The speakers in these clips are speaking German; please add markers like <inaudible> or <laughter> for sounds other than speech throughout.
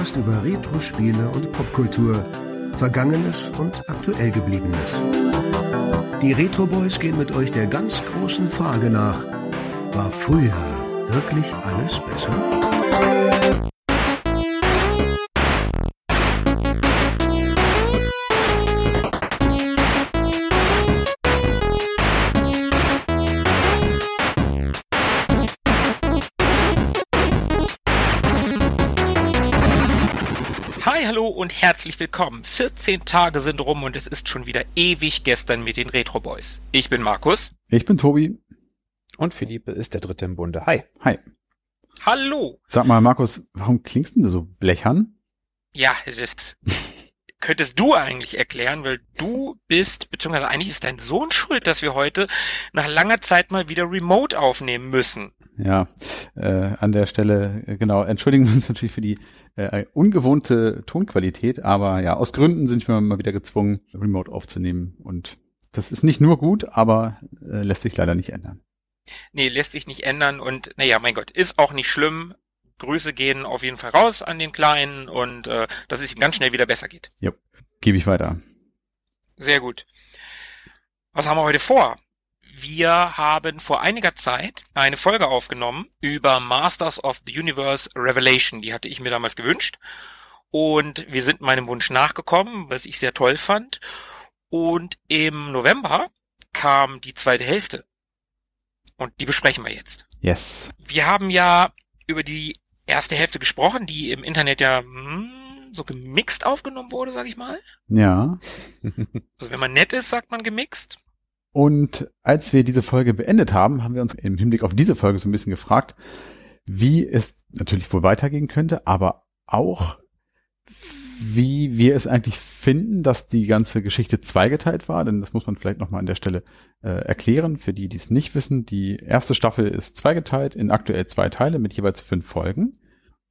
Podcast über Retro-Spiele und Popkultur. Vergangenes und aktuell gebliebenes. Die Retro Boys gehen mit euch der ganz großen Frage nach. War früher wirklich alles besser? Und herzlich willkommen. 14 Tage sind rum und es ist schon wieder ewig gestern mit den Retro Boys. Ich bin Markus. Ich bin Tobi. Und Philippe ist der dritte im Bunde. Hi. Hi. Hallo. Sag mal, Markus, warum klingst denn du so blechern? Ja, das <laughs> könntest du eigentlich erklären, weil du bist, beziehungsweise eigentlich ist dein Sohn schuld, dass wir heute nach langer Zeit mal wieder remote aufnehmen müssen. Ja, äh, an der Stelle, äh, genau, entschuldigen wir uns <laughs> natürlich für die äh, ungewohnte Tonqualität, aber ja, aus Gründen sind wir mal wieder gezwungen, remote aufzunehmen. Und das ist nicht nur gut, aber äh, lässt sich leider nicht ändern. Nee, lässt sich nicht ändern und naja, mein Gott, ist auch nicht schlimm. Grüße gehen auf jeden Fall raus an den Kleinen und äh, dass es ihm ganz schnell wieder besser geht. Ja, gebe ich weiter. Sehr gut. Was haben wir heute vor? Wir haben vor einiger Zeit eine Folge aufgenommen über Masters of the Universe Revelation. Die hatte ich mir damals gewünscht. Und wir sind meinem Wunsch nachgekommen, was ich sehr toll fand. Und im November kam die zweite Hälfte. Und die besprechen wir jetzt. Yes. Wir haben ja über die erste Hälfte gesprochen, die im Internet ja hm, so gemixt aufgenommen wurde, sag ich mal. Ja. Also wenn man nett ist, sagt man gemixt. Und als wir diese Folge beendet haben, haben wir uns im Hinblick auf diese Folge so ein bisschen gefragt, wie es natürlich wohl weitergehen könnte, aber auch, wie wir es eigentlich finden, dass die ganze Geschichte zweigeteilt war, denn das muss man vielleicht nochmal an der Stelle äh, erklären, für die, die es nicht wissen. Die erste Staffel ist zweigeteilt in aktuell zwei Teile mit jeweils fünf Folgen.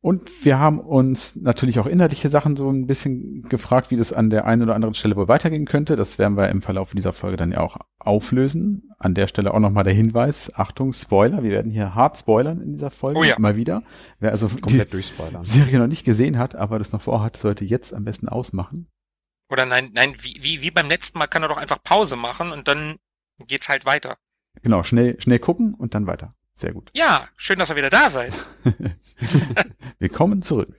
Und wir haben uns natürlich auch inhaltliche Sachen so ein bisschen gefragt, wie das an der einen oder anderen Stelle wohl weitergehen könnte. Das werden wir im Verlauf dieser Folge dann ja auch auflösen. An der Stelle auch nochmal der Hinweis, Achtung, Spoiler, wir werden hier hart spoilern in dieser Folge, Oh ja. mal wieder. Wer also Komplett die durchspoilern. Serie noch nicht gesehen hat, aber das noch vorhat, sollte jetzt am besten ausmachen. Oder nein, nein, wie, wie, wie beim letzten Mal kann er doch einfach Pause machen und dann geht's halt weiter. Genau, schnell, schnell gucken und dann weiter. Sehr gut. Ja, schön, dass ihr wieder da seid. <laughs> Willkommen zurück.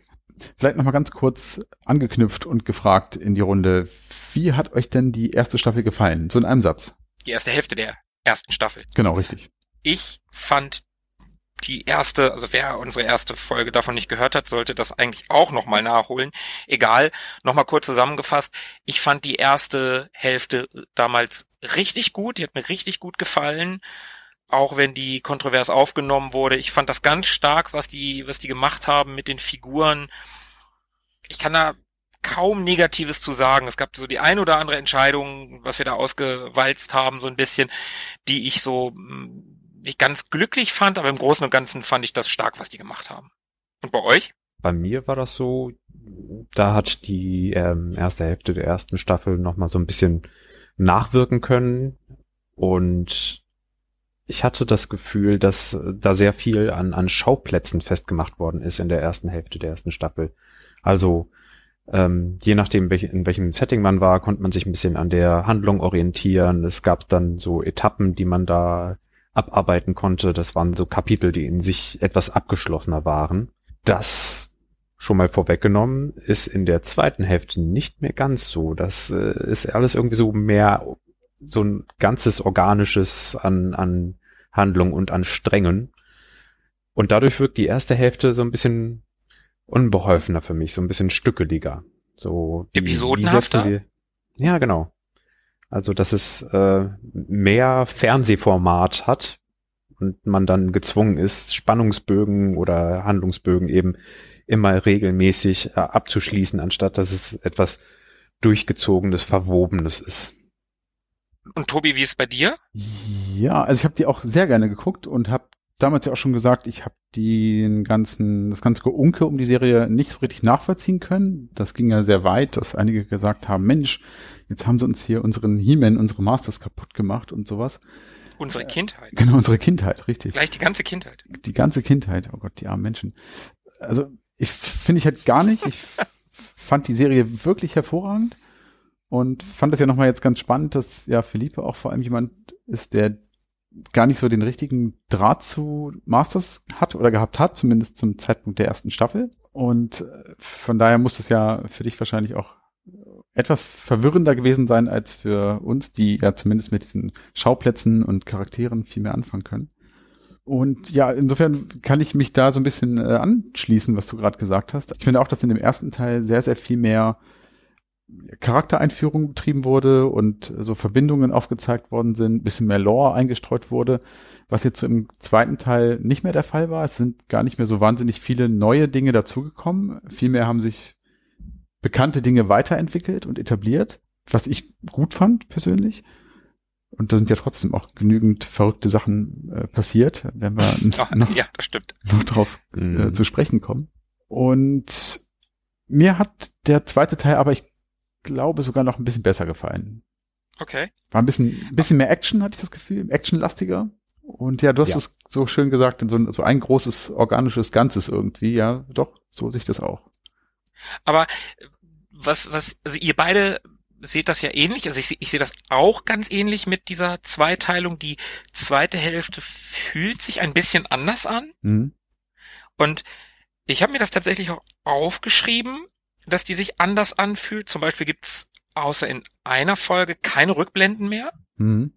Vielleicht nochmal ganz kurz angeknüpft und gefragt in die Runde, wie hat euch denn die erste Staffel gefallen? So in einem Satz. Die erste Hälfte der ersten Staffel. Genau, richtig. Ich fand die erste, also wer unsere erste Folge davon nicht gehört hat, sollte das eigentlich auch nochmal nachholen. Egal, nochmal kurz zusammengefasst. Ich fand die erste Hälfte damals richtig gut, die hat mir richtig gut gefallen. Auch wenn die kontrovers aufgenommen wurde. Ich fand das ganz stark, was die, was die gemacht haben mit den Figuren. Ich kann da kaum Negatives zu sagen. Es gab so die ein oder andere Entscheidung, was wir da ausgewalzt haben, so ein bisschen, die ich so mh, nicht ganz glücklich fand, aber im Großen und Ganzen fand ich das stark, was die gemacht haben. Und bei euch? Bei mir war das so, da hat die ähm, erste Hälfte der ersten Staffel nochmal so ein bisschen nachwirken können und ich hatte das Gefühl, dass da sehr viel an, an Schauplätzen festgemacht worden ist in der ersten Hälfte der ersten Staffel. Also ähm, je nachdem, welch, in welchem Setting man war, konnte man sich ein bisschen an der Handlung orientieren. Es gab dann so Etappen, die man da abarbeiten konnte. Das waren so Kapitel, die in sich etwas abgeschlossener waren. Das schon mal vorweggenommen ist in der zweiten Hälfte nicht mehr ganz so. Das äh, ist alles irgendwie so mehr so ein ganzes organisches an, an Handlung und an Strängen. Und dadurch wirkt die erste Hälfte so ein bisschen unbeholfener für mich, so ein bisschen stückeliger. So wie Episodenhafter? wir- Ja, genau. Also, dass es äh, mehr Fernsehformat hat und man dann gezwungen ist, Spannungsbögen oder Handlungsbögen eben immer regelmäßig äh, abzuschließen, anstatt dass es etwas durchgezogenes, verwobenes ist. Und Tobi, wie ist es bei dir? Ja, also ich habe die auch sehr gerne geguckt und habe damals ja auch schon gesagt, ich habe den ganzen, das ganze Geunke um die Serie nicht so richtig nachvollziehen können. Das ging ja sehr weit, dass einige gesagt haben, Mensch, jetzt haben sie uns hier unseren He-Man, unsere Masters kaputt gemacht und sowas. Unsere Kindheit. Genau, unsere Kindheit, richtig. Gleich die ganze Kindheit. Die ganze Kindheit. Oh Gott, die armen Menschen. Also, ich finde ich halt gar nicht. Ich <laughs> fand die Serie wirklich hervorragend und fand es ja nochmal jetzt ganz spannend, dass ja Philippe auch vor allem jemand ist, der gar nicht so den richtigen Draht zu Masters hat oder gehabt hat, zumindest zum Zeitpunkt der ersten Staffel. Und äh, von daher muss es ja für dich wahrscheinlich auch etwas verwirrender gewesen sein als für uns, die ja zumindest mit diesen Schauplätzen und Charakteren viel mehr anfangen können. Und ja, insofern kann ich mich da so ein bisschen äh, anschließen, was du gerade gesagt hast. Ich finde auch, dass in dem ersten Teil sehr, sehr viel mehr Charaktereinführung betrieben wurde und so Verbindungen aufgezeigt worden sind, bisschen mehr Lore eingestreut wurde, was jetzt im zweiten Teil nicht mehr der Fall war. Es sind gar nicht mehr so wahnsinnig viele neue Dinge dazugekommen. Vielmehr haben sich bekannte Dinge weiterentwickelt und etabliert, was ich gut fand persönlich. Und da sind ja trotzdem auch genügend verrückte Sachen äh, passiert, wenn wir <laughs> Ach, noch, ja, das stimmt. noch drauf äh, Mhm. zu sprechen kommen. Und mir hat der zweite Teil aber, ich glaube, sogar noch ein bisschen besser gefallen. Okay. War ein bisschen, ein bisschen mehr Action, hatte ich das Gefühl, actionlastiger. Und ja, du hast Ja. es so schön gesagt, in so ein, so ein großes organisches Ganzes irgendwie. Ja, doch, so sehe ich das auch. Aber äh, was, was, also ihr beide seht das ja ähnlich. Also ich, ich sehe das auch ganz ähnlich mit dieser Zweiteilung. Die zweite Hälfte fühlt sich ein bisschen anders an. Mhm. Und ich habe mir das tatsächlich auch aufgeschrieben, dass die sich anders anfühlt. Zum Beispiel gibt's außer in einer Folge keine Rückblenden mehr. Mhm.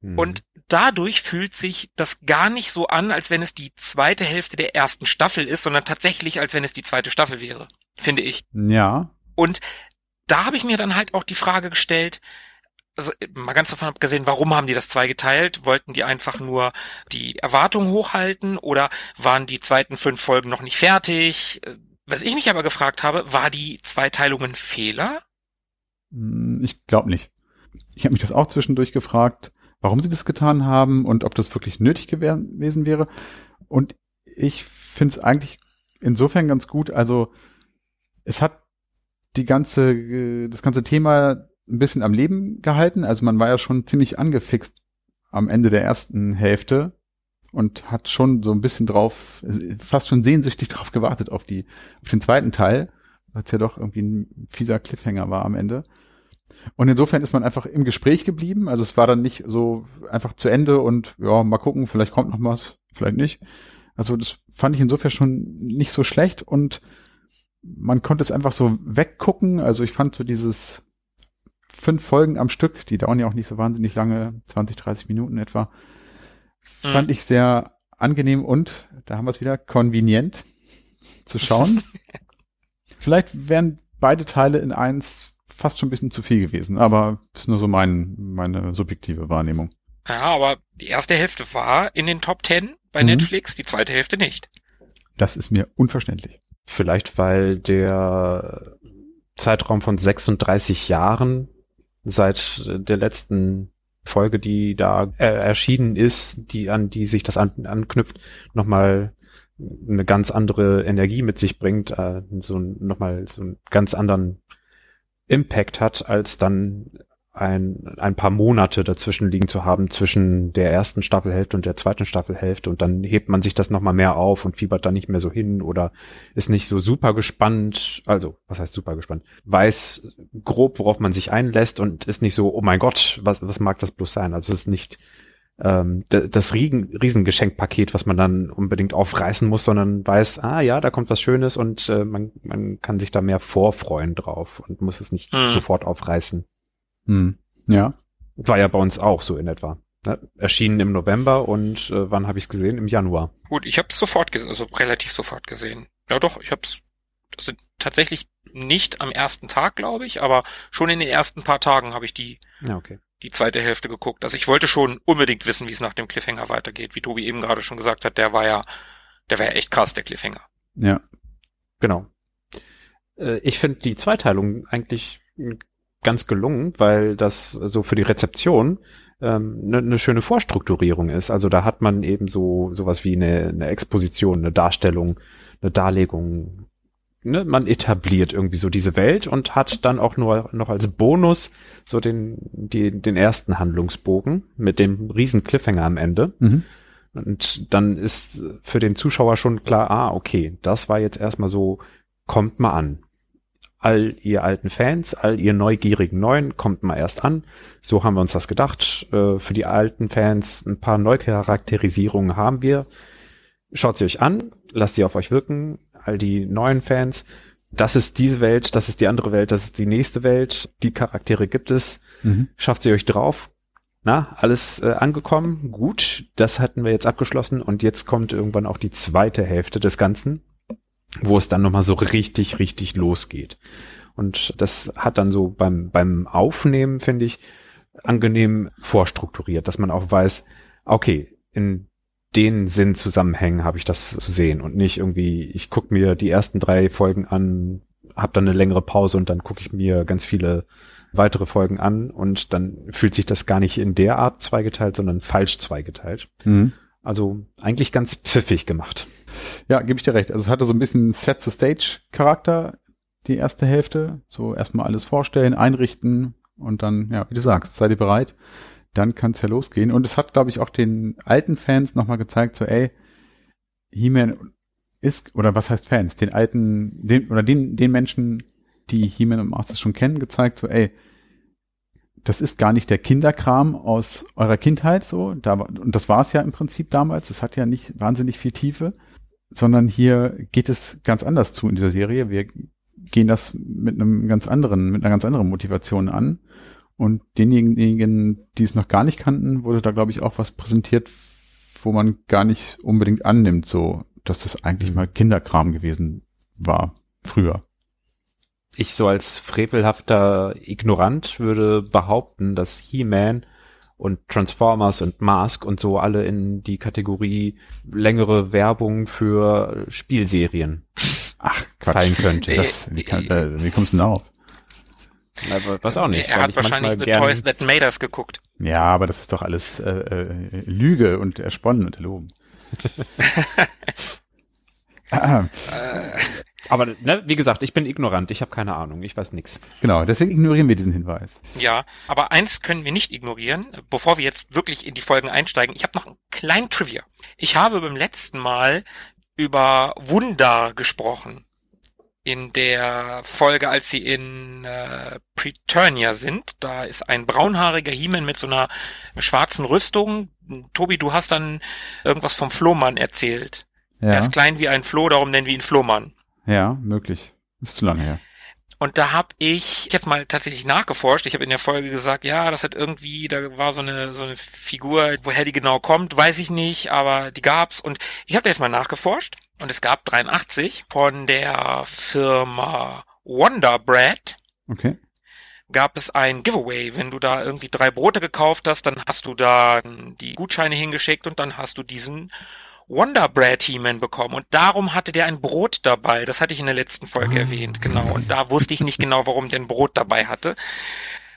Mhm. Und dadurch fühlt sich das gar nicht so an, als wenn es die zweite Hälfte der ersten Staffel ist, sondern tatsächlich, als wenn es die zweite Staffel wäre, finde ich. Ja. Und da habe ich mir dann halt auch die Frage gestellt, also mal ganz davon abgesehen, warum haben die das zweigeteilt? Wollten die einfach nur die Erwartungen hochhalten oder waren die zweiten fünf Folgen noch nicht fertig? Was ich mich aber gefragt habe, war die Zweiteilung ein Fehler? Hm, Ich glaube nicht. Ich habe mich das auch zwischendurch gefragt, warum sie das getan haben und ob das wirklich nötig gewesen wäre. Und ich finde es eigentlich insofern ganz gut. Also es hat die ganze, äh, das ganze Thema ein bisschen am Leben gehalten. Also man war ja schon ziemlich angefixt am Ende der ersten Hälfte und hat schon so ein bisschen drauf, fast schon sehnsüchtig drauf gewartet auf die, auf den zweiten Teil, weil es ja doch irgendwie ein fieser Cliffhanger war am Ende. Und insofern ist man einfach im Gespräch geblieben. Also es war dann nicht so einfach zu Ende und ja, mal gucken, vielleicht kommt noch was, vielleicht nicht. Also das fand ich insofern schon nicht so schlecht und man konnte es einfach so weggucken. Also ich fand so dieses fünf Folgen am Stück, die dauern ja auch nicht so wahnsinnig lange, 20, 30 Minuten etwa, fand Mhm. ich sehr angenehm und, da haben wir es wieder, konvenient zu schauen. <laughs> Vielleicht wären beide Teile in eins fast schon ein bisschen zu viel gewesen, aber ist nur so mein, meine subjektive Wahrnehmung. Ja, aber die erste Hälfte war in den Top Ten bei Mhm. Netflix, die zweite Hälfte nicht. Das ist mir unverständlich. Vielleicht, weil der Zeitraum von 36 Jahren seit der letzten Folge, die da äh, erschienen ist, die an die sich das an, anknüpft, nochmal eine ganz andere Energie mit sich bringt, äh, so nochmal so einen ganz anderen Impact hat, als dann ein, ein paar Monate dazwischen liegen zu haben zwischen der ersten Staffelhälfte und der zweiten Staffelhälfte und dann hebt man sich das nochmal mehr auf und fiebert da nicht mehr so hin oder ist nicht so super gespannt, also was heißt super gespannt, weiß grob, worauf man sich einlässt und ist nicht so, oh mein Gott, was, was mag das bloß sein? Also es ist nicht ähm, das Riegen, Riesengeschenkpaket, was man dann unbedingt aufreißen muss, sondern weiß, ah ja, da kommt was Schönes und äh, man, man kann sich da mehr vorfreuen drauf und muss es nicht Hm. sofort aufreißen. Hm. Ja. War ja bei uns auch so in etwa. Ne? Erschienen im November und äh, wann habe ich es gesehen? Im Januar. Gut, ich habe es sofort gesehen, also relativ sofort gesehen. Ja doch, ich habe es also tatsächlich nicht am ersten Tag, glaube ich, aber schon in den ersten paar Tagen habe ich die Ja, okay. die zweite Hälfte geguckt. Also ich wollte schon unbedingt wissen, wie es nach dem Cliffhanger weitergeht. Wie Tobi eben gerade schon gesagt hat, der war ja, der war ja echt krass, der Cliffhanger. Ja. Genau. Äh, ich finde die Zweiteilung eigentlich mm, ganz gelungen, weil das so für die Rezeption eine ähm, ne, ne schöne Vorstrukturierung ist. Also da hat man eben so sowas wie eine, eine Exposition, eine Darstellung, eine Darlegung ne, man etabliert irgendwie so diese Welt und hat dann auch nur noch als Bonus so den, die, den ersten Handlungsbogen mit dem riesen Cliffhanger am Ende. Mhm. Und dann ist für den Zuschauer schon klar, ah, okay, das war jetzt erstmal so, kommt mal an. All ihr alten Fans, all ihr neugierigen Neuen, kommt mal erst an. So haben wir uns das gedacht. Äh, für die alten Fans ein paar Neucharakterisierungen haben wir. Schaut sie euch an, lasst sie auf euch wirken. All die neuen Fans, das ist diese Welt, das ist die andere Welt, das ist die nächste Welt. Die Charaktere gibt es. Mhm. Schafft sie euch drauf. Na, alles äh, angekommen. Gut, das hatten wir jetzt abgeschlossen und jetzt kommt irgendwann auch die zweite Hälfte des Ganzen, wo es dann nochmal so richtig, richtig losgeht. Und das hat dann so beim, beim Aufnehmen, finde ich, angenehm vorstrukturiert, dass man auch weiß, okay, in den Sinnzusammenhängen habe ich das zu sehen und nicht irgendwie, ich gucke mir die ersten drei Folgen an, habe dann eine längere Pause und dann gucke ich mir ganz viele weitere Folgen an und dann fühlt sich das gar nicht in der Art zweigeteilt, sondern falsch zweigeteilt. Mhm. Also eigentlich ganz pfiffig gemacht. Ja, gebe ich dir recht. Also es hatte so ein bisschen Set-the-Stage-Charakter, die erste Hälfte. So erstmal alles vorstellen, einrichten und dann, ja, wie du sagst, seid ihr bereit? Dann kann es ja losgehen. Und es hat, glaube ich, auch den alten Fans nochmal gezeigt, so, ey, He-Man ist, oder was heißt Fans? Den alten, den, oder den, den Menschen, die He-Man und Masters schon kennen, gezeigt, so, ey, das ist gar nicht der Kinderkram aus eurer Kindheit so, da, und das war es ja im Prinzip damals, das hat ja nicht wahnsinnig viel Tiefe, sondern hier geht es ganz anders zu in dieser Serie. Wir gehen das mit einem ganz anderen, mit einer ganz anderen Motivation an. Und denjenigen, die es noch gar nicht kannten, wurde da, glaube ich, auch was präsentiert, wo man gar nicht unbedingt annimmt, so, dass das eigentlich Mhm. mal Kinderkram gewesen war, früher. Ich so als frevelhafter Ignorant würde behaupten, dass He-Man und Transformers und Mask und so alle in die Kategorie längere Werbung für Spielserien Ach, fallen könnte. Das, wie, kann, äh, wie kommst du denn darauf? Aber was auch nicht. er hat ich wahrscheinlich The gern- Toys That Made Us geguckt. Ja, aber das ist doch alles äh, äh, Lüge und ersponnen und erlogen. Ah, <laughs> <clears throat> Aber ne, wie gesagt, ich bin ignorant, ich habe keine Ahnung, ich weiß nix. genau, deswegen ignorieren wir diesen Hinweis. Ja, aber eins können wir nicht ignorieren, bevor wir jetzt wirklich in die Folgen einsteigen. Ich habe noch einen kleinen Trivia. Ich habe beim letzten Mal über Wunder gesprochen. In der Folge, als sie in äh, Preturnia sind, da ist ein braunhaariger He-Man mit so einer schwarzen Rüstung. Tobi, du hast dann irgendwas vom Flohmann erzählt. Er Ja, ist klein wie ein Floh, darum nennen wir ihn Flohmann. Ja, möglich. Ist zu lange her. Und da habe ich jetzt mal tatsächlich nachgeforscht. Ich habe in der Folge gesagt, ja, das hat irgendwie, da war so eine so eine Figur, woher die genau kommt, weiß ich nicht, aber die gab's. Und ich habe da jetzt mal nachgeforscht und es gab 83 von der Firma Wonder Bread Okay. gab es ein Giveaway. Wenn du da irgendwie drei Brote gekauft hast, dann hast du da die Gutscheine hingeschickt und dann hast du diesen Wonder Bread He-Man bekommen. Und darum hatte der ein Brot dabei. Das hatte ich in der letzten Folge Ah. erwähnt. Genau. Und da wusste ich nicht genau, warum der ein Brot dabei hatte.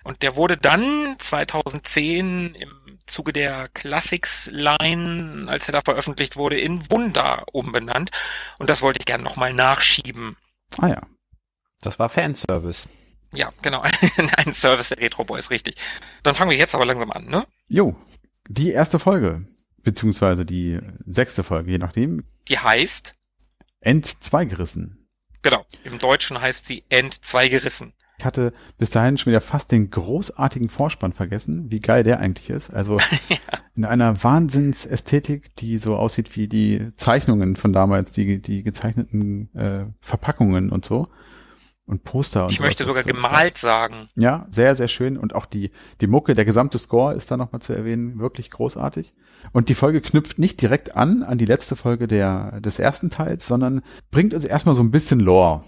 Und der wurde dann 2010 im Zuge der Classics Line, als er da veröffentlicht wurde, in Wunder umbenannt. Und das wollte ich gerne nochmal nachschieben. Ah ja. Das war Fanservice. Ja, genau. <laughs> Ein Service der Retro Boys, richtig. Dann fangen wir jetzt aber langsam an, ne? Jo, die erste Folge, beziehungsweise die sechste Folge, je nachdem, Die heißt, End 2 gerissen. genau, im Deutschen heißt sie End 2 gerissen. Ich hatte bis dahin schon wieder fast den großartigen Vorspann vergessen, wie geil der eigentlich ist. Also <laughs> in einer Wahnsinnsästhetik, die so aussieht wie die Zeichnungen von damals, die, die gezeichneten äh, Verpackungen und so. Und Poster und Ich möchte sogar gemalt sagen. Ja, sehr, sehr schön. Und auch die, die Mucke, der gesamte Score ist da nochmal zu erwähnen, wirklich großartig. Und die Folge knüpft nicht direkt an, an die letzte Folge der, des ersten Teils, sondern bringt uns erstmal so ein bisschen Lore.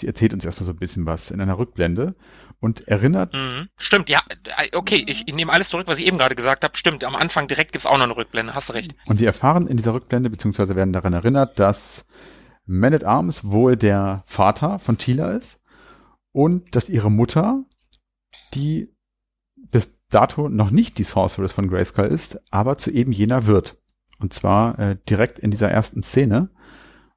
Die erzählt uns erstmal so ein bisschen was in einer Rückblende und erinnert, Mhm. Stimmt, ja, äh, okay, ich, ich nehme alles zurück, was ich eben gerade gesagt habe. Stimmt, am Anfang direkt gibt's auch noch eine Rückblende, hast du recht. und wir erfahren in dieser Rückblende, beziehungsweise werden daran erinnert, dass Man at Arms wohl der Vater von Tila ist und dass ihre Mutter, die bis dato noch nicht die Sorceress von Grayskull ist, aber zu eben jener wird. Und zwar äh, direkt in dieser ersten Szene.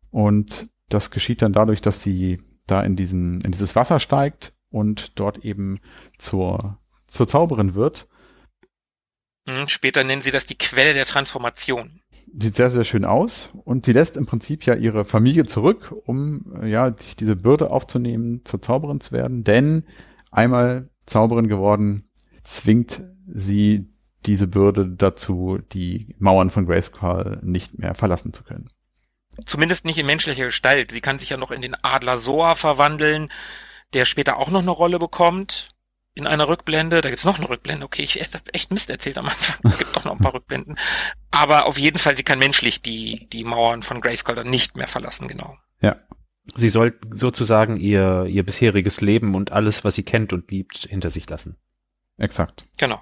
Und das geschieht dann dadurch, dass sie da in diesen, in dieses Wasser steigt und dort eben zur, zur Zauberin wird. Hm, Später nennen sie das die Quelle der Transformation. Sieht sehr, sehr schön aus und sie lässt im Prinzip ja ihre Familie zurück, um äh, ja sich diese Bürde aufzunehmen, zur Zauberin zu werden, denn einmal Zauberin geworden, zwingt sie diese Bürde dazu, die Mauern von Grayskull nicht mehr verlassen zu können. Zumindest nicht in menschlicher Gestalt. Sie kann sich ja noch in den Adler Soa verwandeln, der später auch noch eine Rolle bekommt. In einer Rückblende. Da gibt's noch eine Rückblende. Okay, ich habe echt Mist erzählt am Anfang. Es gibt doch noch ein paar Rückblenden. Aber auf jeden Fall, sie kann menschlich die, die Mauern von Grayskull dann nicht mehr verlassen, genau. Ja. Sie soll sozusagen ihr, ihr bisheriges Leben und alles, was sie kennt und liebt, hinter sich lassen. Exakt. Genau.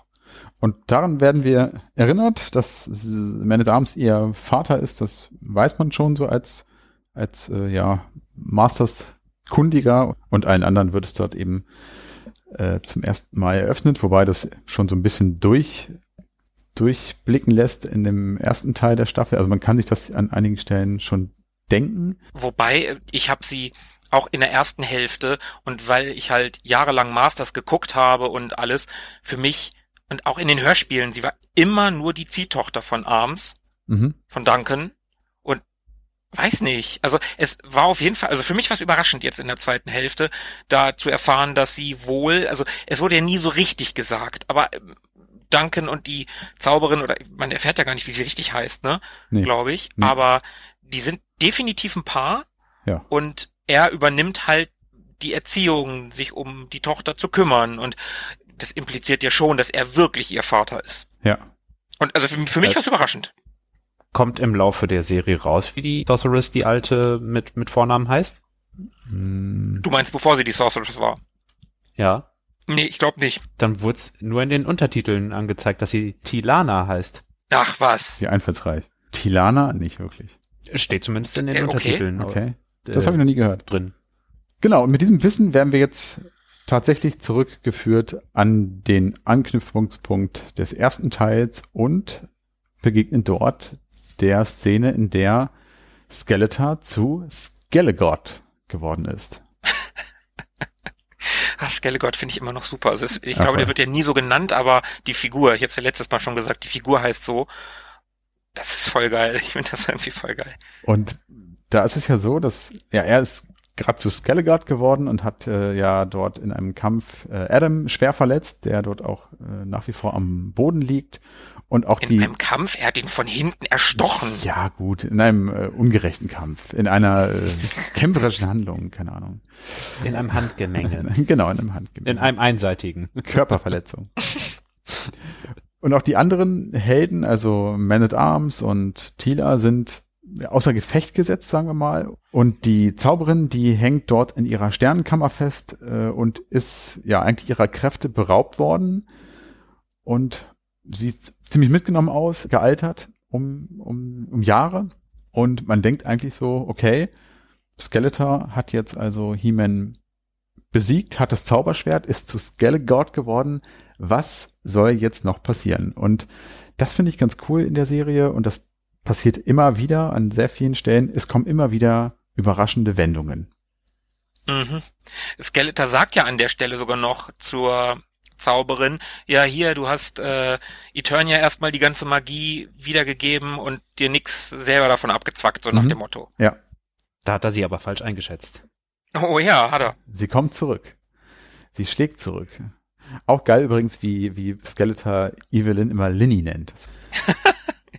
Und daran werden wir erinnert, dass Man at Arms ihr Vater ist. Das weiß man schon so als, als äh, ja, Masters Kundiger und allen anderen wird es dort eben äh, zum ersten Mal eröffnet, wobei das schon so ein bisschen durch durchblicken lässt in dem ersten Teil der Staffel. Also man kann sich das an einigen Stellen schon denken. Wobei, ich habe sie auch in der ersten Hälfte und weil ich halt jahrelang Masters geguckt habe und alles, für mich und auch in den Hörspielen, sie war immer nur die Ziehtochter von Arms, Mhm. von Duncan weiß nicht, also es war auf jeden Fall, also für mich war es überraschend jetzt in der zweiten Hälfte, da zu erfahren, dass sie wohl, also es wurde ja nie so richtig gesagt, aber ähm, Duncan und die Zauberin, oder man erfährt ja gar nicht, wie sie richtig heißt, ne, Nee. glaube ich, Nee. aber die sind definitiv ein Paar Ja. und er übernimmt halt die Erziehung, sich um die Tochter zu kümmern und das impliziert ja schon, dass er wirklich ihr Vater ist. Ja. Und also für, für mich Äh, war es überraschend. Kommt im Laufe der Serie raus, wie die Sorceress, die alte, mit, mit Vornamen heißt? Mm, Du meinst, bevor sie die Sorceress war? Ja. Nee, ich glaube nicht. Dann wurde es nur in den Untertiteln angezeigt, dass sie Tilana heißt. Ach was. Wie einfallsreich. Tilana? Nicht wirklich. Steht zumindest in den Äh, okay. Untertiteln Okay. äh, Das habe ich noch nie gehört. drin. Genau, und mit diesem Wissen werden wir jetzt tatsächlich zurückgeführt an den Anknüpfungspunkt des ersten Teils und begegnen dort der Szene, in der Skeletor zu Skelegod geworden ist. <laughs> Ah, Skelegod finde ich immer noch super. Also es, ich Ach, glaube, der wird ja nie so genannt, aber die Figur, ich habe es ja letztes Mal schon gesagt, die Figur heißt so. Das ist voll geil. <laughs> Ich finde das irgendwie voll geil. Und da ist es ja so, dass ja er ist gerade zu Skelegod geworden und hat äh, ja dort in einem Kampf äh, Adam schwer verletzt, der dort auch äh, nach wie vor am Boden liegt und auch In die einem Kampf, er hat ihn von hinten erstochen. Ja, gut, in einem äh, ungerechten Kampf, in einer äh, <laughs> kämpferischen Handlung, keine Ahnung. In einem Handgemenge. <laughs> genau, in einem Handgemenge. in einem einseitigen. <laughs> Körperverletzung. und auch die anderen Helden, also Man at Arms und Tila, sind außer Gefecht gesetzt, sagen wir mal. Und die Zauberin, die hängt dort in ihrer Sternenkammer fest äh, und ist ja eigentlich ihrer Kräfte beraubt worden und sieht ziemlich mitgenommen aus, gealtert um, um, um Jahre. Und man denkt eigentlich so, okay, Skeletor hat jetzt also He-Man besiegt, hat das Zauberschwert, ist zu Skelegord geworden. Was soll jetzt noch passieren? Und das finde ich ganz cool in der Serie und das passiert immer wieder an sehr vielen Stellen. Es kommen immer wieder überraschende Wendungen. Mhm. Skeletor sagt ja an der Stelle sogar noch zur Zauberin, ja hier, du hast äh, Eternia erstmal die ganze Magie wiedergegeben und dir nix selber davon abgezwackt, so nach Mhm. dem Motto. Ja, Da hat er sie aber falsch eingeschätzt. Oh ja, hat er. sie kommt zurück. Sie schlägt zurück. Auch geil übrigens, wie, wie Skeletor Evelyn immer Linny nennt. <laughs>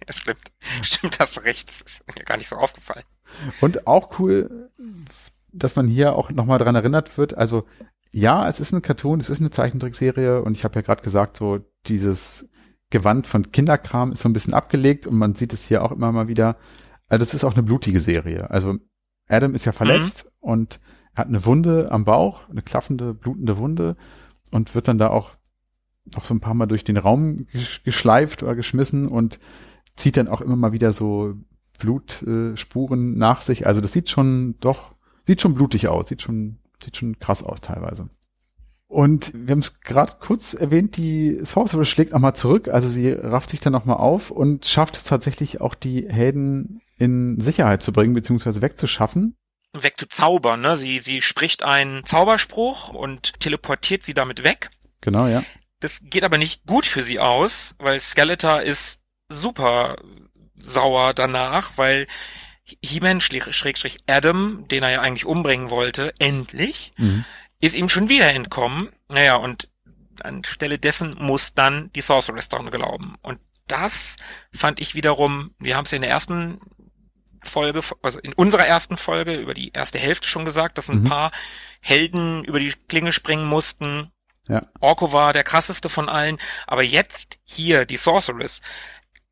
Ja, stimmt. Stimmt, hast recht. Das ist mir gar nicht so aufgefallen. Und auch cool, dass man hier auch nochmal dran erinnert wird. Also ja, es ist ein Cartoon, es ist eine Zeichentrickserie und ich habe ja gerade gesagt, so dieses Gewand von Kinderkram ist so ein bisschen abgelegt und man sieht es hier auch immer mal wieder. Also das ist auch eine blutige Serie. Also Adam ist ja verletzt und hat eine Wunde am Bauch, eine klaffende, blutende Wunde und wird dann da auch noch so ein paar Mal durch den Raum gesch geschleift oder geschmissen und zieht dann auch immer mal wieder so Blutspuren äh, nach sich. Also das sieht schon doch, sieht schon blutig aus, sieht schon, sieht schon krass aus teilweise. Und wir haben es gerade kurz erwähnt, die Sorceress schlägt nochmal zurück, also sie rafft sich dann nochmal auf und schafft es tatsächlich auch die Helden in Sicherheit zu bringen, beziehungsweise wegzuschaffen. wegzuzaubern. Ne? Sie, sie spricht einen Zauberspruch und teleportiert sie damit weg. Genau, ja. Das geht aber nicht gut für sie aus, weil Skeletor ist super sauer danach, weil He-Man Schrägstrich Adam, den er ja eigentlich umbringen wollte, endlich, Mhm. ist ihm schon wieder entkommen. Naja, und anstelle dessen muss dann die Sorceress daran glauben. Und das fand ich wiederum, wir haben es ja in der ersten Folge, also in unserer ersten Folge über die erste Hälfte schon gesagt, dass ein Mhm. paar Helden über die Klinge springen mussten. Ja. Orko war der krasseste von allen, aber jetzt hier die Sorceress,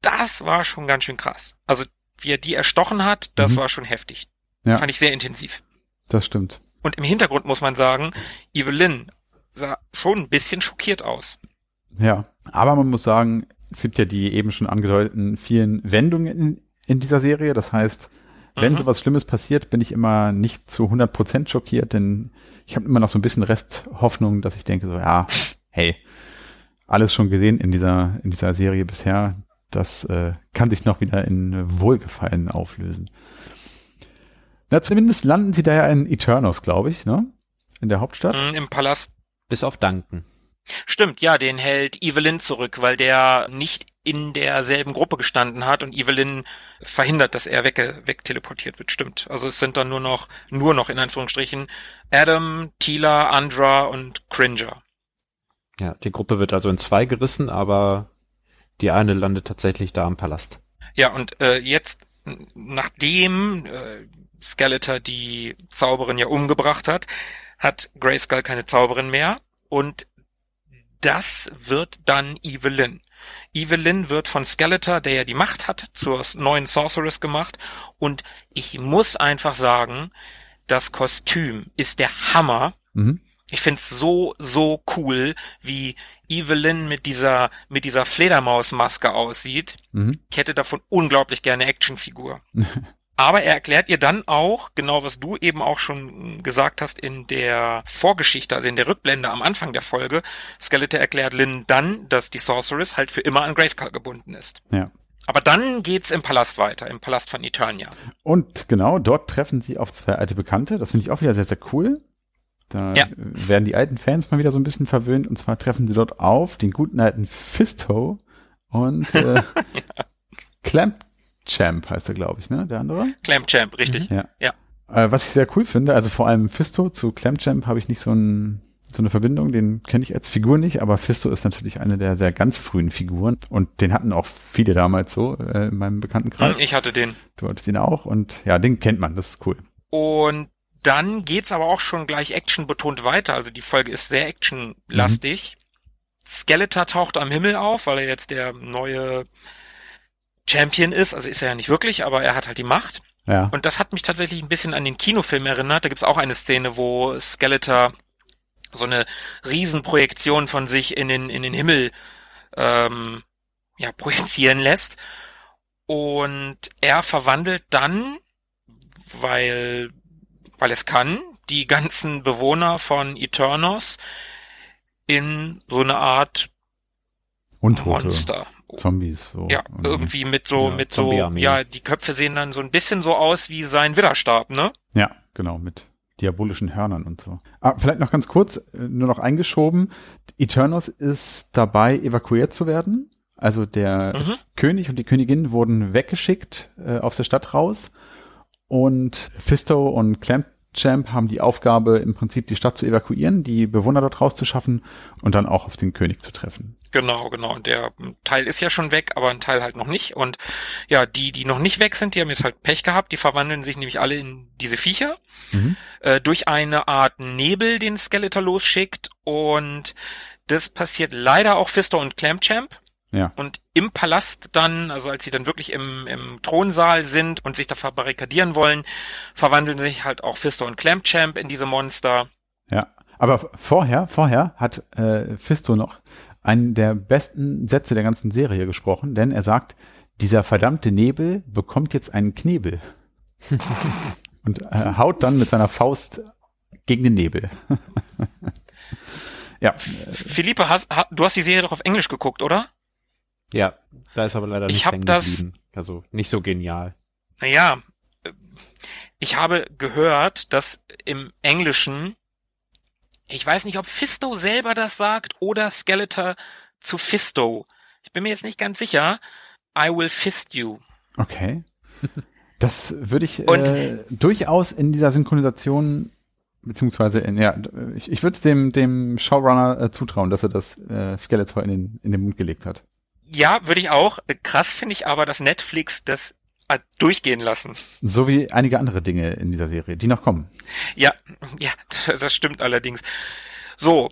das war schon ganz schön krass. Also wie er die erstochen hat, das Mhm. war schon heftig. Ja. Fand ich sehr intensiv. Das stimmt. Und im Hintergrund muss man sagen, Evelyn sah schon ein bisschen schockiert aus. Ja. Aber man muss sagen, es gibt ja die eben schon angedeuteten vielen Wendungen in, in dieser Serie. Das heißt, wenn Mhm. sowas Schlimmes passiert, bin ich immer nicht zu 100% schockiert, denn ich habe immer noch so ein bisschen Resthoffnung, dass ich denke so, ja, hey, alles schon gesehen in dieser, in dieser Serie bisher. Das äh, kann sich noch wieder in Wohlgefallen auflösen. Na, zumindest landen sie da ja in Eternos, glaube ich, ne? In der Hauptstadt. Mhm, Im Palast. Bis auf Danken. Stimmt, ja, den hält Evelyn zurück, weil der nicht in derselben Gruppe gestanden hat und Evelyn verhindert, dass er weg, wegteleportiert wird. Stimmt. Also es sind dann nur noch, nur noch in Anführungsstrichen Adam, Tila, Andra und Cringer. Ja, die Gruppe wird also in zwei gerissen, aber die eine landet tatsächlich da am Palast. Ja, und äh, jetzt, nachdem äh, Skeletor die Zauberin ja umgebracht hat, hat Grayskull keine Zauberin mehr und das wird dann Evelyn. Evelyn wird von Skeletor, der ja die Macht hat, zur neuen Sorceress gemacht und ich muss einfach sagen, das Kostüm ist der Hammer. Mhm. Ich find's so, so cool, wie Evelyn mit dieser, mit dieser Fledermausmaske aussieht. Mhm. Ich hätte davon unglaublich gerne Actionfigur. <laughs> Aber er erklärt ihr dann auch, genau was du eben auch schon gesagt hast in der Vorgeschichte, also in der Rückblende am Anfang der Folge, Skeletor erklärt Lynn dann, dass die Sorceress halt für immer an Grayskull gebunden ist. Ja. Aber dann geht's im Palast weiter, im Palast von Eternia. Und genau, dort treffen sie auf zwei alte Bekannte. Das finde ich auch wieder sehr, sehr cool. Da Ja. werden die alten Fans mal wieder so ein bisschen verwöhnt. Und zwar treffen sie dort auf den guten alten Fisto und äh, <laughs> Clamp Champ heißt er, glaube ich, ne? Der andere. Clamp Champ, richtig. Ja. Ja. Äh, was ich sehr cool finde, also vor allem Fisto zu Clamp Champ habe ich nicht so, ein, so eine Verbindung, den kenne ich als Figur nicht, aber Fisto ist natürlich eine der sehr ganz frühen Figuren und den hatten auch viele damals so äh, in meinem Bekanntenkreis. Hm, Ich hatte den. Du hattest ihn auch und ja, den kennt man, das ist cool. Und dann geht's aber auch schon gleich actionbetont weiter. Also die Folge ist sehr actionlastig. Skeletor taucht am Himmel auf, weil er jetzt der neue Champion ist. Also ist er ja nicht wirklich, aber er hat halt die Macht. Ja. Und das hat mich tatsächlich ein bisschen an den Kinofilm erinnert. Da gibt's auch eine Szene, wo Skeletor so eine Riesenprojektion von sich in den, in den Himmel ähm, ja, <laughs> projizieren lässt. Und er verwandelt dann, weil, weil es kann, die ganzen Bewohner von Eternos in so eine Art Untote. Monster. Zombies. So. Ja, Und- irgendwie mit so, Ja, mit so, ja, die Köpfe sehen dann so ein bisschen so aus wie sein Widderstab, ne? Ja, genau, mit diabolischen Hörnern und so. Ah, vielleicht noch ganz kurz, äh, nur noch eingeschoben. Eternos ist dabei, evakuiert zu werden. Also der Mhm. König und die Königin wurden weggeschickt äh, aus der Stadt raus. Und Fisto und Clampchamp haben die Aufgabe, im Prinzip die Stadt zu evakuieren, die Bewohner dort rauszuschaffen und dann auch auf den König zu treffen. Genau, genau. Und der Teil ist ja schon weg, aber ein Teil halt noch nicht. Und ja, die, die noch nicht weg sind, die haben jetzt halt Pech gehabt. Die verwandeln sich nämlich alle in diese Viecher. Mhm. Äh, durch eine Art Nebel, den Skeletor losschickt. Und das passiert leider auch Fisto und Clampchamp. Ja. Und im Palast dann, also als sie dann wirklich im, im Thronsaal sind und sich da verbarrikadieren wollen, verwandeln sich halt auch Fisto und Clampchamp in diese Monster. Ja, aber vorher, vorher hat äh, Fisto noch einen der besten Sätze der ganzen Serie gesprochen, denn er sagt, dieser verdammte Nebel bekommt jetzt einen Knebel. <laughs> Und äh, haut dann mit seiner Faust gegen den Nebel. <laughs> ja, Philippe, hast, ha, du hast die Serie doch auf Englisch geguckt, oder? Ja, da ist aber leider Ich nicht hab hängen das- geblieben. Also nicht so genial. Naja, ich habe gehört, dass im Englischen, ich weiß nicht, ob Fisto selber das sagt oder Skeletor zu Fisto. Ich bin mir jetzt nicht ganz sicher. I will fist you. Okay. Das würde ich äh, durchaus in dieser Synchronisation beziehungsweise in, ja, ich, ich würde es dem dem Showrunner äh, zutrauen, dass er das äh, Skeletor in den in den Mund gelegt hat. Ja, würde ich auch. Krass finde ich aber, dass Netflix das durchgehen lassen. So wie einige andere Dinge in dieser Serie, die noch kommen. Ja, ja, <laughs> das stimmt allerdings. So,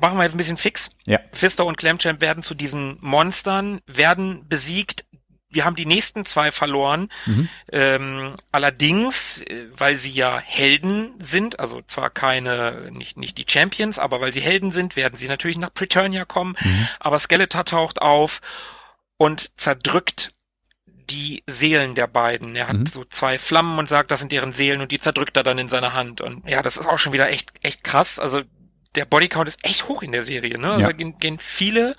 machen wir jetzt ein bisschen fix. Ja. Fister und Clamchamp werden zu diesen Monstern, werden besiegt, wir haben die nächsten zwei verloren. Mhm. Ähm, allerdings, äh, weil sie ja Helden sind, also zwar keine, nicht, nicht die Champions, aber weil sie Helden sind, werden sie natürlich nach Preturnia kommen. Mhm. Aber Skeletor taucht auf und zerdrückt die Seelen der beiden. Er hat mhm. so zwei Flammen und sagt, das sind deren Seelen und die zerdrückt er dann in seiner Hand. Und ja, das ist auch schon wieder echt, echt krass. Also der Bodycount ist echt hoch in der Serie, ne? Ja. Da gehen, gehen viele,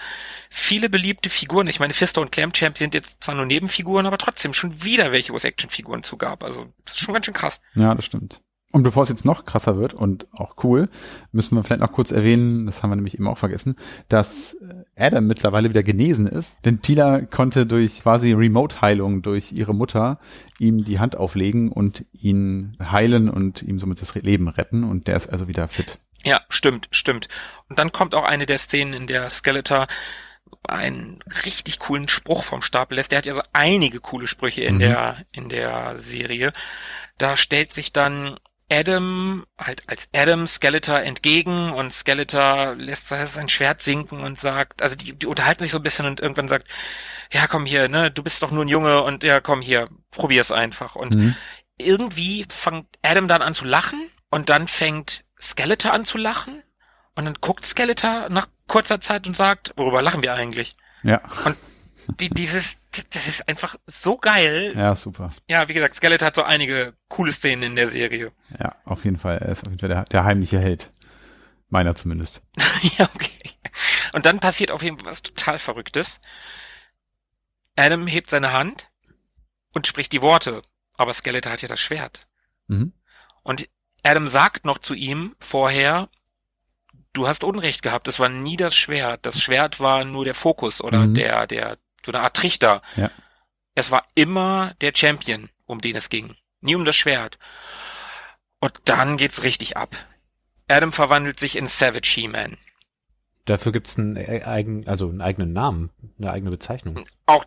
viele beliebte Figuren. Ich meine, Fister und Clamchamp sind jetzt zwar nur Nebenfiguren, aber trotzdem schon wieder welche, wo es Actionfiguren zugab. Also, das ist schon ganz schön krass. Ja, das stimmt. Und bevor es jetzt noch krasser wird und auch cool, müssen wir vielleicht noch kurz erwähnen, das haben wir nämlich eben auch vergessen, dass Adam mittlerweile wieder genesen ist. Denn Tila konnte durch quasi Remote-Heilung durch ihre Mutter ihm die Hand auflegen und ihn heilen und ihm somit das Leben retten. Und der ist also wieder fit. Ja, stimmt, stimmt. Und dann kommt auch eine der Szenen, in der Skeletor einen richtig coolen Spruch vom Stapel lässt. Der hat ja so einige coole Sprüche in mhm. der, in der Serie. Da stellt sich dann Adam halt als Adam Skeletor entgegen und Skeletor lässt sein Schwert sinken und sagt, also die, die unterhalten sich so ein bisschen und irgendwann sagt, ja komm hier, ne, du bist doch nur ein Junge und ja komm hier, probier's einfach. Und mhm. irgendwie fängt Adam dann an zu lachen und dann fängt Skeletor an zu lachen und dann guckt Skeletor nach kurzer Zeit und sagt, worüber lachen wir eigentlich? Ja. Und die, dieses, das ist einfach so geil. Ja, super. Ja, wie gesagt, Skeletor hat so einige coole Szenen in der Serie. Ja, auf jeden Fall. Er ist auf jeden Fall der, der heimliche Held. Meiner zumindest. <laughs> ja, okay. Und dann passiert auf jeden Fall was total Verrücktes. Adam hebt seine Hand und spricht die Worte. Aber Skeletor hat ja das Schwert. Mhm. Und Adam sagt noch zu ihm vorher, du hast Unrecht gehabt, es war nie das Schwert. Das Schwert war nur der Fokus oder mhm. der, der, so eine Art Trichter. Ja. Es war immer der Champion, um den es ging. Nie um das Schwert. Und dann geht's richtig ab. Adam verwandelt sich in Savage He-Man. Dafür gibt's einen e-, eigen, also einen eigenen Namen, eine eigene Bezeichnung. Auch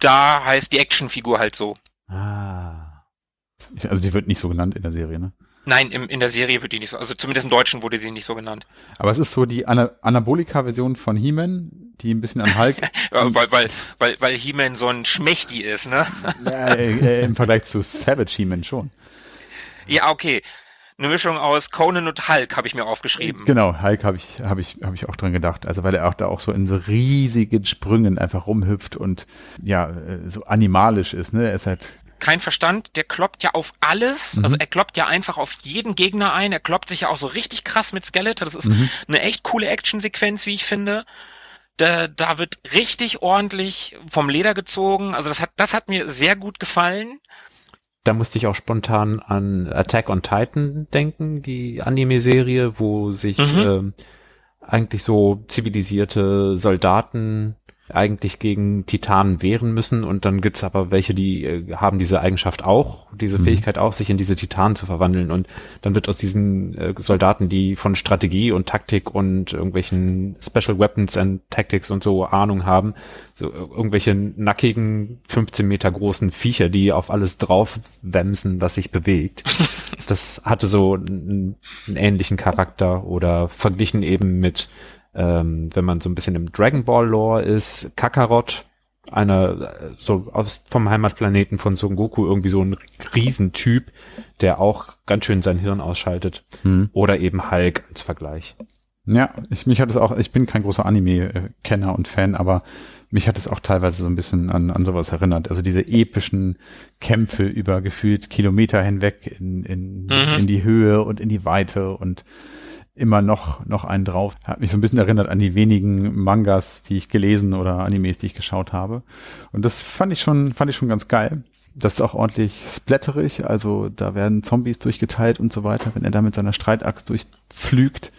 da heißt die Actionfigur halt so. Ah. Also die wird nicht so genannt in der Serie, ne? Nein, im, in der Serie wird die nicht so, also zumindest im Deutschen wurde sie nicht so genannt. Aber es ist so die Ana Anabolika-Version von He-Man, die ein bisschen an Hulk. <laughs> weil, weil, weil, weil He-Man so ein Schmächti ist, ne? ja, äh, Im Vergleich zu Savage He-Man schon. Ja, okay. Eine Mischung aus Conan und Hulk habe ich mir aufgeschrieben. Genau, Hulk habe ich, habe ich, habe ich auch dran gedacht. Also weil er auch da auch so in so riesigen Sprüngen einfach rumhüpft und ja, äh, so animalisch ist, ne? Er ist halt kein Verstand, der kloppt ja auf alles, mhm. also er kloppt ja einfach auf jeden Gegner ein, er kloppt sich ja auch so richtig krass mit Skeletor, das ist mhm. eine echt coole Actionsequenz, wie ich finde. Da, da wird richtig ordentlich vom Leder gezogen, also das hat, das hat mir sehr gut gefallen. Da musste ich auch spontan an Attack on Titan denken, die Anime-Serie, wo sich mhm. ähm, eigentlich so zivilisierte Soldaten eigentlich gegen Titanen wehren müssen und dann gibt's aber welche, die äh, haben diese Eigenschaft auch, diese mhm. Fähigkeit auch, sich in diese Titanen zu verwandeln und dann wird aus diesen äh, Soldaten, die von Strategie und Taktik und irgendwelchen Special Weapons and Tactics und so Ahnung haben, so äh, irgendwelche nackigen 15 Meter großen Viecher, die auf alles drauf wemsen, was sich bewegt. <laughs> das hatte so einen, einen ähnlichen Charakter oder verglichen eben mit ähm, wenn man so ein bisschen im Dragon Ball Lore ist, Kakarot, einer so aus vom Heimatplaneten von Son Goku irgendwie so ein Riesentyp, der auch ganz schön sein Hirn ausschaltet. Hm. Oder eben Hulk als Vergleich. Ja, ich, mich hat es auch, ich bin kein großer Anime-Kenner und Fan, aber mich hat es auch teilweise so ein bisschen an, an sowas erinnert. Also diese epischen Kämpfe über gefühlt Kilometer hinweg in, in, mhm. in die Höhe und in die Weite und immer noch, noch einen drauf. Hat mich so ein bisschen erinnert an die wenigen Mangas, die ich gelesen oder Animes, die ich geschaut habe. Und das fand ich schon, fand ich schon ganz geil. Das ist auch ordentlich splatterig, also da werden Zombies durchgeteilt und so weiter, wenn er da mit seiner Streitaxt durchpflügt.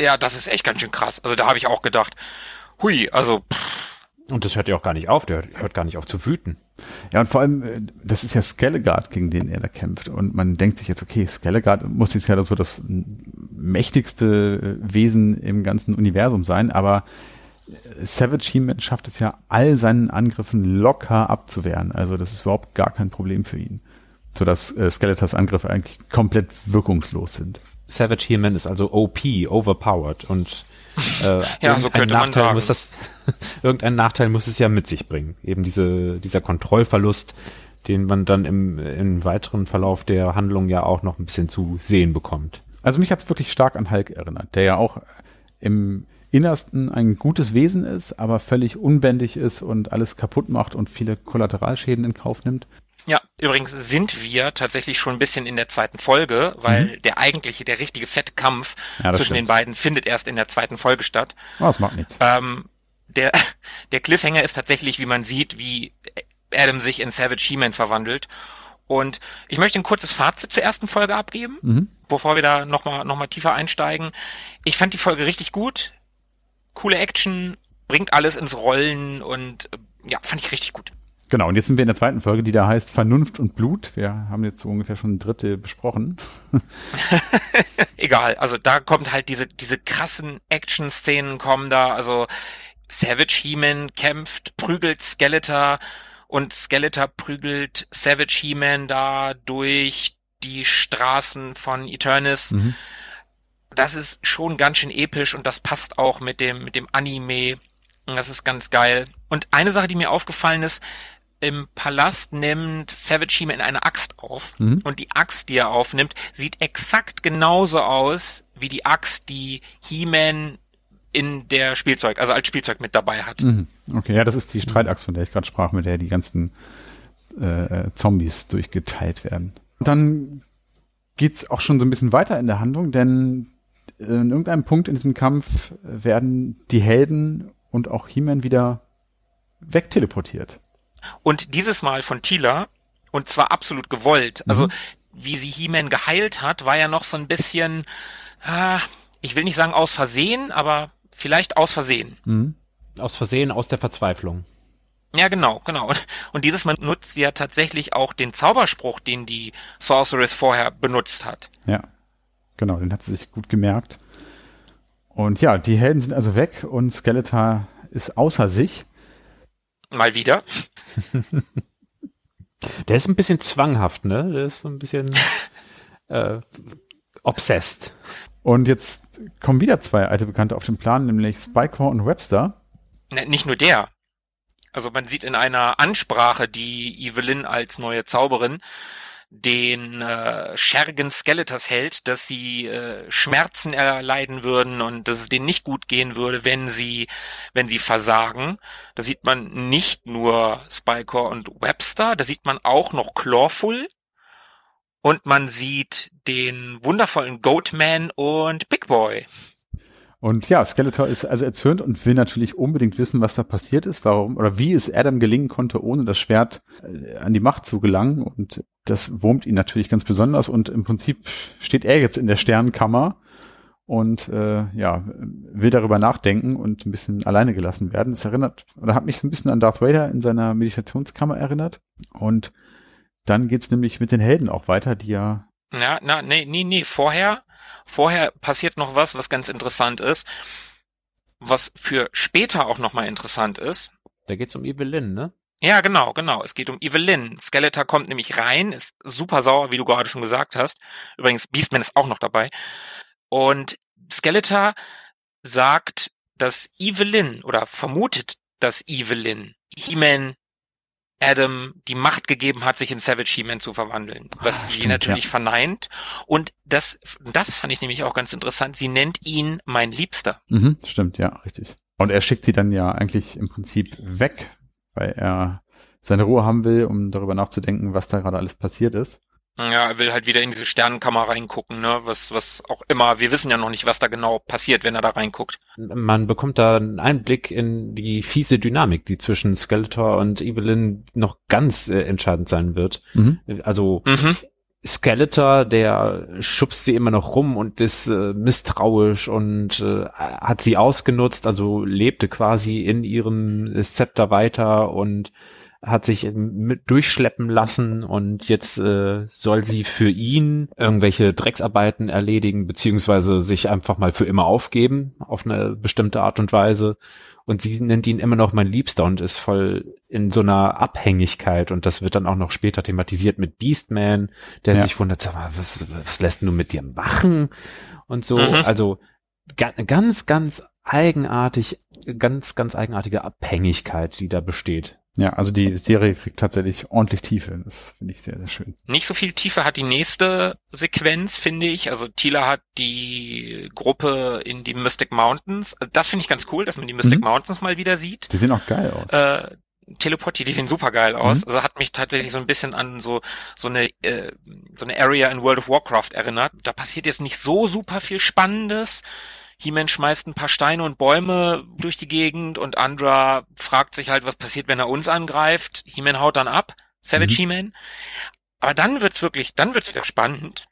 Ja, das ist echt ganz schön krass. Also da habe ich auch gedacht, hui, also pff, Und das hört ja auch gar nicht auf, der hört gar nicht auf zu wüten. Ja, und vor allem, äh, das ist ja Skelligard, gegen den er da kämpft. Und man denkt sich jetzt, okay, Skelligard muss jetzt ja so das mächtigste äh, Wesen im ganzen Universum sein, aber äh, Savage He-Man schafft es ja, all seinen Angriffen locker abzuwehren. Also das ist überhaupt gar kein Problem für ihn. Sodass äh, Skeletors Angriffe eigentlich komplett wirkungslos sind. Savage He-Man ist also OP, overpowered und äh, Ja, so irgendein könnte man Nachteil sagen. Muss das, <laughs> irgendein Nachteil muss es ja mit sich bringen. Eben diese, dieser Kontrollverlust, den man dann im, im weiteren Verlauf der Handlung ja auch noch ein bisschen zu sehen bekommt. Also mich hat's wirklich stark an Hulk erinnert, der ja auch im Innersten ein gutes Wesen ist, aber völlig unbändig ist und alles kaputt macht und viele Kollateralschäden in Kauf nimmt. Ja, übrigens sind wir tatsächlich schon ein bisschen in der zweiten Folge, weil der eigentliche, der richtige fette Kampf Mhm. Ja, zwischen den stimmt. beiden findet erst in der zweiten Folge statt. Oh, das macht nichts. Ähm, der, <laughs> der Cliffhanger ist tatsächlich, wie man sieht, wie Adam sich in Savage He-Man verwandelt. Und ich möchte ein kurzes Fazit zur ersten Folge abgeben, Mhm. bevor wir da nochmal noch mal tiefer einsteigen. Ich fand die Folge richtig gut. Coole Action, bringt alles ins Rollen und ja, fand ich richtig gut. Genau, und jetzt sind wir in der zweiten Folge, die da heißt Vernunft und Blut. Wir haben jetzt so ungefähr schon ein Drittel besprochen. <laughs> Egal, also da kommt halt diese, diese krassen Action-Szenen kommen da, also Savage He-Man kämpft, prügelt Skeletor und Skeletor prügelt Savage He-Man da durch die Straßen von Eternis. Mhm. Das ist schon ganz schön episch und das passt auch mit dem, mit dem Anime. Das ist ganz geil. Und eine Sache, die mir aufgefallen ist, im Palast nimmt Savage He-Man eine Axt auf Mhm. und die Axt, die er aufnimmt, sieht exakt genauso aus wie die Axt, die He-Man in der Spielzeug, also als Spielzeug mit dabei hat. Mhm. Okay, ja, das ist die Streitaxt, von der ich gerade sprach, mit der die ganzen äh, äh, Zombies durchgeteilt werden. Und dann geht's auch schon so ein bisschen weiter in der Handlung, denn äh, in irgendeinem Punkt in diesem Kampf werden die Helden und auch He-Man wieder wegteleportiert. Und dieses Mal von Tila, und zwar absolut gewollt. Also, Mhm. wie sie He-Man geheilt hat, war ja noch so ein bisschen, ah, ich will nicht sagen aus Versehen, aber vielleicht aus Versehen. Mhm. Aus Versehen, aus der Verzweiflung. Ja, genau, genau. Und, und dieses Mal nutzt sie ja tatsächlich auch den Zauberspruch, den die Sorceress vorher benutzt hat. Ja, genau, den hat sie sich gut gemerkt. Und ja, die Helden sind also weg und Skeletor ist außer sich. Mal wieder. <laughs> Der ist ein bisschen zwanghaft, ne? Der ist so ein bisschen <laughs> äh, obsessed. Und jetzt kommen wieder zwei alte Bekannte auf den Plan, nämlich Spycore und Webster. Ne, Nicht nur der. Also man sieht in einer Ansprache, die Evelyn als neue Zauberin den äh, Schergen Skeletors hält, dass sie äh, Schmerzen erleiden würden und dass es denen nicht gut gehen würde, wenn sie, wenn sie versagen. Da sieht man nicht nur Spycore und Webster, da sieht man auch noch Clawful und man sieht den wundervollen Goatman und Big Boy. Und ja, Skeletor ist also erzürnt und will natürlich unbedingt wissen, was da passiert ist, warum oder wie es Adam gelingen konnte, ohne das Schwert äh, an die Macht zu gelangen. Und das wurmt ihn natürlich ganz besonders. Und im Prinzip steht er jetzt in der Sternkammer und äh, ja will darüber nachdenken und ein bisschen alleine gelassen werden. Das erinnert oder hat mich so ein bisschen an Darth Vader in seiner Meditationskammer erinnert. Und dann geht's nämlich mit den Helden auch weiter, die ja Ja, na, nee, nee, nee, vorher, vorher passiert noch was, was ganz interessant ist, was für später auch nochmal interessant ist. Da geht's um Evelyn, ne? Ja, genau, genau. Es geht um Evelyn. Skeletor kommt nämlich rein, ist super sauer, wie du gerade schon gesagt hast. Übrigens, Beastman ist auch noch dabei. Und Skeletor sagt, dass Evelyn oder vermutet, dass Evelyn He-Man Adam die Macht gegeben hat, sich in Savage He-Man zu verwandeln. Was Ah, sie stimmt, natürlich verneint. Und das, das fand ich nämlich auch ganz interessant. Sie nennt ihn mein Liebster. Mhm, stimmt, ja, richtig. Und er schickt sie dann ja eigentlich im Prinzip weg, weil er seine Ruhe haben will, um darüber nachzudenken, was da gerade alles passiert ist. Ja, er will halt wieder in diese Sternenkammer reingucken, ne? Was, was auch immer. Wir wissen ja noch nicht, was da genau passiert, wenn er da reinguckt. Man bekommt da einen Einblick in die fiese Dynamik, die zwischen Skeletor und Evelyn noch ganz äh, entscheidend sein wird. Mhm. Also Mhm. Skeletor, der schubst sie immer noch rum und ist äh, misstrauisch und äh, hat sie ausgenutzt, also lebte quasi in ihrem Scepter weiter und hat sich mit durchschleppen lassen und jetzt äh, soll sie für ihn irgendwelche Drecksarbeiten erledigen, beziehungsweise sich einfach mal für immer aufgeben, auf eine bestimmte Art und Weise. Und sie nennt ihn immer noch mein Liebster und ist voll in so einer Abhängigkeit. Und das wird dann auch noch später thematisiert mit Beastman, der Ja. sich wundert, sag mal, was, was lässt du mit dir machen? Und so, Mhm. also ga, ganz, ganz eigenartig, ganz, ganz eigenartige Abhängigkeit, die da besteht. Ja, also die Serie kriegt tatsächlich ordentlich Tiefe. Das finde ich sehr, sehr schön. Nicht so viel Tiefe hat die nächste Sequenz, finde ich. Also Tila hat die Gruppe in die Mystic Mountains. Also Das finde ich ganz cool, dass man die Mystic Mhm. Mountains mal wieder sieht. Die sehen auch geil aus. Äh, teleportiert, die sehen super geil aus. Mhm. Also hat mich tatsächlich so ein bisschen an so so eine äh, so eine Area in World of Warcraft erinnert. Da passiert jetzt nicht so super viel Spannendes. He-Man schmeißt ein paar Steine und Bäume durch die Gegend und Andra fragt sich halt, was passiert, wenn er uns angreift. He-Man haut dann ab, Savage Mhm. He-Man. Aber dann wird's wirklich, dann wird's wieder spannend,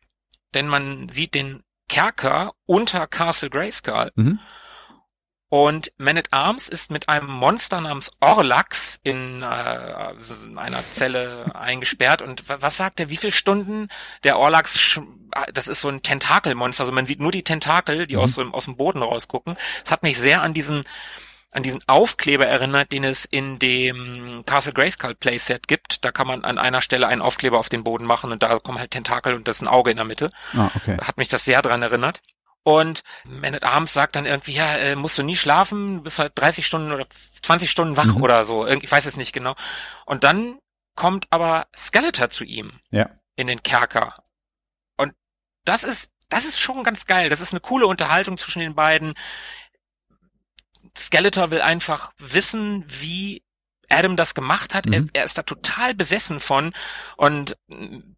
denn man sieht den Kerker unter Castle Grayskull Mhm. Und Man at Arms ist mit einem Monster namens Orlax in, äh, in einer Zelle <laughs> eingesperrt. Und wa- was sagt er? Wie viele Stunden der Orlax? Das ist so ein Tentakelmonster. Also man sieht nur die Tentakel, die Mhm. aus, dem, aus dem Boden rausgucken. Es hat mich sehr an diesen an diesen Aufkleber erinnert, den es in dem Castle Grayskull Playset gibt. Da kann man an einer Stelle einen Aufkleber auf den Boden machen und da kommen halt Tentakel und das ist ein Auge in der Mitte Ah, okay. hat mich das sehr dran erinnert. Und Man at Arms sagt dann irgendwie, ja, äh, musst du nie schlafen, bist halt 30 Stunden oder 20 Stunden wach Mhm. oder so. Ich weiß es nicht genau. Und dann kommt aber Skeletor zu ihm Ja. in den Kerker. Und das ist, das ist schon ganz geil. Das ist eine coole Unterhaltung zwischen den beiden. Skeletor will einfach wissen, wie Adam das gemacht hat. Er, Mhm. er ist da total besessen von. Und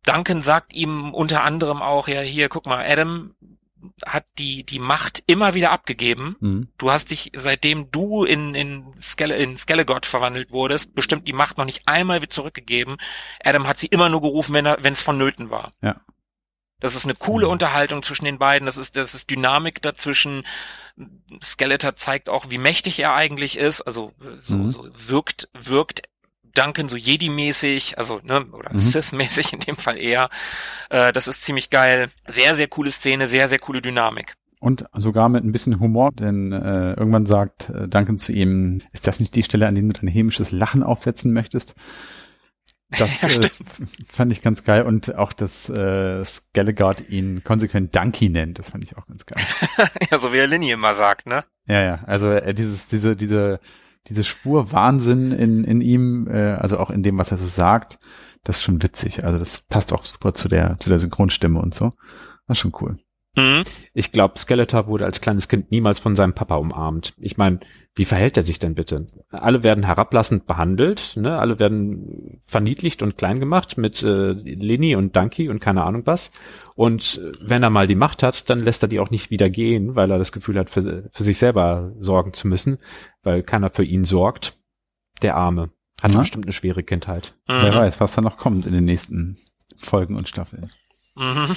Duncan sagt ihm unter anderem auch, ja, hier, guck mal, Adam hat die, die Macht immer wieder abgegeben. Mhm. Du hast dich, seitdem du in, in, Skele, in Skelegod verwandelt wurdest, bestimmt die Macht noch nicht einmal wieder zurückgegeben. Adam hat sie immer nur gerufen, wenn er, wenn es vonnöten war. Ja. Das ist eine coole Mhm. Unterhaltung zwischen den beiden. Das ist, das ist Dynamik dazwischen. Skeletor zeigt auch, wie mächtig er eigentlich ist. Also so, Mhm. so wirkt, wirkt Duncan so Jedi-mäßig, also ne, oder Mhm. Sith-mäßig in dem Fall eher. Äh, das ist ziemlich geil. Sehr, sehr coole Szene, sehr, sehr coole Dynamik. Und sogar mit ein bisschen Humor, denn äh, irgendwann sagt äh, Duncan zu ihm, ist das nicht die Stelle, an der du dein hämisches Lachen aufsetzen möchtest? Das <laughs> Ja, äh, fand ich ganz geil und auch, dass äh, Skelegard ihn konsequent Dunky nennt, das fand ich auch ganz geil. <laughs> ja, so wie er Linny immer sagt, ne? Ja, ja, also äh, dieses, diese, diese, diese Spur Wahnsinn in, in ihm, äh, also auch in dem, was er so sagt, das ist schon witzig. Also das passt auch super zu der, zu der Synchronstimme und so. Das ist schon cool. Mhm. Ich glaube, Skeletor wurde als kleines Kind niemals von seinem Papa umarmt. Ich meine, wie verhält er sich denn bitte? Alle werden herablassend behandelt, ne? Alle werden verniedlicht und klein gemacht mit äh, Linny und Donkey und keine Ahnung was. Und äh, wenn er mal die Macht hat, dann lässt er die auch nicht wieder gehen, weil er das Gefühl hat, für, für sich selber sorgen zu müssen, weil keiner für ihn sorgt. Der Arme. Hat Na? bestimmt eine schwere Kindheit. Wer Mhm. weiß, was da noch kommt in den nächsten Folgen und Staffeln. Mhm.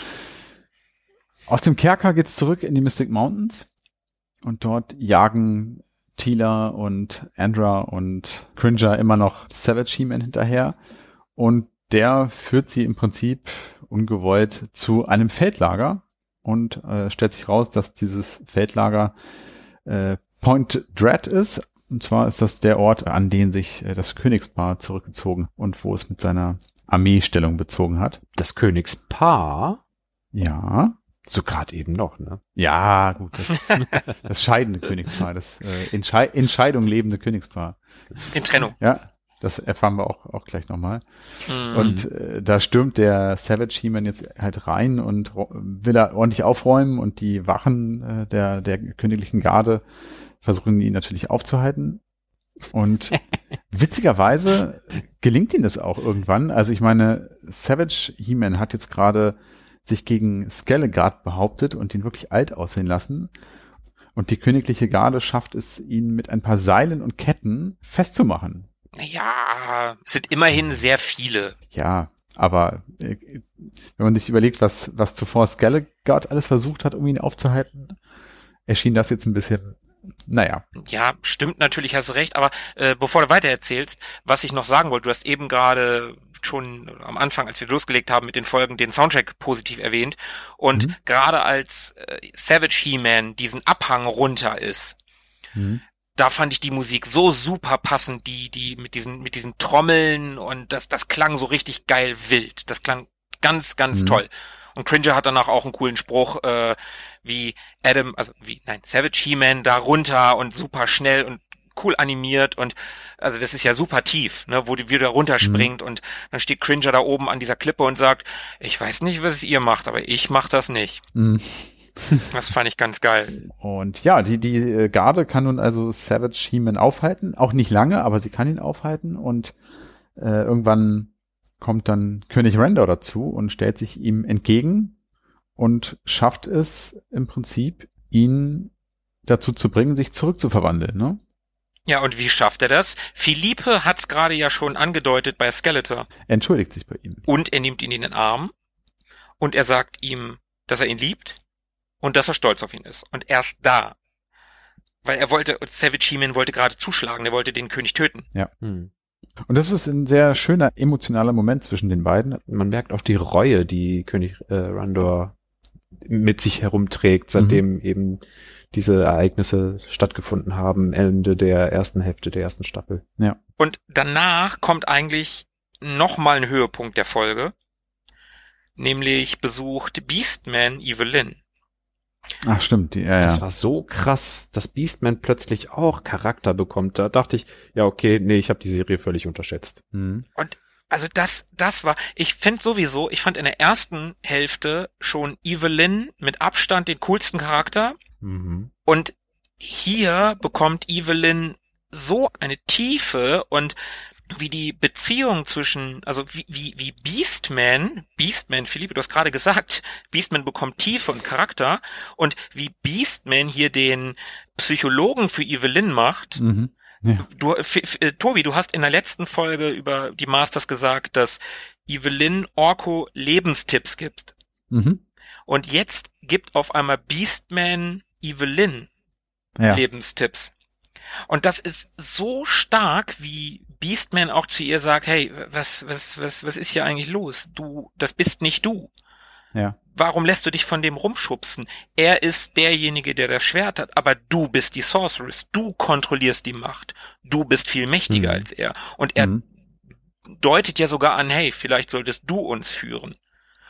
Aus dem Kerker geht's zurück in die Mystic Mountains und dort jagen Tila und Andra und Cringer immer noch Savage He-Man hinterher und der führt sie im Prinzip ungewollt zu einem Feldlager und äh, stellt sich raus, dass dieses Feldlager äh, Point Dread ist. Und zwar ist das der Ort, an den sich äh, das Königspaar zurückgezogen und wo es mit seiner Armeestellung bezogen hat. Das Königspaar, Ja, so gerade eben noch, ne? Ja, gut. Das, <laughs> das scheidende Königspaar, das äh, Entschei Entscheidung lebende Königspaar. In Trennung. Ja, das erfahren wir auch, auch gleich nochmal. Mhm. Und äh, da stürmt der Savage He-Man jetzt halt rein und will er ordentlich aufräumen und die Wachen äh, der, der königlichen Garde versuchen ihn natürlich aufzuhalten. Und <laughs> witzigerweise gelingt ihm das auch irgendwann. Also ich meine, Savage He-Man hat jetzt gerade sich gegen Skelegard behauptet und ihn wirklich alt aussehen lassen. Und die königliche Garde schafft es, ihn mit ein paar Seilen und Ketten festzumachen. Ja, es sind immerhin sehr viele. Ja, aber äh, wenn man sich überlegt, was, was zuvor Skelegard alles versucht hat, um ihn aufzuhalten, erschien das jetzt ein bisschen naja. Ja, stimmt natürlich, hast recht, aber äh, bevor du weiter erzählst, was ich noch sagen wollte, du hast eben gerade schon am Anfang, als wir losgelegt haben mit den Folgen, den Soundtrack positiv erwähnt und mhm. gerade als äh, Savage He-Man diesen Abhang runter ist, mhm. da fand ich die Musik so super passend, die, die mit diesen, mit diesen Trommeln und das, das klang so richtig geil wild. Das klang ganz, ganz mhm. toll. Und Cringer hat danach auch einen coolen Spruch, äh, wie Adam, also wie, nein, Savage He-Man da runter und super schnell und cool animiert und also das ist ja super tief, ne, wo die wieder runterspringt mhm. und dann steht Cringer da oben an dieser Klippe und sagt, ich weiß nicht, was ihr macht, aber ich mach das nicht. Mhm. <laughs> Das fand ich ganz geil. Und ja, die, die äh, Garde kann nun also Savage He-Man aufhalten. Auch nicht lange, aber sie kann ihn aufhalten. Und äh, irgendwann kommt dann König Randor dazu und stellt sich ihm entgegen und schafft es im Prinzip, ihn dazu zu bringen, sich zurückzuverwandeln, ne? Ja, und wie schafft er das? Philippe hat's gerade ja schon angedeutet bei Skeletor. Er entschuldigt sich bei ihm. Und er nimmt ihn in den Arm und er sagt ihm, dass er ihn liebt und dass er stolz auf ihn ist. Und erst da, weil er wollte, Savage He-Man wollte gerade zuschlagen, er wollte den König töten. Ja. Hm. Und das ist ein sehr schöner emotionaler Moment zwischen den beiden. Man merkt auch die Reue, die König äh, Randor mit sich herumträgt, seitdem mhm. eben diese Ereignisse stattgefunden haben, Ende der ersten Hälfte der ersten Staffel. Ja. Und danach kommt eigentlich nochmal ein Höhepunkt der Folge, nämlich besucht Beastman Evelyn. Ach stimmt, ja, ja. Das war so krass, dass Beastman plötzlich auch Charakter bekommt. Da dachte ich, ja okay, nee, ich habe die Serie völlig unterschätzt. Mhm. Und also das, das war, ich finde sowieso, ich fand in der ersten Hälfte schon Evelyn mit Abstand den coolsten Charakter. Mhm. Und hier bekommt Evelyn so eine Tiefe und wie die Beziehung zwischen, also wie, wie, wie Beastman, Beastman, Philippe, du hast gerade gesagt, Beastman bekommt Tiefe und Charakter und wie Beastman hier den Psychologen für Evelyn macht, mhm. Ja. Du, äh, Tobi, du hast in der letzten Folge über die Masters gesagt, dass Evelyn Orko Lebenstipps gibt. Mhm. Und jetzt gibt auf einmal Beastman Evelyn ja. Lebenstipps. Und das ist so stark, wie Beastman auch zu ihr sagt, hey, was, was, was, was ist hier eigentlich los? Du, das bist nicht du. Ja. Warum lässt du dich von dem rumschubsen? Er ist derjenige, der das Schwert hat, aber du bist die Sorceress. Du kontrollierst die Macht. Du bist viel mächtiger mhm. als er. Und er mhm. deutet ja sogar an, hey, vielleicht solltest du uns führen.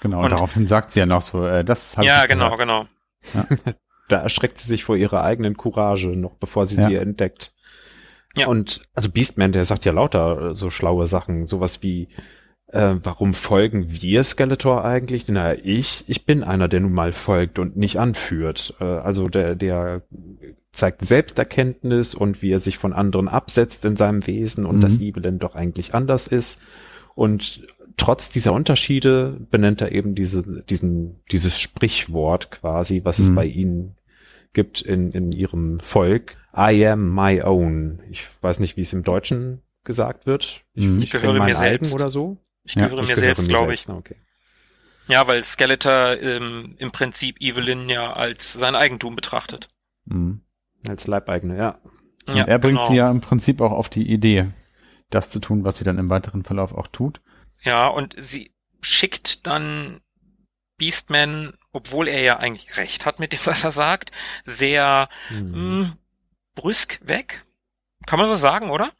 Genau, und daraufhin sagt sie ja noch so, äh, das hat Ja, genau, genau. Ja. <laughs> da erschreckt sie sich vor ihrer eigenen Courage, noch bevor sie ja. sie entdeckt. Ja. Und also Beastman, der sagt ja lauter so schlaue Sachen, sowas wie, äh, warum folgen wir Skeletor eigentlich? Na, ich, ich bin einer, der nun mal folgt und nicht anführt. Äh, also der, der zeigt Selbsterkenntnis und wie er sich von anderen absetzt in seinem Wesen und mhm. dass Evelyn doch eigentlich anders ist. Und trotz dieser Unterschiede benennt er eben diese, diesen, dieses Sprichwort quasi, was mhm. es bei ihnen gibt in, in ihrem Volk. I am my own. Ich weiß nicht, wie es im Deutschen gesagt wird. Ich, mhm. ich gehöre mir selbst oder so. Ich gehöre ja, ich mir gehöre selbst, glaube ich. Okay. Ja, weil Skeletor ähm, im Prinzip Evelyn ja als sein Eigentum betrachtet. Mhm. Als Leibeigene, ja. ja er bringt genau. sie ja im Prinzip auch auf die Idee, das zu tun, was sie dann im weiteren Verlauf auch tut. Ja, und sie schickt dann Beastman, obwohl er ja eigentlich recht hat mit dem, <laughs> was er sagt, sehr mhm. mh, hm, brüsk weg. Kann man so sagen, oder?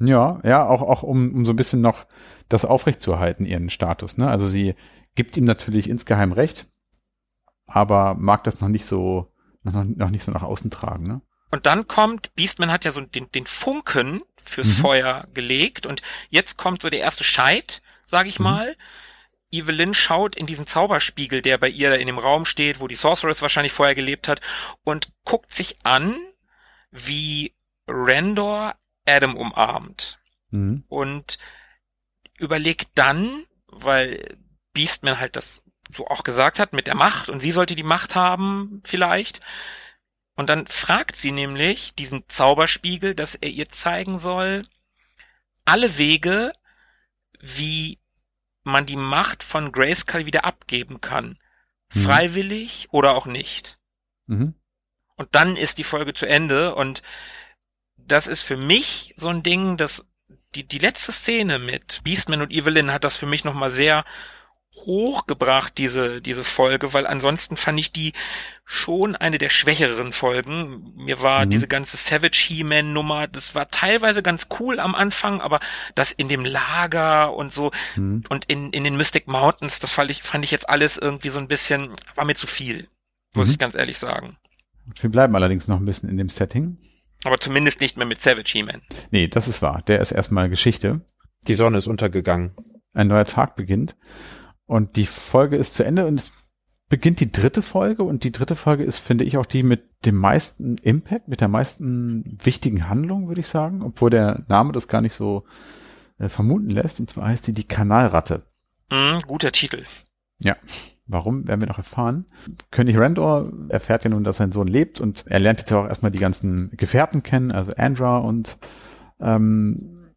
Ja, ja, auch, auch um, um so ein bisschen noch das aufrechtzuerhalten, ihren Status. Ne? Also sie gibt ihm natürlich insgeheim recht, aber mag das noch nicht so, noch, noch nicht so nach außen tragen. Ne? Und dann kommt, Beastman hat ja so den, den Funken fürs mhm. Feuer gelegt und jetzt kommt so der erste Scheit, sag ich mhm. mal. Evelyn schaut in diesen Zauberspiegel, der bei ihr in dem Raum steht, wo die Sorceress wahrscheinlich vorher gelebt hat, und guckt sich an, wie Randor Adam umarmt Mhm. und überlegt dann, weil Beastman halt das so auch gesagt hat mit der Macht und sie sollte die Macht haben vielleicht. Und dann fragt sie nämlich diesen Zauberspiegel, dass er ihr zeigen soll, alle Wege, wie man die Macht von Grayskull wieder abgeben kann. Mhm. Freiwillig oder auch nicht. Mhm. Und dann ist die Folge zu Ende und das ist für mich so ein Ding, dass die, die letzte Szene mit Beastman und Evelyn hat das für mich nochmal sehr hochgebracht, diese, diese Folge, weil ansonsten fand ich die schon eine der schwächeren Folgen. Mir war Mhm. diese ganze Savage He-Man Nummer, das war teilweise ganz cool am Anfang, aber das in dem Lager und so Mhm. und in, in den Mystic Mountains, das fand ich, fand ich jetzt alles irgendwie so ein bisschen, war mir zu viel, muss Mhm. ich ganz ehrlich sagen. Wir bleiben allerdings noch ein bisschen in dem Setting. Aber zumindest nicht mehr mit Savage He-Man. Nee, das ist wahr. Der ist erstmal Geschichte. Die Sonne ist untergegangen. Ein neuer Tag beginnt. Und die Folge ist zu Ende und es beginnt die dritte Folge. Und die dritte Folge ist, finde ich, auch die mit dem meisten Impact, mit der meisten wichtigen Handlung, würde ich sagen. Obwohl der Name das gar nicht so äh, vermuten lässt. Und zwar heißt die die Kanalratte. Mhm, guter Titel. Ja. Warum, werden wir noch erfahren. König Randor erfährt ja nun, dass sein Sohn lebt und er lernt jetzt auch erstmal die ganzen Gefährten kennen, also Andra und ähm,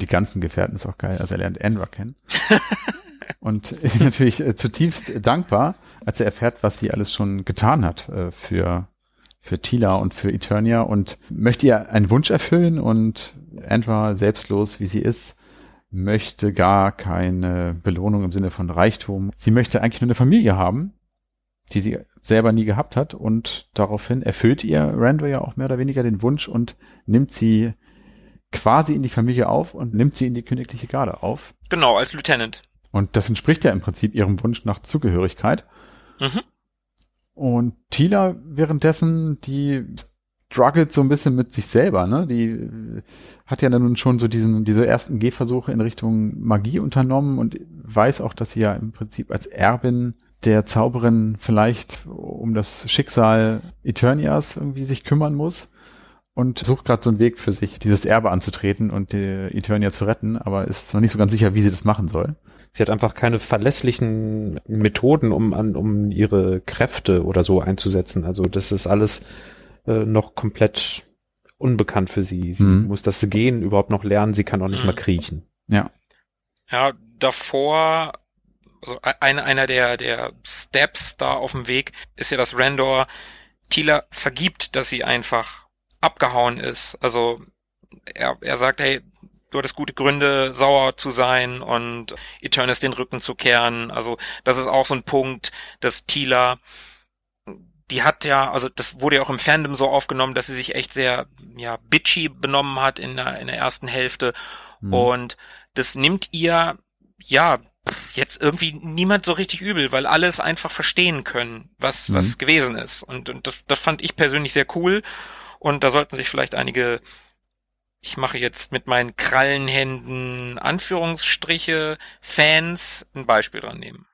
die ganzen Gefährten ist auch geil, also er lernt Andra kennen. <laughs> und <laughs> ist natürlich äh, zutiefst dankbar, als er erfährt, was sie alles schon getan hat äh, für, für Tila und für Eternia und möchte ihr einen Wunsch erfüllen und Andra, selbstlos wie sie ist, möchte gar keine Belohnung im Sinne von Reichtum. Sie möchte eigentlich nur eine Familie haben, die sie selber nie gehabt hat und daraufhin erfüllt ihr Randor ja auch mehr oder weniger den Wunsch und nimmt sie quasi in die Familie auf und nimmt sie in die königliche Garde auf. Genau, als Lieutenant. Und das entspricht ja im Prinzip ihrem Wunsch nach Zugehörigkeit. Mhm. Und Tila währenddessen, die struggelt so ein bisschen mit sich selber, ne? Die äh, hat ja dann nun schon so diesen, diese ersten Gehversuche in Richtung Magie unternommen und weiß auch, dass sie ja im Prinzip als Erbin der Zauberin vielleicht um das Schicksal Eternias irgendwie sich kümmern muss und sucht gerade so einen Weg für sich, dieses Erbe anzutreten und die Eternia zu retten, aber ist noch nicht so ganz sicher, wie sie das machen soll. Sie hat einfach keine verlässlichen Methoden, um an, um ihre Kräfte oder so einzusetzen. Also das ist alles äh, noch komplett unbekannt für sie. Sie Mhm. muss das Gehen überhaupt noch lernen. Sie kann auch nicht Mhm. mal kriechen. Ja. Ja, davor, also e- einer, einer der, der Steps da auf dem Weg ist ja, dass Randor Tila vergibt, dass sie einfach abgehauen ist. Also er, er sagt, hey, du hattest gute Gründe, sauer zu sein und Eternus den Rücken zu kehren. Also das ist auch so ein Punkt, dass Tila, die hat ja, also das wurde ja auch im Fandom so aufgenommen, dass sie sich echt sehr, ja, bitchy benommen hat in der, in der ersten Hälfte. Mhm. Und das nimmt ihr, ja, jetzt irgendwie niemand so richtig übel, weil alle es einfach verstehen können, was, Mhm. was gewesen ist. Und, und das, das fand ich persönlich sehr cool. Und da sollten sich vielleicht einige, ich mache jetzt mit meinen Krallenhänden Anführungsstriche, Fans ein Beispiel dran nehmen.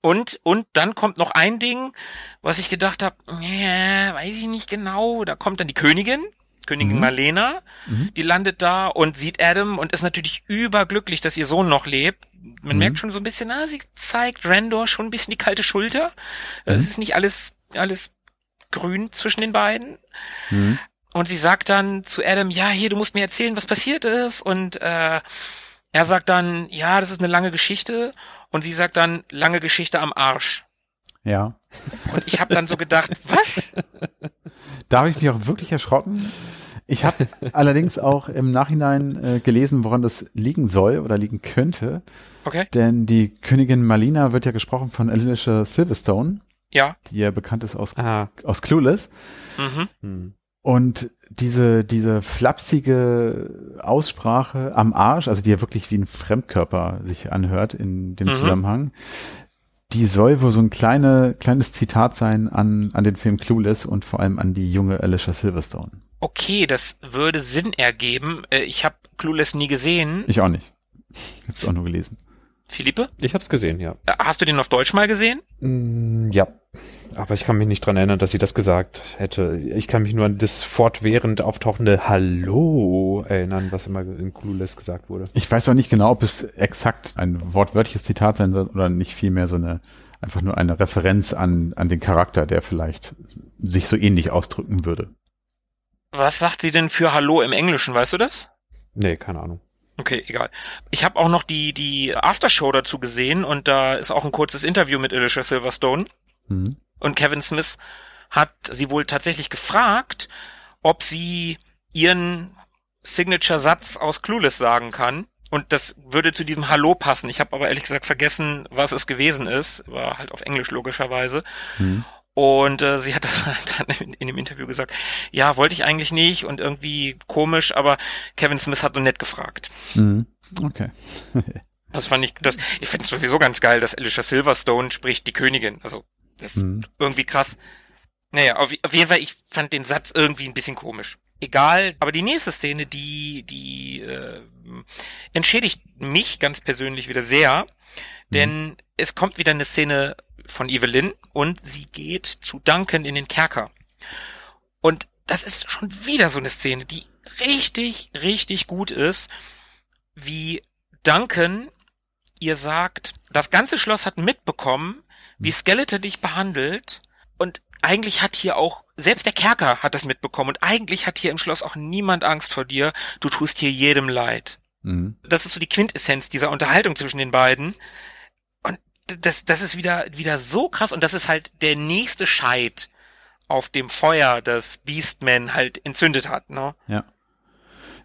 Und, und dann kommt noch ein Ding, was ich gedacht habe, ja, weiß ich nicht genau. Da kommt dann die Königin, Königin Mhm. Marlena, Mhm. die landet da und sieht Adam und ist natürlich überglücklich, dass ihr Sohn noch lebt. Man Mhm. merkt schon so ein bisschen, na, sie zeigt Randor schon ein bisschen die kalte Schulter. Mhm. Es ist nicht alles, alles grün zwischen den beiden. Mhm. Und sie sagt dann zu Adam, ja, hier, du musst mir erzählen, was passiert ist. Und äh, er sagt dann, ja, das ist eine lange Geschichte. Und sie sagt dann, lange Geschichte am Arsch. Ja. Und ich habe dann so gedacht, <laughs> was? Da habe ich mich auch wirklich erschrocken. Ich habe allerdings auch im Nachhinein äh, gelesen, woran das liegen soll oder liegen könnte. Okay, Denn die Königin Malina wird ja gesprochen von Alicia Silverstone, ja. die ja bekannt ist aus, Ah. aus Clueless. Mhm. Und diese, diese flapsige Aussprache am Arsch, also die ja wirklich wie ein Fremdkörper sich anhört in dem Mhm. Zusammenhang, die soll wohl so ein kleine, kleines Zitat sein an, an den Film Clueless und vor allem an die junge Alicia Silverstone. Okay, das würde Sinn ergeben. Äh, Ich habe Clueless nie gesehen. Ich auch nicht. Ich hab's auch nur gelesen. Philippe, Ich hab's gesehen, ja. äh, hast du den auf Deutsch mal gesehen? Mm, ja. Aber ich kann mich nicht dran erinnern, dass sie das gesagt hätte. Ich kann mich nur an das fortwährend auftauchende Hallo erinnern, was immer in Clueless gesagt wurde. Ich weiß auch nicht genau, ob es exakt ein wortwörtliches Zitat sein soll oder nicht vielmehr so eine, einfach nur eine Referenz an, an den Charakter, der vielleicht sich so ähnlich ausdrücken würde. Was sagt sie denn für Hallo im Englischen, weißt du das? Nee, keine Ahnung. Okay, egal. Ich habe auch noch die, die Aftershow dazu gesehen und da ist auch ein kurzes Interview mit Alicia Silverstone. Mhm. Und Kevin Smith hat sie wohl tatsächlich gefragt, ob sie ihren Signature-Satz aus Clueless sagen kann. Und das würde zu diesem Hallo passen. Ich habe aber ehrlich gesagt vergessen, was es gewesen ist. War halt auf Englisch logischerweise. Mhm. Und äh, sie hat das <laughs> dann in, in dem Interview gesagt, ja, wollte ich eigentlich nicht und irgendwie komisch, aber Kevin Smith hat so nett gefragt. Mhm. Okay. <laughs> Das fand ich, das, ich finde es sowieso ganz geil, dass Alicia Silverstone spricht die Königin. Also, das ist Mhm. irgendwie krass. Naja, auf, auf jeden Fall, ich fand den Satz irgendwie ein bisschen komisch. Egal, aber die nächste Szene, die, die äh, entschädigt mich ganz persönlich wieder sehr, denn es kommt wieder eine Szene von Evelyn und sie geht zu Duncan in den Kerker. Und das ist schon wieder so eine Szene, die richtig, richtig gut ist, wie Duncan ihr sagt, das ganze Schloss hat mitbekommen, wie Skeletor dich behandelt und eigentlich hat hier auch, selbst der Kerker hat das mitbekommen und eigentlich hat hier im Schloss auch niemand Angst vor dir, du tust hier jedem leid. Mhm. Das ist so die Quintessenz dieser Unterhaltung zwischen den beiden. Und das, das ist wieder, wieder so krass und das ist halt der nächste Scheit auf dem Feuer, das Beastman halt entzündet hat, ne? Ja.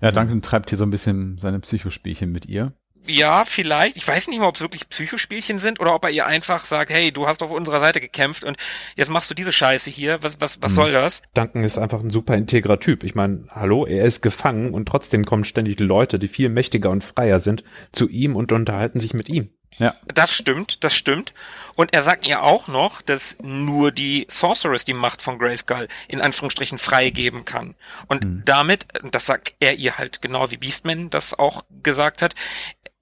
Ja, Duncan treibt hier so ein bisschen seine Psychospielchen mit ihr. Ja, vielleicht. Ich weiß nicht mal, ob es wirklich Psychospielchen sind oder ob er ihr einfach sagt, hey, du hast auf unserer Seite gekämpft und jetzt machst du diese Scheiße hier. Was, was, was Mhm. soll das? Duncan ist einfach ein super integrer Typ. Ich meine, hallo, er ist gefangen und trotzdem kommen ständig Leute, die viel mächtiger und freier sind, zu ihm und unterhalten sich mit ihm. Ja. Das stimmt, das stimmt. Und er sagt ihr auch noch, dass nur die Sorceress die Macht von Grayskull in Anführungsstrichen freigeben kann. Und Mhm. damit, das sagt er ihr halt genau wie Beastman das auch gesagt hat,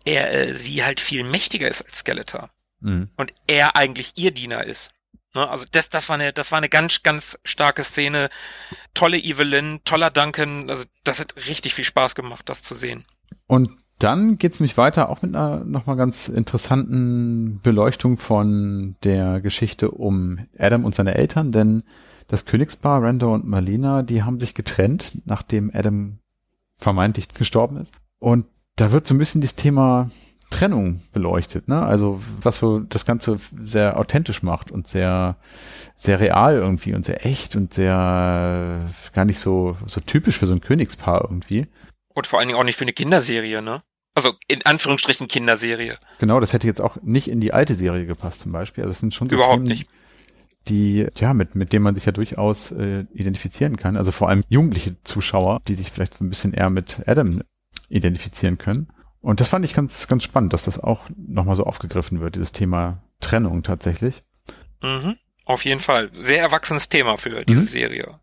er äh, sie halt viel mächtiger ist als Skeletor. Mhm. und er eigentlich ihr Diener ist. Ne, also das, das war eine, das war eine ganz, ganz starke Szene. Tolle Evelyn, toller Duncan. Also das hat richtig viel Spaß gemacht, das zu sehen. Und dann geht's mich weiter, auch mit einer nochmal ganz interessanten Beleuchtung von der Geschichte um Adam und seine Eltern, denn das Königspaar, Randall und Marlena, die haben sich getrennt, nachdem Adam vermeintlich gestorben ist. Und da wird so ein bisschen das Thema Trennung beleuchtet, ne? Also was so das Ganze sehr authentisch macht und sehr, sehr real irgendwie und sehr echt und sehr gar nicht so, so typisch für so ein Königspaar irgendwie. Und vor allen Dingen auch nicht für eine Kinderserie, ne? Also in Anführungsstrichen Kinderserie. Genau, das hätte jetzt auch nicht in die alte Serie gepasst zum Beispiel. Also es sind schon so Überhaupt Themen, nicht. die, ja, mit, mit denen man sich ja durchaus äh, identifizieren kann. Also vor allem jugendliche Zuschauer, die sich vielleicht so ein bisschen eher mit Adam identifizieren können. Und das fand ich ganz, ganz spannend, dass das auch nochmal so aufgegriffen wird, dieses Thema Trennung tatsächlich. Mhm. Auf jeden Fall. Sehr erwachsenes Thema für diese Mhm. Serie.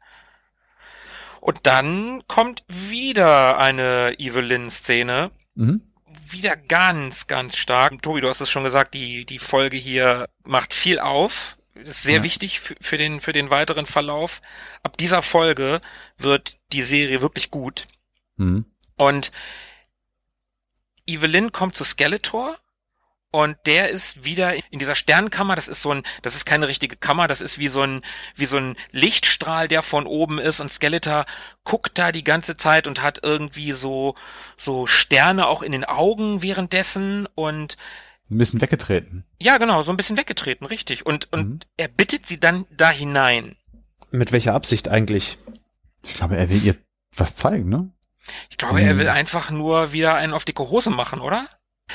Und dann kommt wieder eine Evelyn-Szene. Mhm. Wieder ganz, ganz stark. Tobi, du hast es schon gesagt, die, die Folge hier macht viel auf. Das ist sehr Ja. wichtig für, für, den, für den weiteren Verlauf. Ab dieser Folge wird die Serie wirklich gut. Mhm. Und Evelyn kommt zu Skeletor und der ist wieder in dieser Sternkammer. Das ist so ein, das ist keine richtige Kammer, das ist wie so ein, wie so ein Lichtstrahl, der von oben ist und Skeletor guckt da die ganze Zeit und hat irgendwie so, so Sterne auch in den Augen währenddessen und Ein bisschen weggetreten. ja, genau, so ein bisschen weggetreten, richtig. Und, und Mhm. er bittet sie dann da hinein. Mit welcher Absicht eigentlich? Ich glaube, er will ihr was zeigen, ne? Ich glaube, er will einfach nur wieder einen auf dicke Hose machen, oder?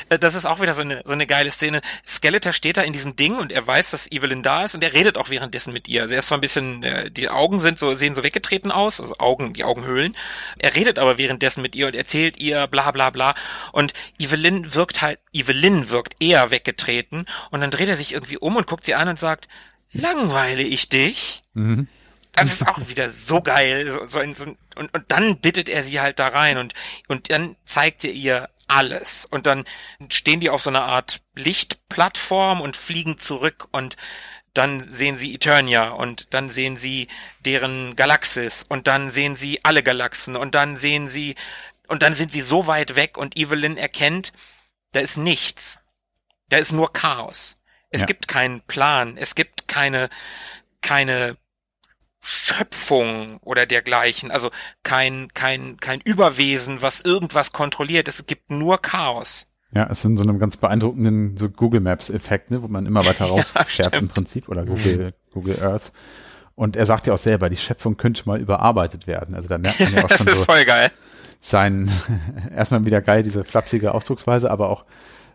Äh, Das ist auch wieder so eine, so eine geile Szene. Skeletor steht da in diesem Ding und er weiß, dass Evelyn da ist und er redet auch währenddessen mit ihr. Also er ist zwar ein bisschen, äh, die Augen sind so, sehen so weggetreten aus, also Augen, die Augenhöhlen. Er redet aber währenddessen mit ihr und erzählt ihr bla bla bla. Und Evelyn wirkt halt, Evelyn wirkt eher weggetreten und dann dreht er sich irgendwie um und guckt sie an und sagt, langweile ich dich? Mhm. Das ist <laughs> auch wieder so geil. So, so, so, und, und dann bittet er sie halt da rein und, und dann zeigt er ihr alles. Und dann stehen die auf so einer Art Lichtplattform und fliegen zurück und dann sehen sie Eternia und dann sehen sie deren Galaxis und dann sehen sie alle Galaxen und dann sehen sie und dann sind sie so weit weg und Evelyn erkennt, da ist nichts. Da ist nur Chaos. Es Ja. gibt keinen Plan, es gibt keine keine Schöpfung oder dergleichen, also kein kein kein Überwesen, was irgendwas kontrolliert. Es gibt nur Chaos. Ja, es sind so einem ganz beeindruckenden so Google Maps Effekt, ne, wo man immer weiter <laughs> rausfährt im stimmt. Prinzip oder Google, Google Earth. Und er sagt ja auch selber, die Schöpfung könnte mal überarbeitet werden. Also da merkt man ja <laughs> auch Das schon ist so voll geil. sein, <laughs> erstmal wieder geil, diese flapsige Ausdrucksweise, aber auch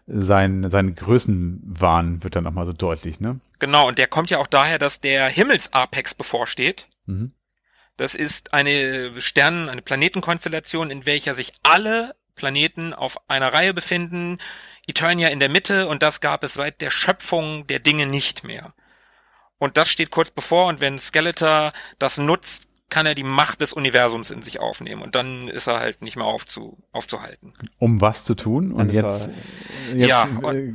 sein, sein Größenwahn wird dann nochmal so deutlich, ne? Genau, und der kommt ja auch daher, dass der Himmelsapex bevorsteht. Mhm. Das ist eine Sternen-, eine Planetenkonstellation, in welcher sich alle Planeten auf einer Reihe befinden, Eternia in der Mitte und das gab es seit der Schöpfung der Dinge nicht mehr. Und das steht kurz bevor und wenn Skeletor das nutzt, kann er die Macht des Universums in sich aufnehmen und dann ist er halt nicht mehr aufzu, aufzuhalten. Um was zu tun. Und Dann ist jetzt, jetzt Ja, äh,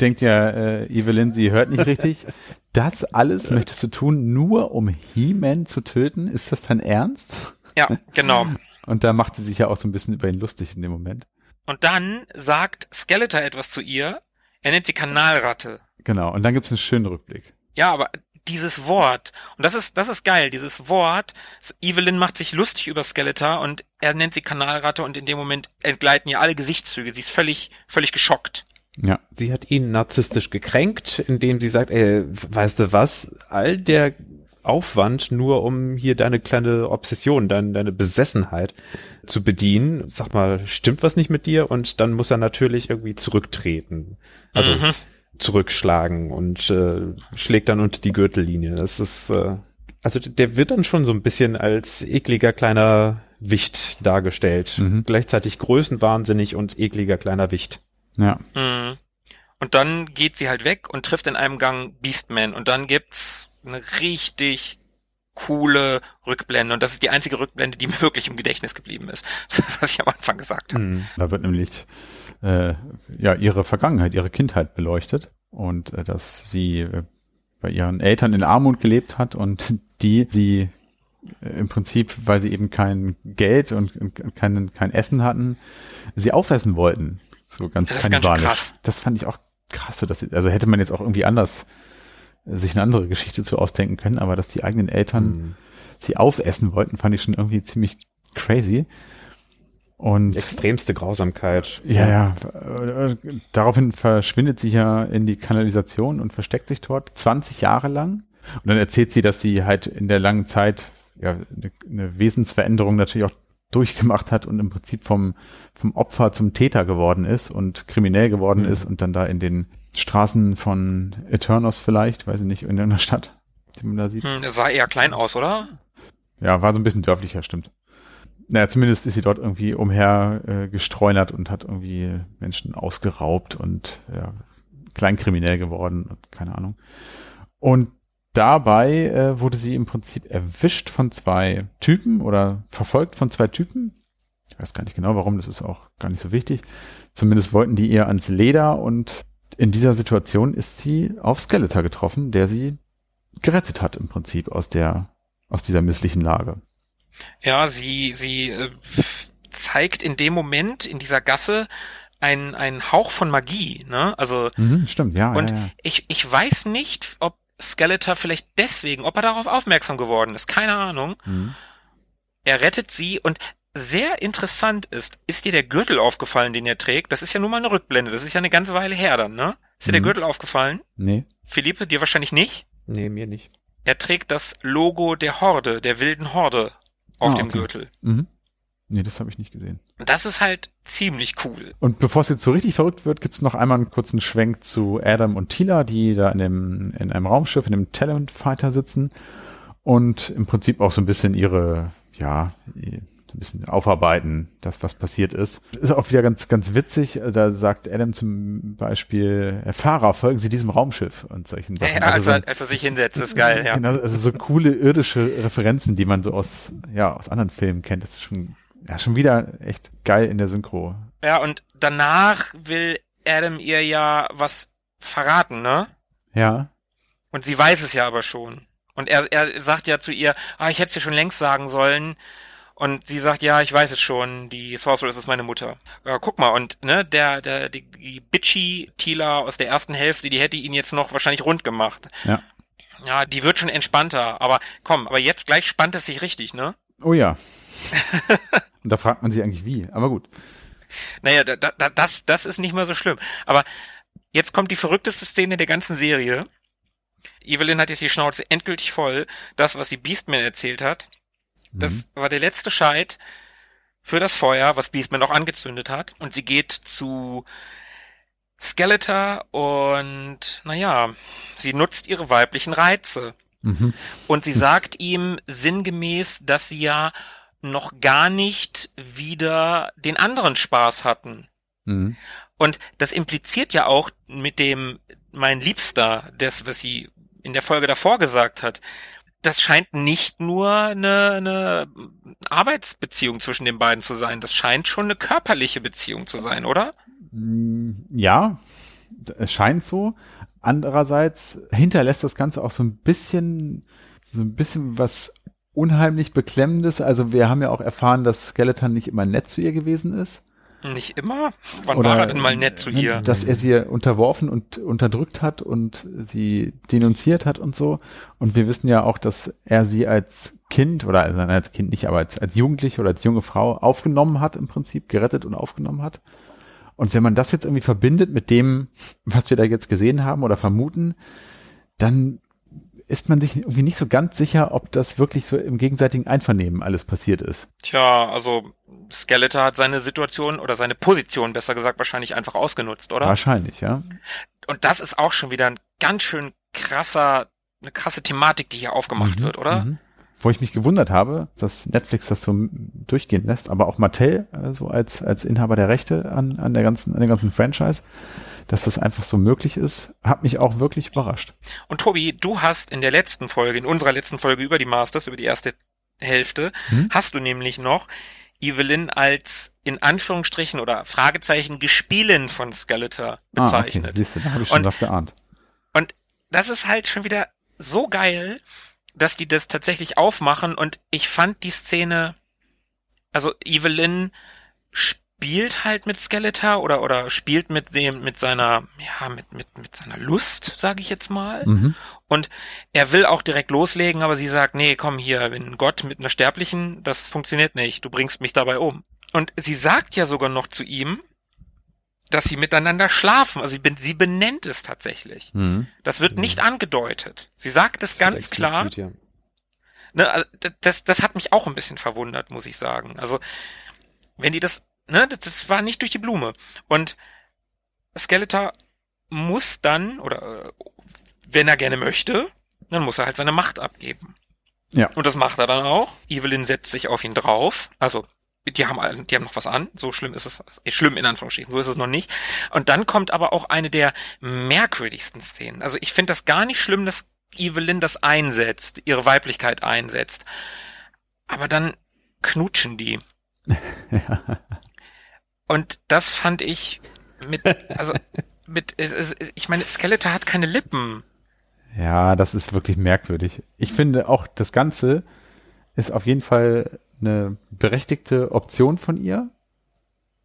denkt ja äh, Evelyn, sie hört nicht richtig. <laughs> Das alles möchtest du tun, nur um He-Man zu töten? Ist das dein Ernst? Ja, genau. <laughs> Und da macht sie sich ja auch so ein bisschen über ihn lustig in dem Moment. Und dann sagt Skeletor etwas zu ihr. Er nennt sie Kanalratte. Genau. Und dann gibt's einen schönen Rückblick. Ja, aber dieses Wort, und das ist, das ist geil, dieses Wort, Evelyn macht sich lustig über Skeletor und er nennt sie Kanalratte und in dem Moment entgleiten ihr alle Gesichtszüge. Sie ist völlig, völlig geschockt. Ja. Sie hat ihn narzisstisch gekränkt, indem sie sagt, ey, weißt du was, all der Aufwand nur um hier deine kleine Obsession, deine, deine Besessenheit zu bedienen. Sag mal, stimmt was nicht mit dir? Und dann muss er natürlich irgendwie zurücktreten. Also Mhm. Zurückschlagen und äh, schlägt dann unter die Gürtellinie. Das ist, äh, also der wird dann schon so ein bisschen als ekliger kleiner Wicht dargestellt. Mhm. Gleichzeitig größenwahnsinnig und ekliger kleiner Wicht. Ja. Mhm. Und dann geht sie halt weg und trifft in einem Gang Beastman und dann gibt's eine richtig coole Rückblende und das ist die einzige Rückblende, die mir wirklich im Gedächtnis geblieben ist, <laughs> was ich am Anfang gesagt habe. Mhm. Da wird nämlich äh, ja ihre Vergangenheit, ihre Kindheit beleuchtet und äh, dass sie äh, bei ihren Eltern in Armut gelebt hat und <laughs> die sie äh, im Prinzip, weil sie eben kein Geld und, und kein, kein Essen hatten, sie aufessen wollten. So ganz Das ganz kannibalisch. krass. Das fand ich auch krass, so dass sie, also hätte man jetzt auch irgendwie anders äh, sich eine andere Geschichte zu ausdenken können, aber dass die eigenen Eltern Mhm. sie aufessen wollten, fand ich schon irgendwie ziemlich crazy. Und Extremste Grausamkeit. ja, ja. Daraufhin verschwindet sie ja in die Kanalisation und versteckt sich dort 20 Jahre lang. Und dann erzählt sie, dass sie halt in der langen Zeit ja eine, eine Wesensveränderung natürlich auch durchgemacht hat und im Prinzip vom, vom Opfer zum Täter geworden ist und kriminell geworden Mhm. ist und dann da in den Straßen von Eternos vielleicht, weiß ich nicht, in einer Stadt, die man da sieht. Hm, sah eher klein aus, oder? Ja, war so ein bisschen dörflicher, stimmt. Naja, zumindest ist sie dort irgendwie umher äh, und hat irgendwie Menschen ausgeraubt und ja, kleinkriminell geworden und keine Ahnung. Und dabei äh, wurde sie im Prinzip erwischt von zwei Typen oder verfolgt von zwei Typen. Ich weiß gar nicht genau warum, das ist auch gar nicht so wichtig. Zumindest wollten die ihr ans Leder und in dieser Situation ist sie auf Skeletor getroffen, der sie gerettet hat im Prinzip aus der aus dieser misslichen Lage. Ja, sie, sie äh, zeigt in dem Moment in dieser Gasse einen, einen Hauch von Magie, ne? Also, Mhm, stimmt, ja. und ja, ja. ich, ich weiß nicht, ob Skeletor vielleicht deswegen, ob er darauf aufmerksam geworden ist, keine Ahnung. Mhm. Er rettet sie und sehr interessant ist, ist dir der Gürtel aufgefallen, den er trägt? Das ist ja nun mal eine Rückblende, das ist ja eine ganze Weile her dann, ne? Ist dir der Mhm. Gürtel aufgefallen? Nee. Philippe, dir wahrscheinlich nicht? Nee, mir nicht. Er trägt das Logo der Horde, der wilden Horde auf Ah, dem okay. Gürtel. Mhm. Nee, das habe ich nicht gesehen. Und das ist halt ziemlich cool. Und bevor es jetzt so richtig verrückt wird, gibt's noch einmal einen kurzen Schwenk zu Adam und Tila, die da in, dem, in einem Raumschiff, in dem Talent Fighter sitzen und im Prinzip auch so ein bisschen ihre, ja, ein bisschen aufarbeiten, das, was passiert ist. Ist auch wieder ganz, ganz witzig. Da sagt Adam zum Beispiel, Herr Fahrer, folgen Sie diesem Raumschiff und solchen Sachen. Ja, als, Also so- er, als er sich hinsetzt, ist geil, ja. Genau, also so coole irdische Referenzen, die man so aus, ja, aus anderen Filmen kennt. Das ist schon, ja, schon wieder echt geil in der Synchro. Ja, und danach will Adam ihr ja was verraten, ne? Ja. Und sie weiß es ja aber schon. Und er, er sagt ja zu ihr, ah, ich hätte es dir schon längst sagen sollen. Und sie sagt, ja, ich weiß es schon, die Sorceress ist meine Mutter. Ja, guck mal, und ne, der, der, die, die bitchy Tila aus der ersten Hälfte, die hätte ihn jetzt noch wahrscheinlich rund gemacht. Ja. Ja, die wird schon entspannter, aber komm, aber jetzt gleich spannt es sich richtig, ne? Oh ja. <laughs> Und da fragt man sich eigentlich wie, aber gut. Naja, da, da, das, das ist nicht mehr so schlimm. Aber jetzt kommt die verrückteste Szene der ganzen Serie. Evelyn hat jetzt die Schnauze endgültig voll. Das, was sie Beastman erzählt hat, das Mhm. war der letzte Scheit für das Feuer, was Beastman auch angezündet hat. Und sie geht zu Skeletor und, naja, sie nutzt ihre weiblichen Reize. Mhm. Und sie sagt ihm sinngemäß, dass sie ja noch gar nicht wieder den anderen Spaß hatten. Mhm. Und das impliziert ja auch mit dem mein Liebster, das, was sie in der Folge davor gesagt hat. Das scheint nicht nur eine, eine Arbeitsbeziehung zwischen den beiden zu sein. Das scheint schon eine körperliche Beziehung zu sein, oder? Mm, Ja, es scheint so. Andererseits hinterlässt das Ganze auch so ein bisschen, so ein bisschen was unheimlich Beklemmendes. Also wir haben ja auch erfahren, dass Skeleton nicht immer nett zu ihr gewesen ist. Nicht immer? Wann Oder, war er denn mal nett zu ne, ihr? Dass er sie unterworfen und unterdrückt hat und sie denunziert hat und so. Und wir wissen ja auch, dass er sie als Kind oder also als Kind nicht, aber als, als Jugendliche oder als junge Frau aufgenommen hat im Prinzip, gerettet und aufgenommen hat. Und wenn man das jetzt irgendwie verbindet mit dem, was wir da jetzt gesehen haben oder vermuten, dann ist man sich irgendwie nicht so ganz sicher, ob das wirklich so im gegenseitigen Einvernehmen alles passiert ist. Tja, also Skeletor hat seine Situation oder seine Position, besser gesagt, wahrscheinlich einfach ausgenutzt, oder? Wahrscheinlich, ja. Und das ist auch schon wieder ein ganz schön krasser, eine krasse Thematik, die hier aufgemacht Mhm, wird, oder? mhm. Wo ich mich gewundert habe, dass Netflix das so durchgehen lässt, aber auch Mattel, äh, so als, als Inhaber der Rechte an, an der ganzen, an der ganzen Franchise, dass das einfach so möglich ist, hat mich auch wirklich überrascht. Und Tobi, du hast in der letzten Folge, in unserer letzten Folge über die Masters, über die erste Hälfte, Hm? hast du nämlich noch Evelyn als in Anführungsstrichen oder Fragezeichen Gespielin von Skeletor Ah, okay. bezeichnet. Siehst du, da habe ich schon Und- geahnt. Und das ist halt schon wieder so geil, dass die das tatsächlich aufmachen und ich fand die Szene, also Evelyn spielt halt mit Skeletor oder oder spielt mit dem mit seiner ja mit mit mit seiner Lust, sage ich jetzt mal. Mhm. Und er will auch direkt loslegen, aber sie sagt, nee, komm hier, wenn Gott mit einer Sterblichen, das funktioniert nicht, du bringst mich dabei um. Und sie sagt ja sogar noch zu ihm, dass sie miteinander schlafen. Also sie, ben- sie benennt es tatsächlich. Mhm. Das wird nicht angedeutet. Sie sagt es ganz klar. Ja. Ne, also das, das hat mich auch ein bisschen verwundert, muss ich sagen. Also, wenn die das, ne, das, das war nicht durch die Blume. Und Skeletor muss dann, oder äh, wenn er gerne möchte, dann muss er halt seine Macht abgeben. Ja. Und das macht er dann auch. Evelyn setzt sich auf ihn drauf. Also, die haben, die haben noch was an. So schlimm ist es, äh, schlimm in Anführungsstrichen, so ist es noch nicht. Und dann kommt aber auch eine der merkwürdigsten Szenen. Also ich finde das gar nicht schlimm, dass Evelyn das einsetzt, ihre Weiblichkeit einsetzt. Aber dann knutschen die. <laughs> Und das fand ich mit, also mit, es, es, ich meine, Skeletor hat keine Lippen. Ja, das ist wirklich merkwürdig. Ich finde auch, das Ganze ist auf jeden Fall eine berechtigte Option von ihr.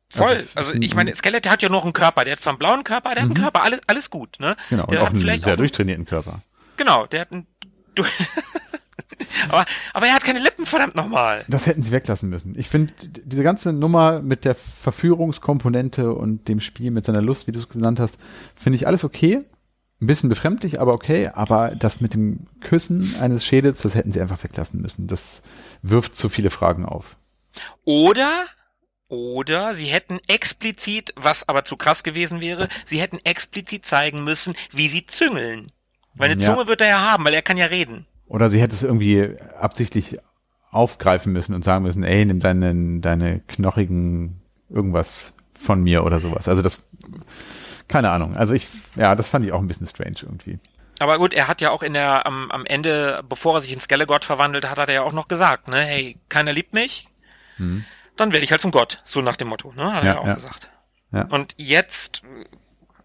Voll. Also, Also, ich- meine, Skeletor hat ja noch einen Körper. Der hat zwar einen blauen Körper, der hat einen Körper. Alles, alles gut, ne? Genau, und der auch hat einen vielleicht sehr auch, durchtrainierten Körper. genau, der hat einen, <laughs> aber, aber er hat keine Lippen, verdammt nochmal. Das hätten sie weglassen müssen. Ich finde, diese ganze Nummer mit der Verführungskomponente und dem Spiel mit seiner Lust, wie du es genannt hast, finde ich alles okay. Ein bisschen befremdlich, aber okay. Aber das mit dem Küssen eines Schädels, das hätten sie einfach weglassen müssen. Das wirft zu viele Fragen auf. Oder, oder sie hätten explizit, was aber zu krass gewesen wäre, sie hätten explizit zeigen müssen, wie sie züngeln. Weil eine Ja. Zunge wird er ja haben, weil er kann ja reden. Oder sie hätte es irgendwie absichtlich aufgreifen müssen und sagen müssen, ey, nimm deine, deine knochigen irgendwas von mir oder sowas. Also das, keine Ahnung. Also ich, ja, das fand ich auch ein bisschen strange irgendwie. Aber gut, er hat ja auch in der, am, am Ende, bevor er sich in Skelegott verwandelt hat, hat er ja auch noch gesagt, ne, hey, keiner liebt mich, dann werde ich halt zum Gott. So nach dem Motto, ne, hat er Ja, ja auch ja. gesagt. Ja. Und jetzt,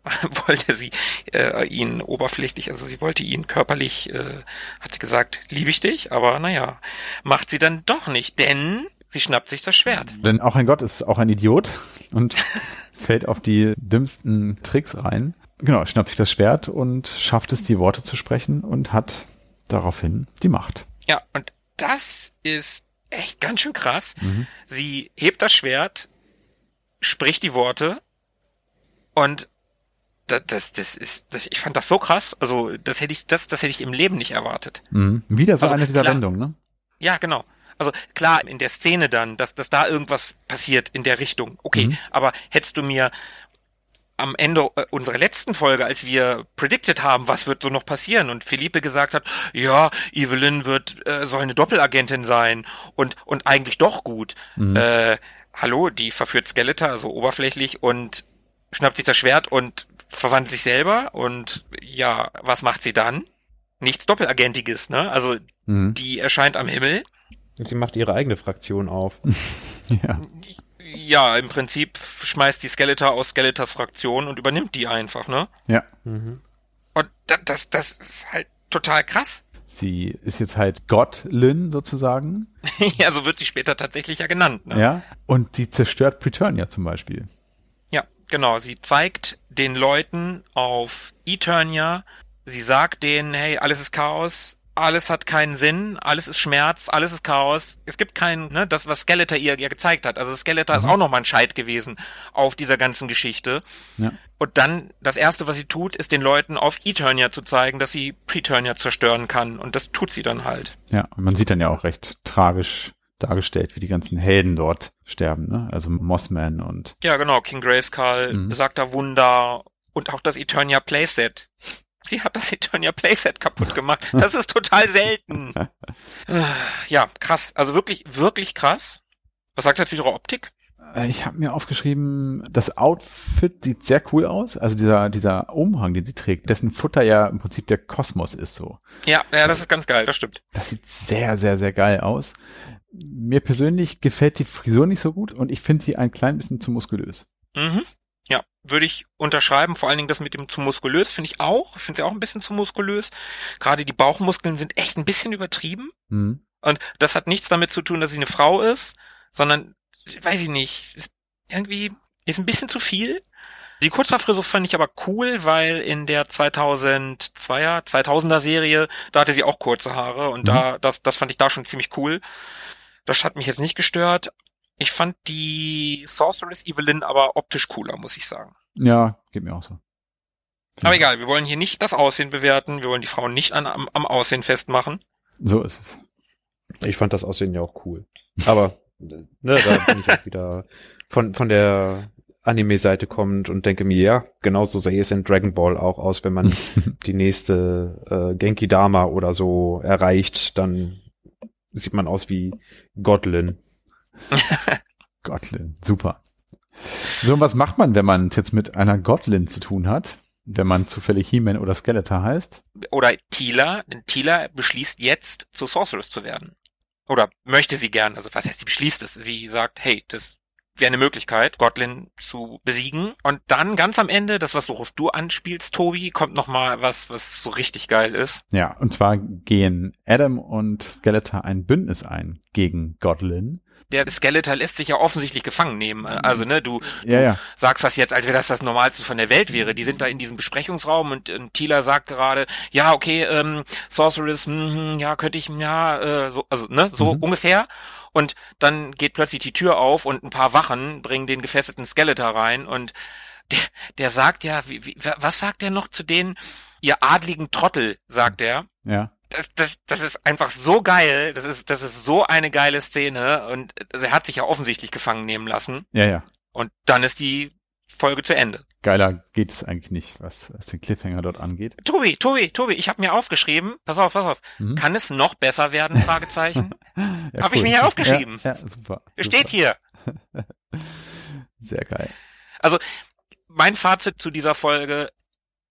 <laughs> wollte sie äh, ihn oberflächlich, also sie wollte ihn körperlich, äh, hat sie gesagt, liebe ich dich, aber naja, macht sie dann doch nicht, denn sie schnappt sich das Schwert. Denn auch ein Gott ist auch ein Idiot und <laughs> fällt auf die dümmsten Tricks rein. Genau, schnappt sich das Schwert und schafft es, die Worte zu sprechen und hat daraufhin die Macht. Ja, und das ist echt ganz schön krass. Mhm. Sie hebt das Schwert, spricht die Worte und das, das, das ist, das, ich fand das so krass. Also das hätte ich, das, das hätte ich im Leben nicht erwartet. Mhm. Wieder so also, eine dieser klar, Wendungen, ne? Ja, genau. Also klar, in der Szene dann, dass, dass da irgendwas passiert in der Richtung. Okay, mhm. aber hättest du mir am Ende äh, unserer letzten Folge, als wir predicted haben, was wird so noch passieren und Philippe gesagt hat, ja, Evelyn wird äh, soll eine Doppelagentin sein und und eigentlich doch gut. Mhm. Äh, hallo, die verführt Skeletor so oberflächlich und schnappt sich das Schwert und verwandelt sich selber und ja, was macht sie dann? Nichts Doppelagentiges, ne? Also mhm. die erscheint am Himmel. Und sie macht ihre eigene Fraktion auf. <laughs> ja. Ja, im Prinzip schmeißt die Skeletor aus Skeletors Fraktion und übernimmt die einfach, ne? Ja. Mhm. Und das, das, das ist halt total krass. Sie ist jetzt halt Gottlin sozusagen. <laughs> ja, so wird sie später tatsächlich ja genannt. Ne? Ja, und sie zerstört Preturnia zum Beispiel. Ja, genau. Sie zeigt den Leuten auf Eternia, sie sagt denen, hey, alles ist Chaos, alles hat keinen Sinn, alles ist Schmerz, alles ist Chaos. Es gibt kein, ne, das, was Skeletor ihr ja gezeigt hat. Also Skeletor mhm. ist auch nochmal ein Scheit gewesen auf dieser ganzen Geschichte. Ja. Und dann, das erste, was sie tut, ist den Leuten auf Eternia zu zeigen, dass sie Preternia zerstören kann. Und das tut sie dann halt. Ja, und man sieht dann ja auch recht tragisch dargestellt, wie die ganzen Helden dort sterben, ne? Also Mossman und. Ja, genau, King Grayskull, mhm. besagter Wunder und auch das Eternia Playset. Sie hat das Eternia Playset kaputt gemacht. Das ist total selten. <laughs> ja, krass. Also wirklich, wirklich krass. Was sagt er zu ihrer Optik? Äh, ich habe mir aufgeschrieben, das Outfit sieht sehr cool aus. Also dieser, dieser Umhang, den sie trägt, dessen Futter ja im Prinzip der Kosmos ist so. Ja, ja, das ist ganz geil, das stimmt. Das sieht sehr, sehr, sehr geil aus. Mir persönlich gefällt die Frisur nicht so gut und ich finde sie ein klein bisschen zu muskulös. Mhm. Ja, würde ich unterschreiben. Vor allen Dingen das mit dem zu muskulös finde ich auch. Ich finde sie auch ein bisschen zu muskulös. Gerade die Bauchmuskeln sind echt ein bisschen übertrieben. Mhm. Und das hat nichts damit zu tun, dass sie eine Frau ist, sondern, weiß ich nicht, ist irgendwie ist ein bisschen zu viel. Die Kurzhaarfrisur fand ich aber cool, weil in der 2002er, 2000er Serie, da hatte sie auch kurze Haare und mhm. da, das, das fand ich da schon ziemlich cool. Das hat mich jetzt nicht gestört. Ich fand die Sorceress Evelyn aber optisch cooler, muss ich sagen. Ja, geht mir auch so. Find aber egal, wir wollen hier nicht das Aussehen bewerten, wir wollen die Frauen nicht an, am, am Aussehen festmachen. So ist es. Ich fand das Aussehen ja auch cool. Aber ne, da bin ich auch wieder von, von der Anime-Seite kommt und denke mir, ja, genauso sehe es in Dragon Ball auch aus, wenn man <laughs> die nächste äh, Genki Dama oder so erreicht, dann sieht man aus wie Godlin. <laughs> Godlin, super. So, und was macht man, wenn man jetzt mit einer Godlin zu tun hat? Wenn man zufällig He-Man oder Skeletor heißt? Oder Tila, denn Tila beschließt jetzt zur Sorceress zu werden. Oder möchte sie gern, also was heißt, sie beschließt es. Sie sagt, hey, das wäre eine Möglichkeit, Godlin zu besiegen. Und dann ganz am Ende, das was worauf du anspielst, Tobi, kommt noch mal was, was so richtig geil ist. Ja, und zwar gehen Adam und Skeletor ein Bündnis ein gegen Godlin der Skeletor lässt sich ja offensichtlich gefangen nehmen. Also, ne, du, ja, du ja. sagst das jetzt, als wäre das das Normalste von der Welt wäre. Die sind da in diesem Besprechungsraum und, und Tila sagt gerade, ja, okay, ähm, Sorceress, mh, ja, könnte ich, ja, äh, so, also, ne, so mhm. ungefähr. Und dann geht plötzlich die Tür auf und ein paar Wachen bringen den gefesselten Skeletor rein und der, der sagt ja, wie, wie, was sagt er noch zu denen? Ihr adligen Trottel, sagt er. Ja das, das, das ist einfach so geil. Das ist, das ist so eine geile Szene. Und also er hat sich ja offensichtlich gefangen nehmen lassen. Ja, ja. Und dann ist die Folge zu Ende. Geiler geht es eigentlich nicht, was, was den Cliffhanger dort angeht. Tobi, Tobi, Tobi, ich habe mir aufgeschrieben, pass auf, pass auf, mhm. kann es noch besser werden, Fragezeichen? <laughs> ja, habe cool. ich mir hier aufgeschrieben. Ja, ja super. Steht hier. <laughs> Sehr geil. Also, mein Fazit zu dieser Folge,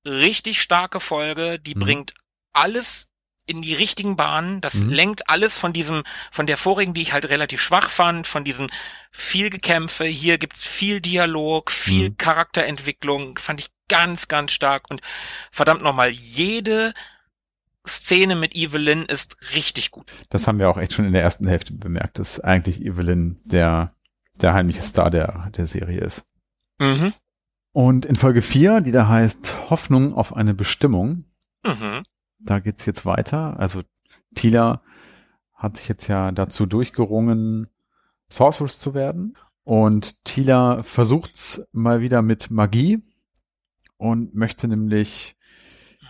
richtig starke Folge, die mhm. bringt alles in die richtigen Bahnen. Das mhm. lenkt alles von diesem, von der vorigen, die ich halt relativ schwach fand, von diesen viel Gekämpfe. Hier gibt's viel Dialog, viel mhm. Charakterentwicklung. Fand ich ganz, ganz stark und verdammt nochmal, jede Szene mit Evelyn ist richtig gut. Das haben wir auch echt schon in der ersten Hälfte bemerkt, dass eigentlich Evelyn der, der heimliche Star der, der Serie ist. Mhm. Und in Folge 4, die da heißt Hoffnung auf eine Bestimmung, Mhm. Da geht's jetzt weiter. Also Tila hat sich jetzt ja dazu durchgerungen, Sorceress zu werden. Und Tila versucht's mal wieder mit Magie und möchte nämlich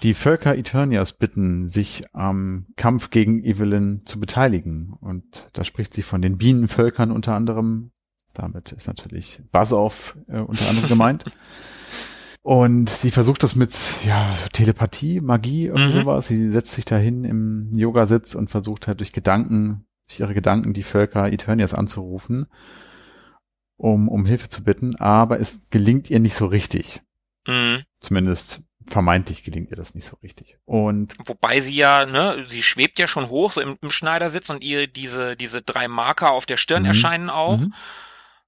die Völker Eternias bitten, sich am Kampf gegen Evelyn zu beteiligen. Und da spricht sie von den Bienenvölkern unter anderem. Damit ist natürlich Basov äh, unter anderem <laughs> gemeint. Und sie versucht das mit ja, Telepathie, Magie, irgendwie Mhm. sowas. Sie setzt sich dahin im Yogasitz und versucht halt durch Gedanken, durch ihre Gedanken die Völker Eternias anzurufen, um, um Hilfe zu bitten. Aber es gelingt ihr nicht so richtig. Mhm. Zumindest vermeintlich gelingt ihr das nicht so richtig. Und Wobei sie ja, ne, sie schwebt ja schon hoch, so im, im Schneidersitz und ihr diese, diese drei Marker auf der Stirn Mhm. erscheinen auch. Mhm.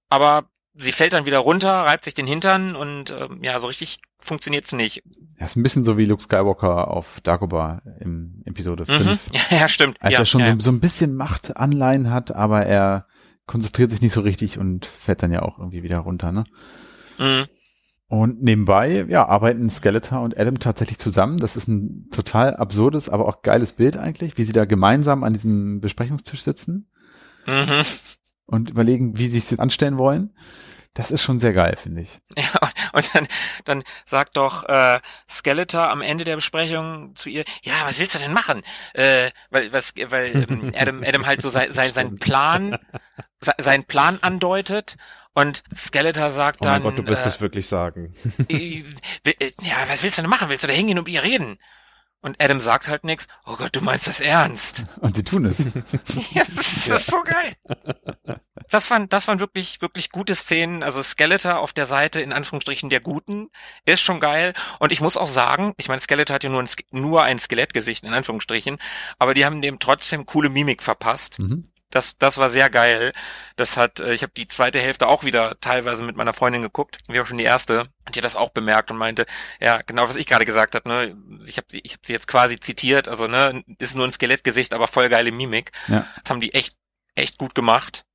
Aber sie fällt dann wieder runter, reibt sich den Hintern und ähm, ja, so richtig funktioniert's nicht. ja, ist ein bisschen so wie Luke Skywalker auf Dagobah im Episode Mhm. 5. <laughs> Ja, ja, stimmt. Als ja, er schon ja, so, so ein bisschen Machtanleihen hat, aber er konzentriert sich nicht so richtig und fällt dann ja auch irgendwie wieder runter, ne? Mhm. Und nebenbei, ja, arbeiten Skeletor und Adam tatsächlich zusammen. Das ist ein total absurdes, aber auch geiles Bild eigentlich, wie sie da gemeinsam an diesem Besprechungstisch sitzen Mhm. Und überlegen, wie sie es jetzt anstellen wollen. Das ist schon sehr geil, finde ich. <laughs> Ja, und dann, dann sagt doch äh, Skeletor am Ende der Besprechung zu ihr, ja, was willst du denn machen? Äh, weil was, weil ähm, Adam, Adam halt so sein, sein, seinen <laughs> Plan, se- seinen Plan andeutet und Skeletor sagt Oh mein dann, Gott, du wirst äh, es wirklich sagen. äh, äh, ja, was willst du denn machen? Willst du da hingehen und mit ihr reden? Und Adam sagt halt nix. Oh Gott, du meinst das ernst? <laughs> Und sie tun es. <laughs> Ja, das, das ist so geil. Das waren, das waren wirklich, wirklich gute Szenen. Also Skeletor auf der Seite, in Anführungsstrichen, der Guten, ist schon geil. Und ich muss auch sagen, ich meine, Skeletor hat ja nur ein, nur ein Skelettgesicht, in Anführungsstrichen, aber die haben dem trotzdem coole Mimik verpasst. Mhm. Das, das war sehr geil. Das hat, äh, ich habe die zweite Hälfte auch wieder teilweise mit meiner Freundin geguckt, wie auch schon die erste, und die hat das auch bemerkt und meinte, ja, genau was ich gerade gesagt habe, ne, ich habe ich hab sie jetzt quasi zitiert, also ne, ist nur ein Skelettgesicht, aber voll geile Mimik. Ja. Das haben die echt, echt gut gemacht.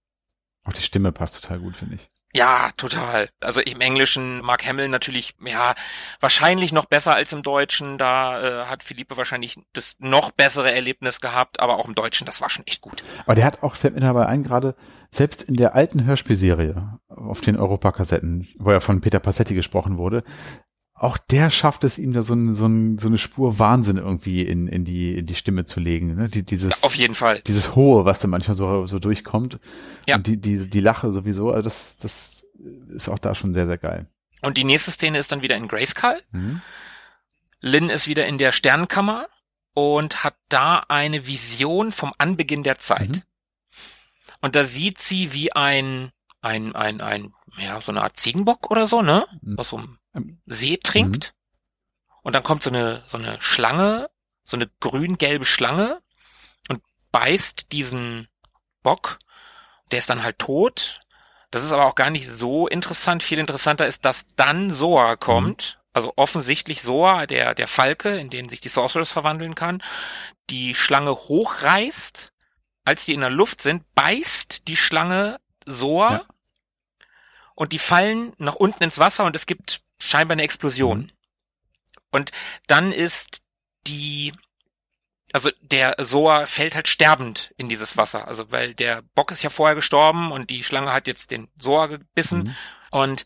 Auch die Stimme passt total gut, finde ich. Ja, total. Also im Englischen Mark Hamill natürlich, ja, wahrscheinlich noch besser als im Deutschen. Da äh, hat Philippe wahrscheinlich das noch bessere Erlebnis gehabt, aber auch im Deutschen, das war schon echt gut. Aber der hat auch, fällt mir dabei ein, gerade selbst in der alten Hörspielserie auf den Europakassetten, wo ja von Peter Passetti gesprochen wurde, auch der schafft es ihm da so, ein, so, ein, so eine Spur Wahnsinn irgendwie in, in, die, in die Stimme zu legen. Ne? Die, dieses, Auf jeden Fall. dieses Hohe, was da manchmal so, so durchkommt. Ja. Und die, die, die Lache sowieso, also das, das ist auch da schon sehr, sehr geil. Und die nächste Szene ist dann wieder in Grayskull. Mhm. Lynn ist wieder in der Sternkammer und hat da eine Vision vom Anbeginn der Zeit. Mhm. Und da sieht sie, wie ein, ein, ein, ein, ja, so eine Art Ziegenbock oder so, ne? Mhm. Aus so einem Ähm, See trinkt. Und dann kommt so eine, so eine Schlange, so eine grün-gelbe Schlange und beißt diesen Bock. Der ist dann halt tot. Das ist aber auch gar nicht so interessant. Viel interessanter ist, dass dann Soa kommt. Also offensichtlich Soa, der, der Falke, in den sich die Sorceress verwandeln kann, die Schlange hochreißt. Als die in der Luft sind, beißt die Schlange Soa. Ja. Und die fallen nach unten ins Wasser und es gibt scheinbar eine Explosion. Mhm. Und dann ist die, also der Soa fällt halt sterbend in dieses Wasser. Also weil der Bock ist ja vorher gestorben und die Schlange hat jetzt den Soa gebissen. Mhm. Und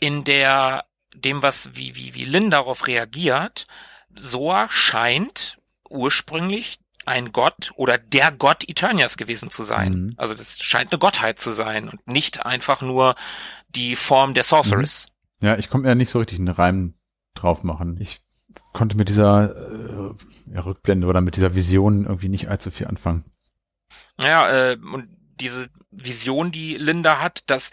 in der, dem, was, wie, wie, wie Lynn darauf reagiert, Soa scheint ursprünglich ein Gott oder der Gott Eternias gewesen zu sein. Mhm. Also das scheint eine Gottheit zu sein und nicht einfach nur die Form der Sorceress. Ja, ich konnte mir ja nicht so richtig einen Reim drauf machen. Ich konnte mit dieser äh, ja, Rückblende oder mit dieser Vision irgendwie nicht allzu viel anfangen. Ja, äh, und diese Vision, die Linda hat, dass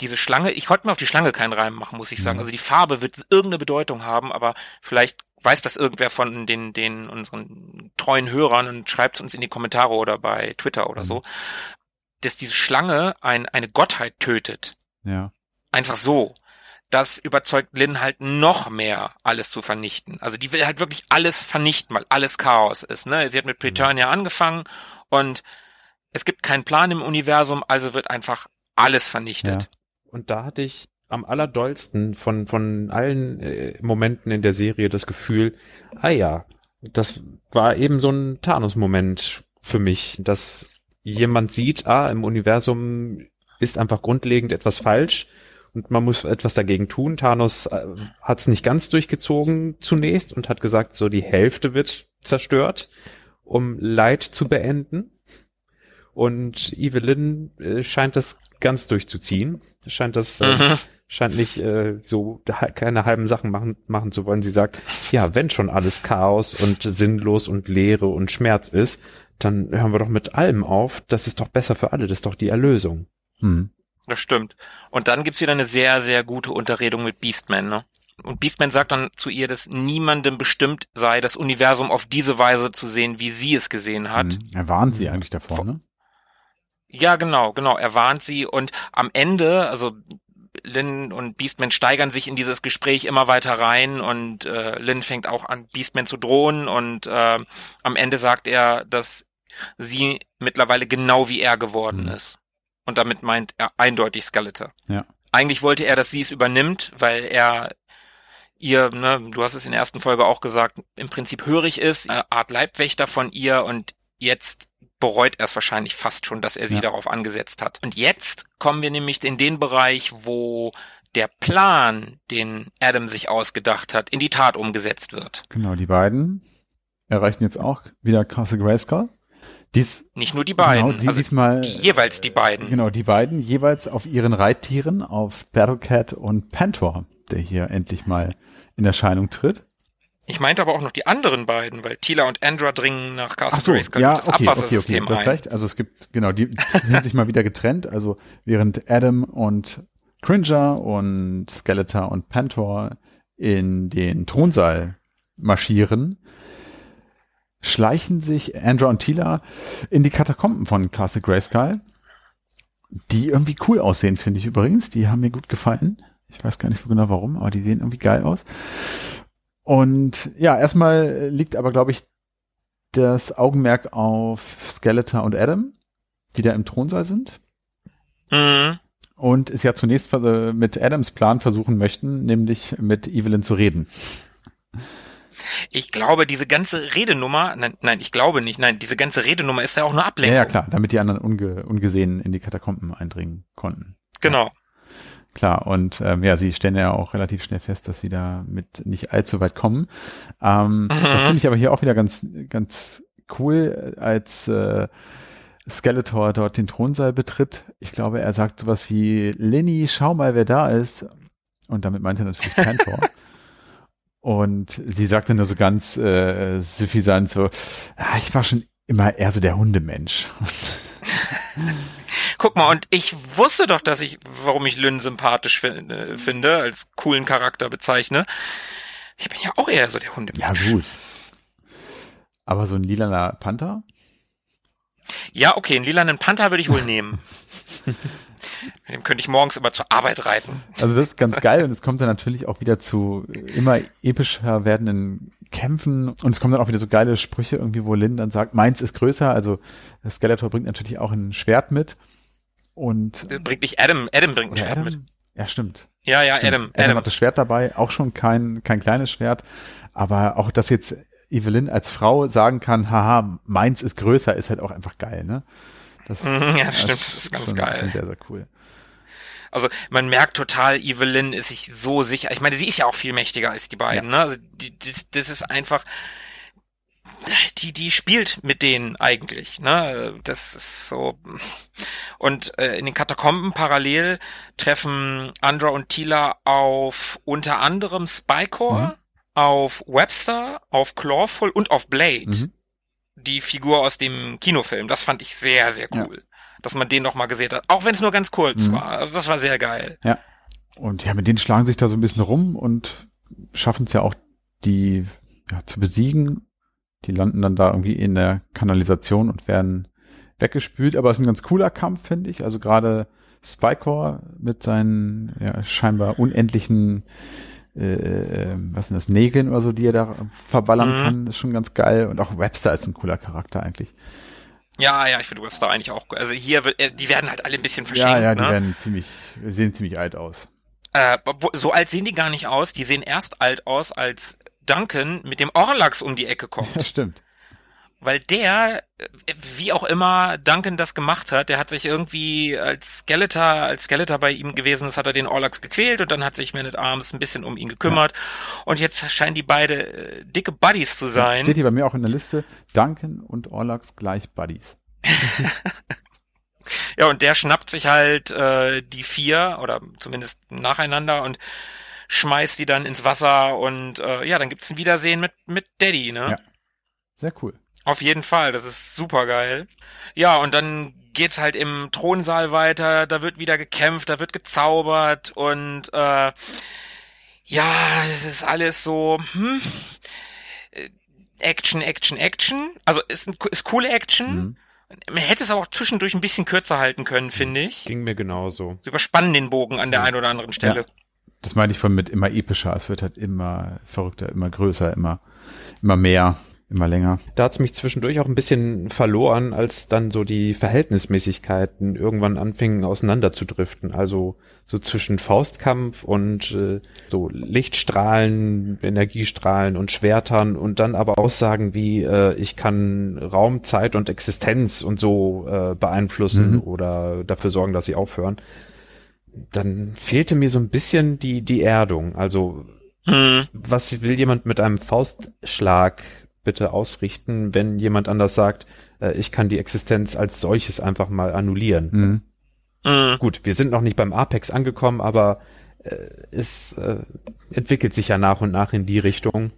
diese Schlange, ich konnte mir auf die Schlange keinen Reim machen, muss ich sagen. Mhm. Also die Farbe wird irgendeine Bedeutung haben, aber vielleicht weiß das irgendwer von den, den unseren treuen Hörern und schreibt es uns in die Kommentare oder bei Twitter oder Mhm. so, dass diese Schlange ein, eine Gottheit tötet. Ja. Einfach so. das überzeugt Lynn halt noch mehr, alles zu vernichten. Also die will halt wirklich alles vernichten, weil alles Chaos ist. Ne? Sie hat mit Preturnia angefangen und es gibt keinen Plan im Universum, also wird einfach alles vernichtet. Ja. Und da hatte ich am allerdollsten von, von allen äh, Momenten in der Serie das Gefühl, ah ja, das war eben so ein Thanos-Moment für mich, dass jemand sieht, ah, im Universum ist einfach grundlegend etwas falsch und man muss etwas dagegen tun. Thanos äh, hat es nicht ganz durchgezogen zunächst und hat gesagt, so die Hälfte wird zerstört, um Leid zu beenden. Und Evelyn äh, scheint das ganz durchzuziehen. Scheint das äh, mhm scheint nicht äh, so keine halben Sachen machen, machen zu wollen. Sie sagt, ja, wenn schon alles Chaos und sinnlos und Leere und Schmerz ist, dann hören wir doch mit allem auf. Das ist doch besser für alle. Das ist doch die Erlösung. Hm. Das stimmt. Und dann gibt's wieder eine sehr, sehr gute Unterredung mit Beastman, ne? Und Beastman sagt dann zu ihr, dass niemandem bestimmt sei, das Universum auf diese Weise zu sehen, wie sie es gesehen hat. Hm. Er warnt sie eigentlich davor, ne? Ja, genau, genau. Er warnt sie und am Ende, also Lynn und Beastman steigern sich in dieses Gespräch immer weiter rein und äh, Lynn fängt auch an, Beastman zu drohen und äh, am Ende sagt er, dass sie mittlerweile genau wie er geworden mhm. ist. Und damit meint er eindeutig Skeletor. Ja. Eigentlich wollte er, dass sie es übernimmt, weil er ihr, ne, du hast es in der ersten Folge auch gesagt, im Prinzip hörig ist, eine Art Leibwächter von ihr und jetzt bereut er es wahrscheinlich fast schon, dass er sie ja. darauf angesetzt hat. Und jetzt kommen wir nämlich in den Bereich, wo der Plan, den Adam sich ausgedacht hat, in die Tat umgesetzt wird. Genau, die beiden erreichen jetzt auch wieder Castle Grayskull. Dies, Nicht nur die beiden, genau, die, also diesmal, die jeweils die beiden. Genau, die beiden jeweils auf ihren Reittieren, auf Battlecat und Pantor, der hier endlich mal in Erscheinung tritt. Ich meinte aber auch noch die anderen beiden, weil Tila und Andra dringen nach Castle so, Grayskull ja, das okay, Abwassersystem okay, okay, ein. Recht. Also es gibt, genau, die, die sind sich mal wieder getrennt. Also während Adam und Cringer und Skeletor und Pantor in den Thronsaal marschieren, schleichen sich Andra und Tila in die Katakomben von Castle Grayskull, die irgendwie cool aussehen, finde ich übrigens. Die haben mir gut gefallen. Ich weiß gar nicht so genau warum, aber die sehen irgendwie geil aus. Und ja, erstmal liegt aber, glaube ich, das Augenmerk auf Skeletor und Adam, die da im Thronsaal sind. Mhm. Und es ja zunächst äh, mit Adams Plan versuchen möchten, nämlich mit Evelyn zu reden. Ich glaube, diese ganze Redenummer, nein, nein, ich glaube nicht, nein, diese ganze Redenummer ist ja auch nur Ablenkung. Ja, ja klar, damit die anderen unge ungesehen in die Katakomben eindringen konnten. Genau. Ja. Klar, und ähm, ja, sie stellen ja auch relativ schnell fest, dass sie da mit nicht allzu weit kommen. Ähm, mhm. Das finde ich aber hier auch wieder ganz, ganz cool, als äh, Skeletor dort den Thronsaal betritt. Ich glaube, er sagt sowas wie, Lenny, schau mal, wer da ist. Und damit meint er natürlich Cantor. <laughs> und sie sagt dann nur so ganz äh, suffisant so, ah, ich war schon immer eher so der Hundemensch. Guck mal, und ich wusste doch, dass ich, warum ich Lynn sympathisch finde, finde als coolen Charakter bezeichne. Ich bin ja auch eher so der Hundemensch. Ja, gut. Aber so ein lilaner Panther? Ja, okay, einen lilanen Panther würde ich wohl nehmen. <laughs> Mit dem könnte ich morgens immer zur Arbeit reiten. Also das ist ganz geil und es kommt dann natürlich auch wieder zu immer epischer werdenden Kämpfen und es kommen dann auch wieder so geile Sprüche irgendwie, wo Lynn dann sagt, meins ist größer, also Skeletor bringt natürlich auch ein Schwert mit und bringt nicht Adam, Adam bringt ein Schwert Adam? mit. Ja, stimmt. Ja, ja, stimmt. Adam, Adam. Adam hat das Schwert dabei, auch schon kein kein kleines Schwert, aber auch dass jetzt Evelyn als Frau sagen kann, haha, meins ist größer, ist halt auch einfach geil, ne? Das, <laughs> ja, das stimmt, das ist ganz geil. Sehr, sehr cool. Also man merkt total, Evelyn ist sich so sicher. Ich meine, sie ist ja auch viel mächtiger als die beiden. Ja. Ne? Also die, das, das ist einfach, die, die spielt mit denen eigentlich, ne? Das ist so. Und äh, in den Katakomben parallel treffen Andra und Tila auf unter anderem Spycore, mhm. auf Webster, auf Clawful und auf Blade. Mhm. Die Figur aus dem Kinofilm. Das fand ich sehr, sehr cool. Ja. Dass man den noch mal gesehen hat. Auch wenn es nur ganz kurz mhm. war. Also das war sehr geil. Ja. Und ja, mit denen schlagen sich da so ein bisschen rum und schaffen es ja auch, die ja, zu besiegen die landen dann da irgendwie in der Kanalisation und werden weggespült. Aber es ist ein ganz cooler Kampf, finde ich. Also gerade Spycore mit seinen ja, scheinbar unendlichen äh, äh, was sind das, Nägeln oder so, die er da verballern mhm. kann, ist schon ganz geil. Und auch Webster ist ein cooler Charakter eigentlich. Ja, ja, ich finde Webster eigentlich auch, also hier, äh, die werden halt alle ein bisschen verschenkt. Ja, ja, die ne? werden ziemlich, sehen ziemlich alt aus. Äh, so alt sehen die gar nicht aus, die sehen erst alt aus, als Duncan mit dem Orlax um die Ecke kommt. <laughs> Ja, stimmt weil der, wie auch immer Duncan das gemacht hat, der hat sich irgendwie als Skeletor, als Skeletor bei ihm gewesen ist, hat er den Orlax gequält und dann hat sich Man at Arms ein bisschen um ihn gekümmert und jetzt scheinen die beide äh, dicke Buddies zu sein. Steht hier bei mir auch in der Liste, Duncan und Orlax gleich Buddies. <laughs> ja, und der schnappt sich halt äh, die vier oder zumindest nacheinander und schmeißt die dann ins Wasser und äh, ja, dann gibt's ein Wiedersehen mit mit Daddy, ne? Ja. Sehr cool. Auf jeden Fall, das ist super geil. Ja, und dann geht's halt im Thronsaal weiter, da wird wieder gekämpft, da wird gezaubert und äh, ja, das ist alles so hm, äh, Action, Action, Action. Also ist, ein, ist coole Action. Mhm. Man hätte es auch zwischendurch ein bisschen kürzer halten können, finde ich. Ging mir genauso. Sie überspannen den Bogen an der ja. einen oder anderen Stelle. Ja. Das meine ich von mit immer epischer. Es wird halt immer verrückter, immer größer, immer, immer mehr immer länger. Da hat's mich zwischendurch auch ein bisschen verloren, als dann so die Verhältnismäßigkeiten irgendwann anfingen auseinanderzudriften. Also so zwischen Faustkampf und äh, so Lichtstrahlen, Energiestrahlen und Schwertern und dann aber Aussagen wie äh, ich kann Raum, Zeit und Existenz und so äh, beeinflussen mhm. oder dafür sorgen, dass sie aufhören. Dann fehlte mir so ein bisschen die die Erdung. Also mhm. was will jemand mit einem Faustschlag bitte ausrichten, wenn jemand anders sagt, äh, ich kann die Existenz als solches einfach mal annullieren. Mhm. Mhm. Gut, wir sind noch nicht beim Apex angekommen, aber äh, es äh, entwickelt sich ja nach und nach in die Richtung.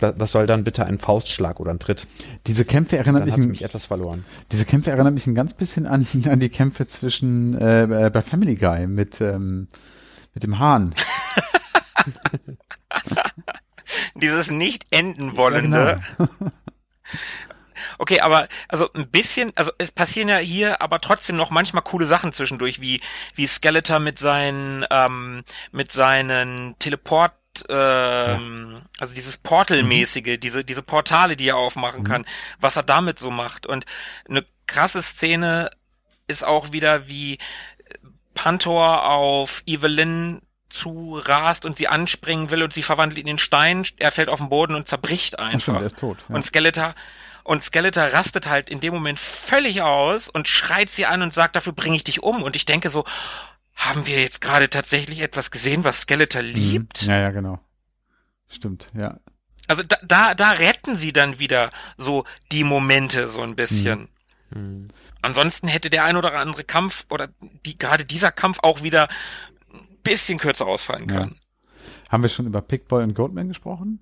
Was soll dann bitte ein Faustschlag oder ein Tritt? Diese Kämpfe erinnern mich, mich etwas verloren. Diese Kämpfe erinnern mich ein ganz bisschen an, <laughs> an die Kämpfe zwischen äh, äh bei Family Guy mit ähm, mit dem Hahn. <laughs> Dieses nicht enden wollende. Ja, genau. <laughs> Okay, aber also ein bisschen, also es passieren ja hier aber trotzdem noch manchmal coole Sachen zwischendurch, wie wie Skeletor mit seinen ähm, mit seinen Teleport ähm, ja. also dieses Portal-mäßige, mhm. diese diese Portale, die er aufmachen mhm. kann, was er damit so macht und eine krasse Szene ist auch wieder wie Pantor auf Evelyn zu rast und sie anspringen will und sie verwandelt ihn in Stein, er fällt auf den Boden und zerbricht einfach. Stimmt, er ist tot. Ja. Und Skeletor und Skeletor rastet halt in dem Moment völlig aus und schreit sie an und sagt, dafür bringe ich dich um. Und ich denke so, haben wir jetzt gerade tatsächlich etwas gesehen, was Skeletor mhm. liebt? Ja, ja, genau. Stimmt, ja. Also da, da, da retten sie dann wieder so die Momente so ein bisschen. Mhm. Mhm. Ansonsten hätte der ein oder andere Kampf oder die, gerade dieser Kampf auch wieder bisschen kürzer ausfallen kann. Ja. Haben wir schon über Pickboy und Goatman gesprochen?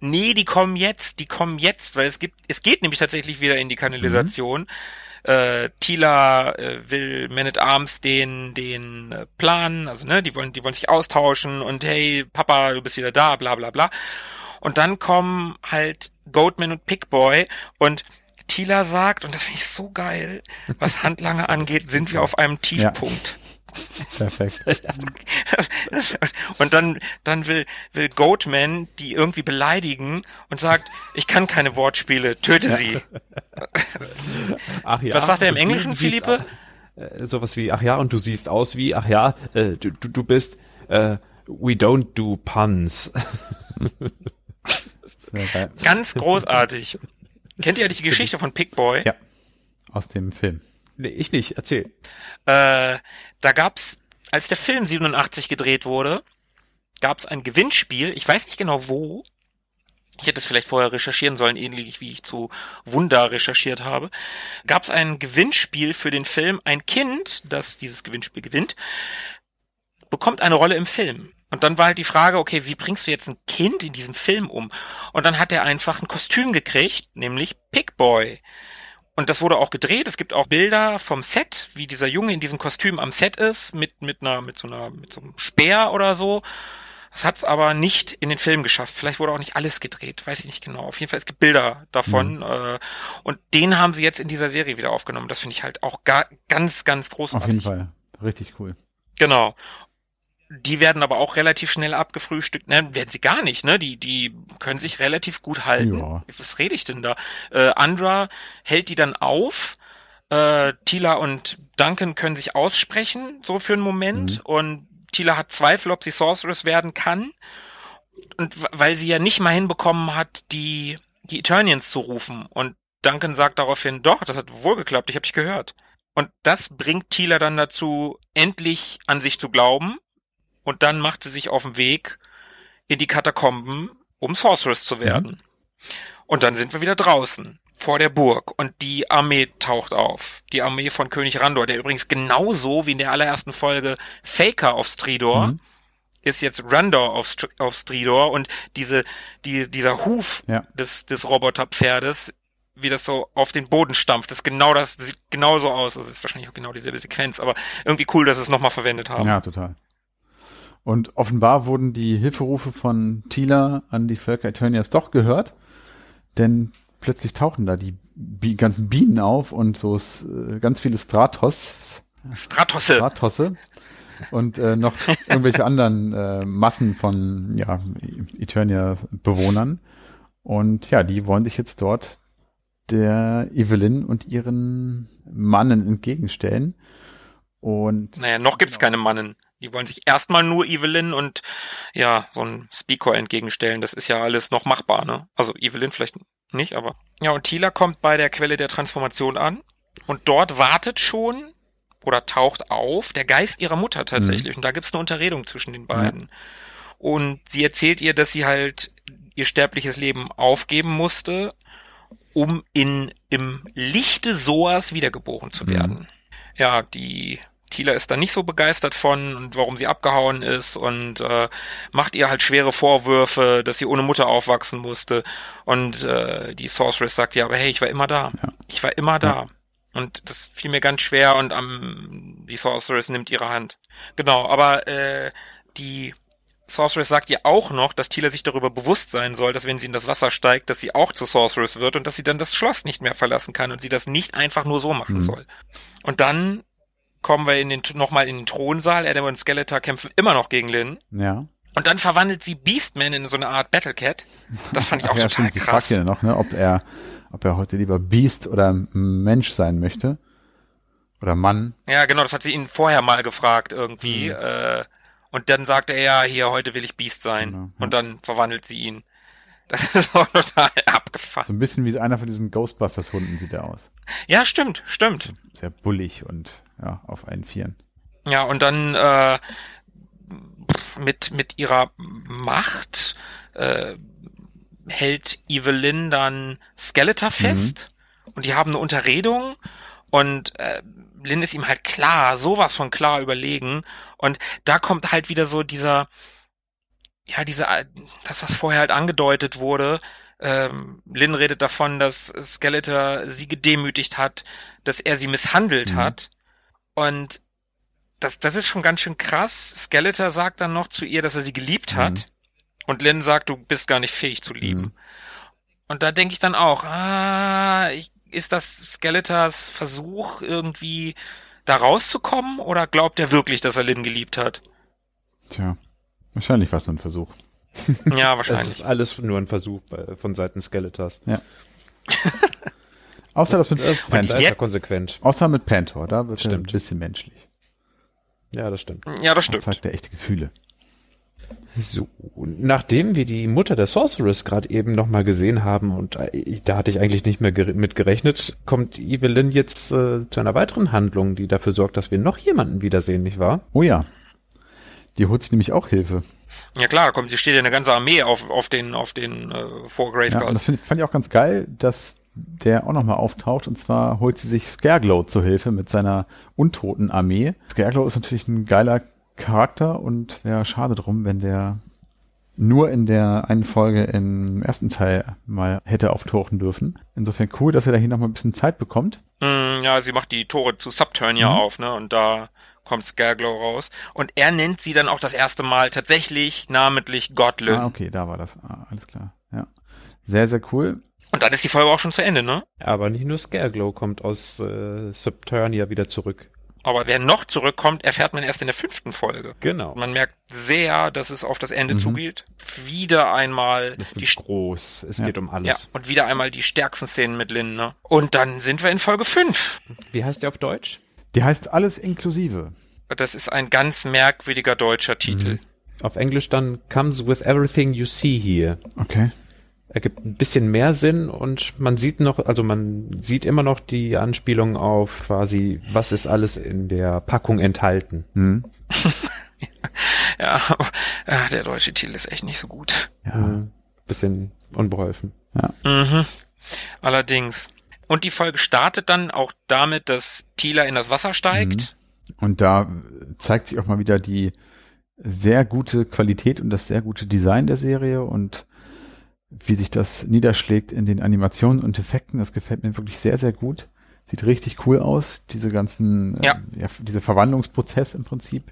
Nee, die kommen jetzt, die kommen jetzt, weil es gibt, es geht nämlich tatsächlich wieder in die Kanalisation. Mhm. Äh, Tila äh, will Man at Arms den den äh, Plan, also ne, die wollen die wollen sich austauschen und hey Papa, du bist wieder da, bla bla bla. Und dann kommen halt Goatman und Pickboy und Tila sagt, und das finde ich so geil, was <laughs> Handlange angeht, sind wir auf einem Tiefpunkt. Ja. Perfekt. <laughs> und dann, dann will, will Goatman die irgendwie beleidigen und sagt, ich kann keine Wortspiele, töte sie. <laughs> Ach ja. Was sagt er im Englischen, Philippe? Äh, sowas wie, ach ja, und du siehst aus wie, ach ja, äh, du, du, du bist, äh, we don't do puns. Ganz großartig. Kennt ihr die Geschichte von Pickboy? Ja. Aus dem Film. Nee, ich nicht. Erzähl. Äh, da gab's, als der Film 87 gedreht wurde, gab's ein Gewinnspiel. Ich weiß nicht genau wo. Ich hätte es vielleicht vorher recherchieren sollen, ähnlich wie ich zu Wunder recherchiert habe. Gab's ein Gewinnspiel für den Film. Ein Kind, das dieses Gewinnspiel gewinnt, bekommt eine Rolle im Film. Und dann war halt die Frage, okay, wie bringst du jetzt ein Kind in diesem Film um? Und dann hat er einfach ein Kostüm gekriegt, nämlich Pickboy. Und das wurde auch gedreht. Es gibt auch Bilder vom Set, wie dieser Junge in diesem Kostüm am Set ist, mit, mit einer, mit so einer, mit so einem Speer oder so. Das hat's aber nicht in den Film geschafft. Vielleicht wurde auch nicht alles gedreht, weiß ich nicht genau. Auf jeden Fall, es gibt Bilder davon. Mhm. Äh, und den haben sie jetzt in dieser Serie wieder aufgenommen. Das finde ich halt auch gar, ganz, ganz großartig. Auf jeden Fall. Richtig cool. Genau. Die werden aber auch relativ schnell abgefrühstückt. Ne, werden sie gar nicht, ne? Die, die können sich relativ gut halten. Ja. Was rede ich denn da? Äh, Andra hält die dann auf. Äh, Tila und Duncan können sich aussprechen, so für einen Moment. Mhm. Und Tila hat Zweifel, ob sie Sorceress werden kann. Und weil sie ja nicht mal hinbekommen hat, die, die Eternians zu rufen. Und Duncan sagt daraufhin, doch, das hat wohl geklappt, ich habe dich gehört. Und das bringt Tila dann dazu, endlich an sich zu glauben. Und dann macht sie sich auf den Weg in die Katakomben, um Sorceress zu werden. Und dann sind wir wieder draußen, vor der Burg. Und die Armee taucht auf. Die Armee von König Randor, der übrigens genauso wie in der allerersten Folge Faker auf Stridor Mhm. ist jetzt Randor auf, auf Stridor. Und diese, die, dieser Huf Ja. des, des Roboterpferdes, wie das so auf den Boden stampft, ist genau das, sieht genauso aus. Also ist wahrscheinlich auch genau dieselbe Sequenz, aber irgendwie cool, dass sie es nochmal verwendet haben. Ja, total. Und offenbar wurden die Hilferufe von Tila an die Völker Eternias doch gehört, denn plötzlich tauchen da die Bi ganzen Bienen auf und so äh, ganz viele Stratos, Stratosse. Stratosse und äh, noch <laughs> irgendwelche anderen äh, Massen von ja, Eternia-Bewohnern. Und ja, die wollen sich jetzt dort der Evelyn und ihren Mannen entgegenstellen. Und Naja, noch gibt's keine Mannen. Die wollen sich erstmal nur Evelyn und ja, so ein Speaker entgegenstellen. Das ist ja alles noch machbar, ne? Also Evelyn vielleicht nicht, aber. Ja, und Tila kommt bei der Quelle der Transformation an und dort wartet schon oder taucht auf der Geist ihrer Mutter tatsächlich. Und da gibt's eine Unterredung zwischen den beiden. Und sie erzählt ihr, dass sie halt ihr sterbliches Leben aufgeben musste, um in im Lichte Soas wiedergeboren zu werden. Ja, die Tila ist da nicht so begeistert von und warum sie abgehauen ist und äh, macht ihr halt schwere Vorwürfe, dass sie ohne Mutter aufwachsen musste. Und äh, die Sorceress sagt ja, aber hey, ich war immer da. Ja. Ich war immer da. Und das fiel mir ganz schwer und am die Sorceress nimmt ihre Hand. Genau, aber äh, die Sorceress sagt ihr auch noch, dass Tila sich darüber bewusst sein soll, dass wenn sie in das Wasser steigt, dass sie auch zu Sorceress wird und dass sie dann das Schloss nicht mehr verlassen kann und sie das nicht einfach nur so machen Mhm. soll. Und dann kommen wir in den nochmal in den Thronsaal. Adam und Skeletor kämpfen immer noch gegen Lynn. ja. Und dann verwandelt sie Beastman in so eine Art Battlecat. Das fand ich auch <laughs> ja, total stimmt, krass. fragt ja noch, ne, ob er, ob er heute lieber Beast oder Mensch sein möchte. Oder Mann. Ja, genau, das hat sie ihn vorher mal gefragt irgendwie. Mhm. Äh, und dann sagt er ja, hier, heute will ich Beast sein. Genau, ja. Und dann verwandelt sie ihn. Das ist auch total abgefahren. So ein bisschen wie einer von diesen Ghostbusters-Hunden sieht er aus. Ja, stimmt, stimmt. Sehr bullig und ja, auf allen Vieren. Ja, und dann äh, mit, mit ihrer Macht äh, hält Evelyn dann Skeletor fest und die haben eine Unterredung und äh, Lynn ist ihm halt klar, sowas von klar überlegen und da kommt halt wieder so dieser, ja, diese, äh, das vorher halt angedeutet wurde, ähm, Lynn redet davon, dass Skeletor sie gedemütigt hat, dass er sie misshandelt Mhm. hat und das, das ist schon ganz schön krass. Skeletor sagt dann noch zu ihr, dass er sie geliebt hat. Mhm. Und Lynn sagt, du bist gar nicht fähig zu lieben. Mhm. Und da denke ich dann auch, ah, ich, ist das Skeletors Versuch, irgendwie da rauszukommen? Oder glaubt er wirklich, dass er Lynn geliebt hat? Tja, wahrscheinlich war es nur ein Versuch. <laughs> Ja, Das wahrscheinlich. ist alles nur ein Versuch bei, von Seiten Skeletors. Außer das mit Da ist Pantor. er konsequent. Außer mit Pantor, da wird er ein Stimmt. bisschen menschlich. Ja, das stimmt. Ja, das Da stimmt. zeigt er echte Gefühle. So, nachdem wir die Mutter der Sorceress gerade eben nochmal gesehen haben und äh, da hatte ich eigentlich nicht mehr mit gerechnet, kommt Evelyn jetzt äh, zu einer weiteren Handlung, die dafür sorgt, dass wir noch jemanden wiedersehen, nicht wahr? Oh ja. Die holt sich nämlich auch Hilfe. Ja klar, da kommt, hier steht ja eine ganze Armee auf, auf den, auf den äh, vor Ja, Grayskull. und das find, fand ich auch ganz geil, dass der auch nochmal auftaucht. Und zwar holt sie sich Scareglow zur Hilfe mit seiner untoten Armee. Scareglow ist natürlich ein geiler Charakter und wäre schade drum, wenn der nur in der einen Folge im ersten Teil mal hätte auftauchen dürfen. Insofern cool, dass er da hier nochmal ein bisschen Zeit bekommt. Mm, ja, sie macht die Tore zu Subturnia Mhm. auf, ne? Und da kommt Scareglow raus. Und er nennt sie dann auch das erste Mal tatsächlich namentlich Godlin. Ah, okay, da war das. Ah, alles klar. Ja. Sehr, sehr cool. Und dann ist die Folge auch schon zu Ende, ne? Aber nicht nur Scareglow kommt aus äh, Subternia wieder zurück. Aber wer noch zurückkommt, erfährt man erst in der fünften Folge. Genau. Man merkt sehr, dass es auf das Ende Mhm. zugeht. Wieder einmal Es die wird groß. Es Ja. geht um alles. ja, und wieder einmal die stärksten Szenen mit Lin, ne? Und dann sind wir in Folge 5. Wie heißt der auf Deutsch? Die heißt alles inklusive. Das ist ein ganz merkwürdiger deutscher Titel. Auf Englisch dann Comes with everything you see here. Okay. Ergibt ein bisschen mehr Sinn und man sieht noch, also man sieht immer noch die Anspielung auf quasi, was ist alles in der Packung enthalten. Hm. <laughs> Ja, aber ja, der deutsche Titel ist echt nicht so gut. Ja. Mhm. Bisschen unbeholfen. Mhm. Allerdings. Und die Folge startet dann auch damit, dass Tila in das Wasser steigt. Und da zeigt sich auch mal wieder die sehr gute Qualität und das sehr gute Design der Serie und wie sich das niederschlägt in den Animationen und Effekten. Das gefällt mir wirklich sehr, sehr gut. Sieht richtig cool aus. Diese ganzen, Ja. äh, ja, dieser Verwandlungsprozess im Prinzip.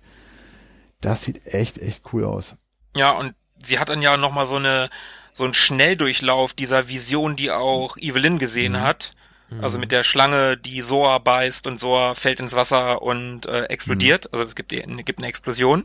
Das sieht echt, echt cool aus. Ja, und sie hat dann ja nochmal so eine, so einen Schnelldurchlauf dieser Vision, die auch Evelyn gesehen hat. Also mit der Schlange, die Soa beißt und Soa fällt ins Wasser und äh, explodiert. Also es gibt, gibt eine Explosion.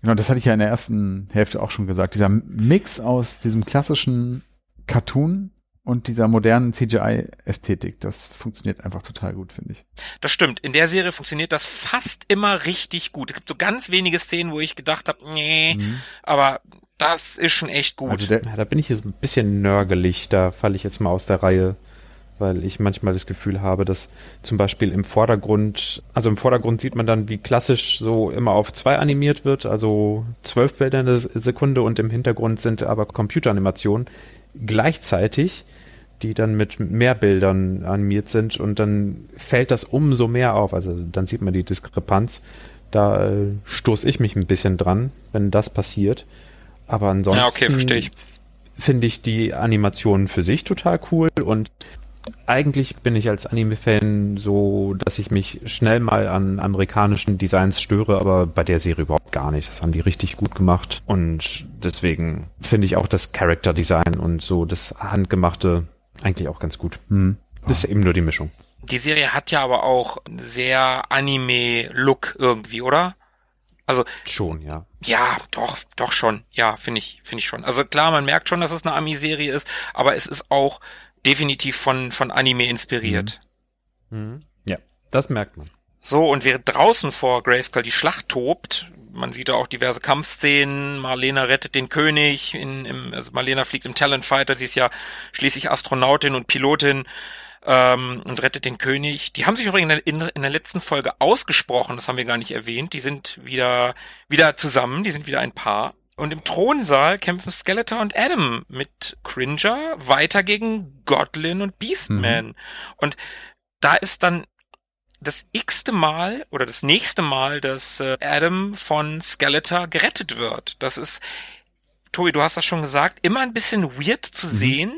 Genau, das hatte ich ja in der ersten Hälfte auch schon gesagt. Dieser Mix aus diesem klassischen Cartoon und dieser modernen CGI-Ästhetik, das funktioniert einfach total gut, finde ich. Das stimmt. In der Serie funktioniert das fast immer richtig gut. Es gibt so ganz wenige Szenen, wo ich gedacht habe, nee, aber das ist schon echt gut. Also der, Ja, da bin ich jetzt ein bisschen nörgelig, da falle ich jetzt mal aus der Reihe, weil ich manchmal das Gefühl habe, dass zum Beispiel im Vordergrund, also im Vordergrund sieht man dann, wie klassisch so immer auf zwei animiert wird, also zwölf Bilder in der Sekunde und im Hintergrund sind aber Computeranimationen gleichzeitig, die dann mit mehr Bildern animiert sind und dann fällt das umso mehr auf, also dann sieht man die Diskrepanz. Da äh, stoße ich mich ein bisschen dran, wenn das passiert. Aber ansonsten Ja, okay, verstehe ich. finde ich die Animationen für sich total cool und eigentlich bin ich als Anime-Fan so, dass ich mich schnell mal an amerikanischen Designs störe, aber bei der Serie überhaupt gar nicht. Das haben die richtig gut gemacht und deswegen finde ich auch das Character-Design und so das Handgemachte eigentlich auch ganz gut. hm. Das ist eben nur die Mischung. Die Serie hat ja aber auch einen sehr Anime-Look irgendwie, oder? Also, Schon, ja. ja, doch, doch schon. Ja, finde ich, finde ich schon. Also klar, man merkt schon, dass es eine Ami-Serie ist, aber es ist auch definitiv von, von Anime inspiriert. Ja, das merkt man. So, und während draußen vor Grayskull die Schlacht tobt, man sieht da auch diverse Kampfszenen, Marlena rettet den König, in, im, also Marlena fliegt im Talent Fighter, sie ist ja schließlich Astronautin und Pilotin, ähm, und rettet den König. Die haben sich übrigens in der, in der letzten Folge ausgesprochen, das haben wir gar nicht erwähnt, die sind wieder, wieder zusammen, die sind wieder ein Paar. Und im Thronsaal kämpfen Skeletor und Adam mit Cringer weiter gegen Godlin und Beastman. Und da ist dann das x-te Mal oder das nächste Mal, dass äh, Adam von Skeletor gerettet wird. Das ist, Tobi, du hast das schon gesagt, immer ein bisschen weird zu sehen,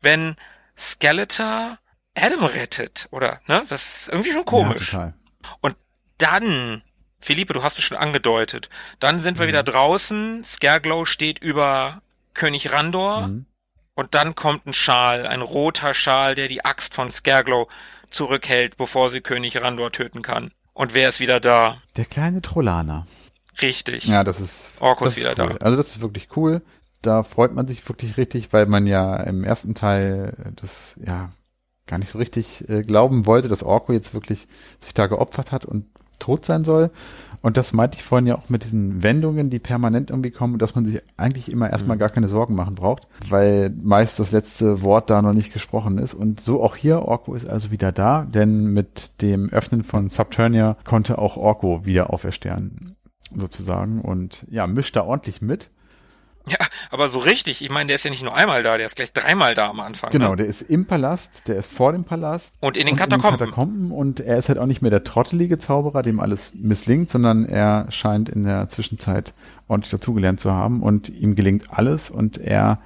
wenn Skeletor Adam rettet, oder? Ne? Das ist irgendwie schon komisch. Ja. Und dann, Philippe, du hast es schon angedeutet, dann sind wir wieder draußen, Scareglow steht über König Randor Mhm. und dann kommt ein Schal, ein roter Schal, der die Axt von Scareglow zurückhält, bevor sie König Randor töten kann. Und wer ist wieder da? Der kleine Trollaner. Richtig. Ja, das ist, Orko das ist wieder cool. da. Also das ist wirklich cool. Da freut man sich wirklich richtig, weil man ja im ersten Teil das ja gar nicht so richtig äh, glauben wollte, dass Orko jetzt wirklich sich da geopfert hat und tot sein soll. Und das meinte ich vorhin ja auch mit diesen Wendungen, die permanent irgendwie kommen, dass man sich eigentlich immer erstmal gar keine Sorgen machen braucht, weil meist das letzte Wort da noch nicht gesprochen ist. Und so auch hier, Orko ist also wieder da, denn mit dem Öffnen von Subternia konnte auch Orko wieder auferstehen, sozusagen. Und ja, mischt da ordentlich mit. Ja, aber so richtig. Ich meine, der ist ja nicht nur einmal da, der ist gleich dreimal da am Anfang. Genau, Ne? der ist im Palast, der ist vor dem Palast. Und in den und Katakomben. Katakomben. Und er ist halt auch nicht mehr der trottelige Zauberer, dem alles misslingt, sondern er scheint in der Zwischenzeit ordentlich dazugelernt zu haben und ihm gelingt alles und er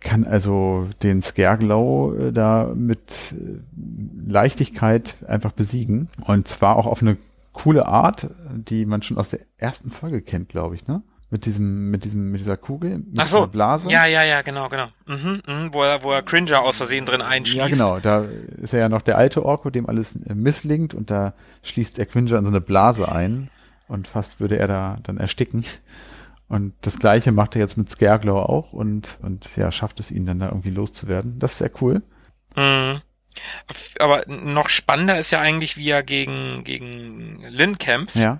kann also den Skerglow äh, da mit äh, Leichtigkeit einfach besiegen. Und zwar auch auf eine coole Art, die man schon aus der ersten Folge kennt, glaube ich, ne? Mit diesem, mit diesem, mit dieser Kugel, mit Ach so. dieser Blase. Ja, ja, ja, genau, genau. Mhm, mhm, wo er, wo er Cringer aus Versehen drin einschließt. Ja, genau. Da ist er ja noch der alte Orko, dem alles äh, misslingt und da schließt er Cringer in so eine Blase ein und fast würde er da dann ersticken. Und das gleiche macht er jetzt mit Scareglow auch und, und ja, schafft es ihn dann da irgendwie loszuwerden. Das ist sehr cool. Mhm. Aber noch spannender ist ja eigentlich, wie er gegen, gegen Lynn kämpft. Ja.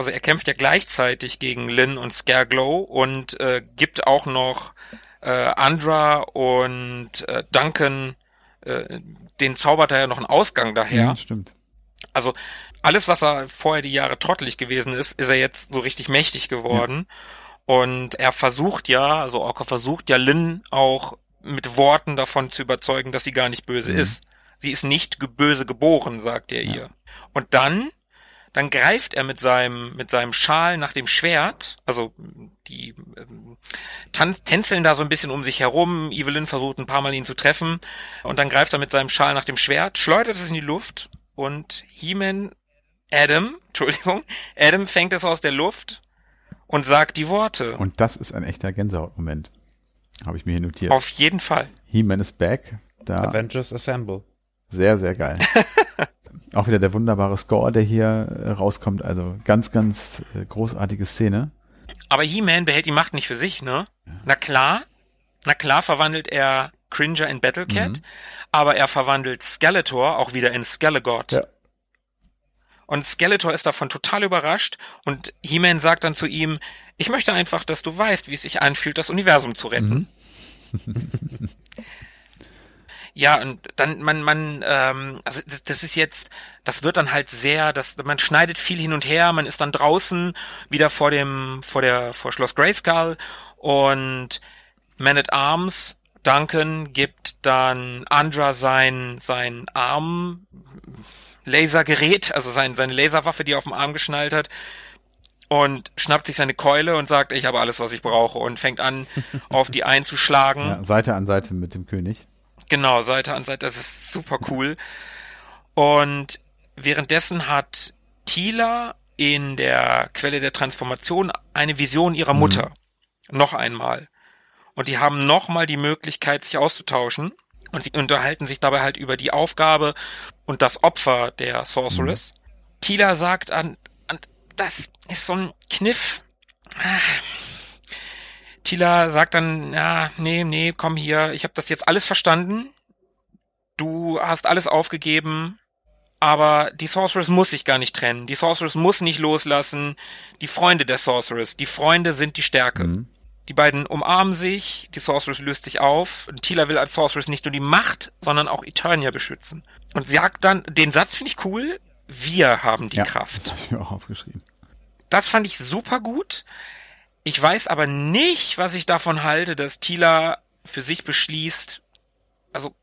Also er kämpft ja gleichzeitig gegen Lynn und Scareglow und äh, gibt auch noch äh, Andra und äh, Duncan, äh, den zaubert er ja noch einen Ausgang daher. Ja, stimmt. Also alles, was er vorher die Jahre trottelig gewesen ist, ist er jetzt so richtig mächtig geworden. Und er versucht ja, also Orca versucht ja Lynn auch mit Worten davon zu überzeugen, dass sie gar nicht böse Mhm. ist. Sie ist nicht böse geboren, sagt er ihr. Und dann, dann greift er mit seinem, mit seinem Schal nach dem Schwert, also die ähm, tänzeln da so ein bisschen um sich herum. Evelyn versucht ein paar Mal ihn zu treffen und dann greift er mit seinem Schal nach dem Schwert, schleudert es in die Luft und He-Man, Adam, <laughs> Entschuldigung, Adam fängt es aus der Luft und sagt die Worte. Und das ist ein echter Gänsehautmoment. Habe ich mir hier notiert. Auf jeden Fall. He-Man is back. Da Avengers Assemble. sehr, sehr geil. <laughs> Auch wieder der wunderbare Score, der hier äh, rauskommt. Also ganz, ganz äh, großartige Szene. Aber He-Man behält die Macht nicht für sich, ne? Na klar, na klar verwandelt er Cringer in Battlecat, Mhm. aber er verwandelt Skeletor auch wieder in Skelegod. Ja. Und Skeletor ist davon total überrascht und He-Man sagt dann zu ihm, ich möchte einfach, dass du weißt, wie es sich anfühlt, das Universum zu retten. <laughs> Ja, und dann man man ähm, also das, das ist jetzt das wird dann halt sehr das man schneidet viel hin und her, man ist dann draußen wieder vor dem vor der vor Schloss Grayskull und Man at Arms Duncan gibt dann Andra sein sein Arm Lasergerät, also sein seine Laserwaffe, die er auf dem Arm geschnallt hat und schnappt sich seine Keule und sagt, ich habe alles, was ich brauche und fängt an <laughs> auf die einzuschlagen. Ja, Seite an Seite mit dem König. Genau, Seite an Seite, das ist super cool. Und währenddessen hat Tila in der Quelle der Transformation eine Vision ihrer Mutter. Noch einmal. Und die haben nochmal die Möglichkeit, sich auszutauschen. Und sie unterhalten sich dabei halt über die Aufgabe und das Opfer der Sorceress. Tila sagt an, an, das ist so ein Kniff. Ah. Tila sagt dann, ja, nee, nee, komm hier, ich habe das jetzt alles verstanden. Du hast alles aufgegeben, aber die Sorceress muss sich gar nicht trennen. Die Sorceress muss nicht loslassen. Die Freunde der Sorceress, die Freunde sind die Stärke. Mhm. Die beiden umarmen sich, die Sorceress löst sich auf. Und Tila will als Sorceress nicht nur die Macht, sondern auch Eternia beschützen. Und sagt dann, den Satz finde ich cool, wir haben die ja, Kraft. Das habe ich mir auch aufgeschrieben. Das fand ich super gut. Ich weiß aber nicht, was ich davon halte, dass Tila für sich beschließt, also,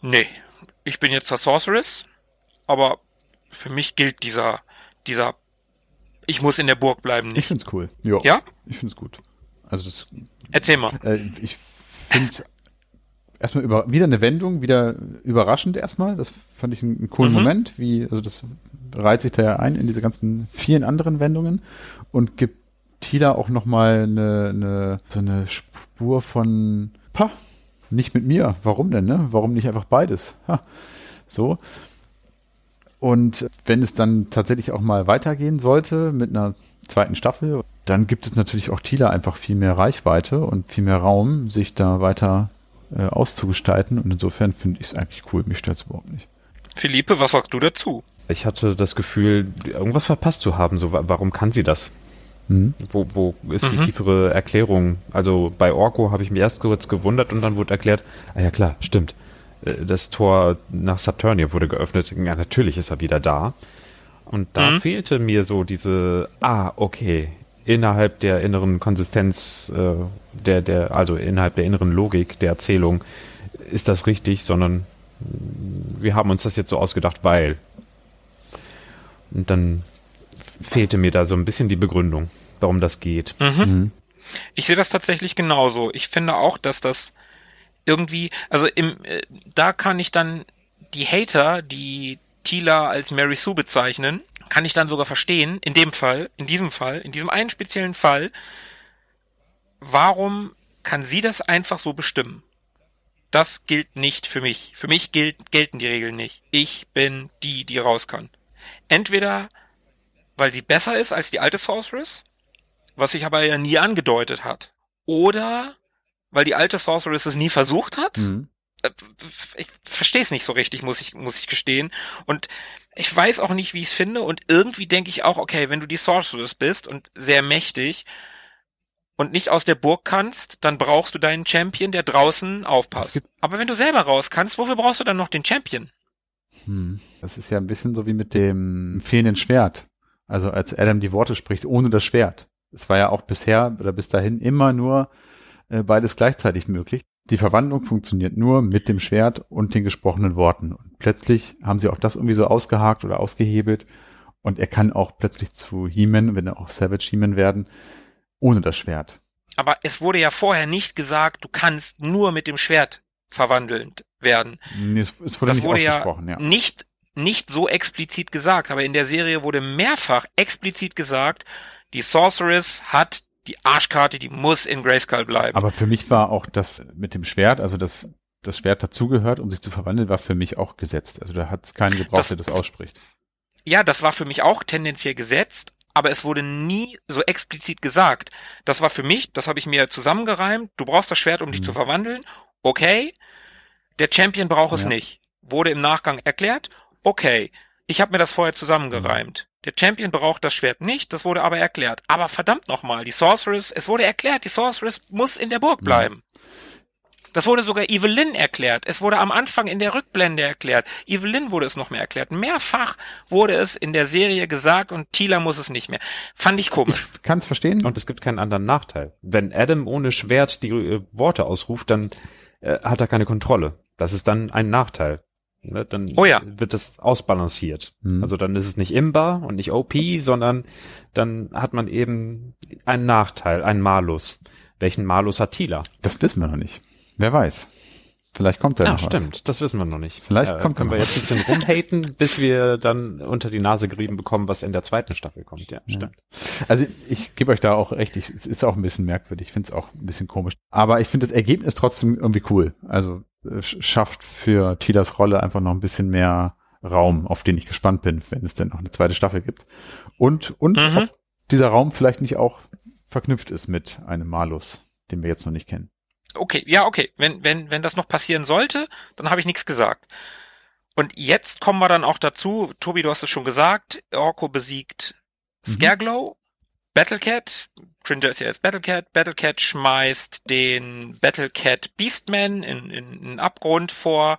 nee, ich bin jetzt der Sorceress, aber für mich gilt dieser, dieser, ich muss in der Burg bleiben Ich nicht. find's cool. Jo, Ja? Ich find's gut. Also das, Erzähl mal. äh, ich finde erstmal über, wieder eine Wendung, wieder überraschend erstmal. Das fand ich einen, einen coolen Mhm. Moment, wie, also das reiht sich da ja ein in diese ganzen vielen anderen Wendungen und gibt Tila auch nochmal eine, eine, so eine Spur von, pa, nicht mit mir. Warum denn, ne? Warum nicht einfach beides? Ha. So. Und wenn es dann tatsächlich auch mal weitergehen sollte mit einer zweiten Staffel, dann gibt es natürlich auch Tila einfach viel mehr Reichweite und viel mehr Raum, sich da weiter äh, auszugestalten. Und insofern finde ich es eigentlich cool. Mich stört es überhaupt nicht. Philippe, was sagst du dazu? Ich hatte das Gefühl, irgendwas verpasst zu haben. So, wa- warum kann sie das? Mhm. Wo, wo ist die Mhm. tiefere Erklärung? Also bei Orko habe ich mich erst kurz gewundert und dann wurde erklärt, ah ja klar, stimmt. Äh, Das Tor nach Saturnia wurde geöffnet. Ja, natürlich ist er wieder da. Und da Mhm. fehlte mir so diese, ah, okay, innerhalb der inneren Konsistenz, äh, der, der, also innerhalb der inneren Logik der Erzählung ist das richtig, sondern wir haben uns das jetzt so ausgedacht, weil. Und dann fehlte mir da so ein bisschen die Begründung, warum das geht. Mhm. Mhm. Ich sehe das tatsächlich genauso. Ich finde auch, dass das irgendwie, also im, äh, da kann ich dann die Hater, die Tila als Mary Sue bezeichnen, kann ich dann sogar verstehen, in dem Fall, in diesem Fall, in diesem einen speziellen Fall, warum kann sie das einfach so bestimmen? Das gilt nicht für mich. Für mich gilt, gelten die Regeln nicht. Ich bin die, die raus kann. Entweder, weil sie besser ist als die alte Sorceress, was sich aber ja nie angedeutet hat. Oder, weil die alte Sorceress es nie versucht hat. Mhm. Äh, Ich verstehe es nicht so richtig, muss ich, muss ich gestehen. Und ich weiß auch nicht, wie ich es finde. Und irgendwie denke ich auch, okay, wenn du die Sorceress bist und sehr mächtig, und nicht aus der Burg kannst, dann brauchst du deinen Champion, der draußen aufpasst. Aber wenn du selber raus kannst, wofür brauchst du dann noch den Champion? Hm. Das ist ja ein bisschen so wie mit dem fehlenden Schwert. Also als Adam die Worte spricht, ohne das Schwert. Es war ja auch bisher oder bis dahin immer nur äh, beides gleichzeitig möglich. Die Verwandlung funktioniert nur mit dem Schwert und den gesprochenen Worten. Und plötzlich haben sie auch das irgendwie so ausgehakt oder ausgehebelt. Und er kann auch plötzlich zu He-Man, wenn er auch Savage He-Man werden, ohne das Schwert. Aber es wurde ja vorher nicht gesagt, du kannst nur mit dem Schwert verwandelnd werden. Nee, es, es wurde das nicht wurde ja, ja. nicht nicht so explizit gesagt, aber in der Serie wurde mehrfach explizit gesagt, die Sorceress hat die Arschkarte, die muss in Grayskull bleiben. Aber für mich war auch das mit dem Schwert, also das, das Schwert dazugehört, um sich zu verwandeln, war für mich auch gesetzt. Also da hat es keinen gebraucht, Das- der das ausspricht. ja, das war für mich auch tendenziell gesetzt, aber es wurde nie so explizit gesagt. Das war für mich, das habe ich mir zusammengereimt, du brauchst das Schwert, um dich Mhm. zu verwandeln. Okay. Der Champion braucht es Ja. nicht. Wurde im Nachgang erklärt. Okay. Ich habe mir das vorher zusammengereimt. Der Champion braucht das Schwert nicht, das wurde aber erklärt. Aber verdammt nochmal, die Sorceress, es wurde erklärt, die Sorceress muss in der Burg Mhm. bleiben. Das wurde sogar Evelyn erklärt. Es wurde am Anfang in der Rückblende erklärt. Evelyn wurde es noch mehr erklärt. Mehrfach wurde es in der Serie gesagt und Tila muss es nicht mehr. Fand ich komisch. Ich kann es verstehen. Und es gibt keinen anderen Nachteil. Wenn Adam ohne Schwert die äh, Worte ausruft, dann äh, hat er keine Kontrolle. Das ist dann ein Nachteil. Ne? Dann Oh ja. wird das ausbalanciert. Mhm. Also dann ist es nicht Imba und nicht OP, sondern dann hat man eben einen Nachteil, einen Malus. Welchen Malus hat Tila? Das wissen wir noch nicht. Wer weiß. Vielleicht kommt da Ja, noch was. stimmt. Das wissen wir noch nicht. Vielleicht Äh, kommt können wir noch jetzt ein bisschen rumhaten, bis wir dann unter die Nase gerieben bekommen, was in der zweiten Staffel kommt. Ja, Ja. stimmt. Also ich gebe euch da auch recht, ich, es ist auch ein bisschen merkwürdig, ich finde es auch ein bisschen komisch. Aber ich finde das Ergebnis trotzdem irgendwie cool. Also schafft für Tilas Rolle einfach noch ein bisschen mehr Raum, auf den ich gespannt bin, wenn es denn noch eine zweite Staffel gibt. Und, und Mhm. ob dieser Raum vielleicht nicht auch verknüpft ist mit einem Malus, den wir jetzt noch nicht kennen. Okay, ja, okay. Wenn, wenn, wenn das noch passieren sollte, dann habe ich nichts gesagt. Und jetzt kommen wir dann auch dazu, Tobi, du hast es schon gesagt, Orko besiegt Mhm. Scareglow, Battlecat, Cringer ist ja jetzt Battlecat, Battlecat schmeißt den Battlecat Beastman in, in, in einen Abgrund vor,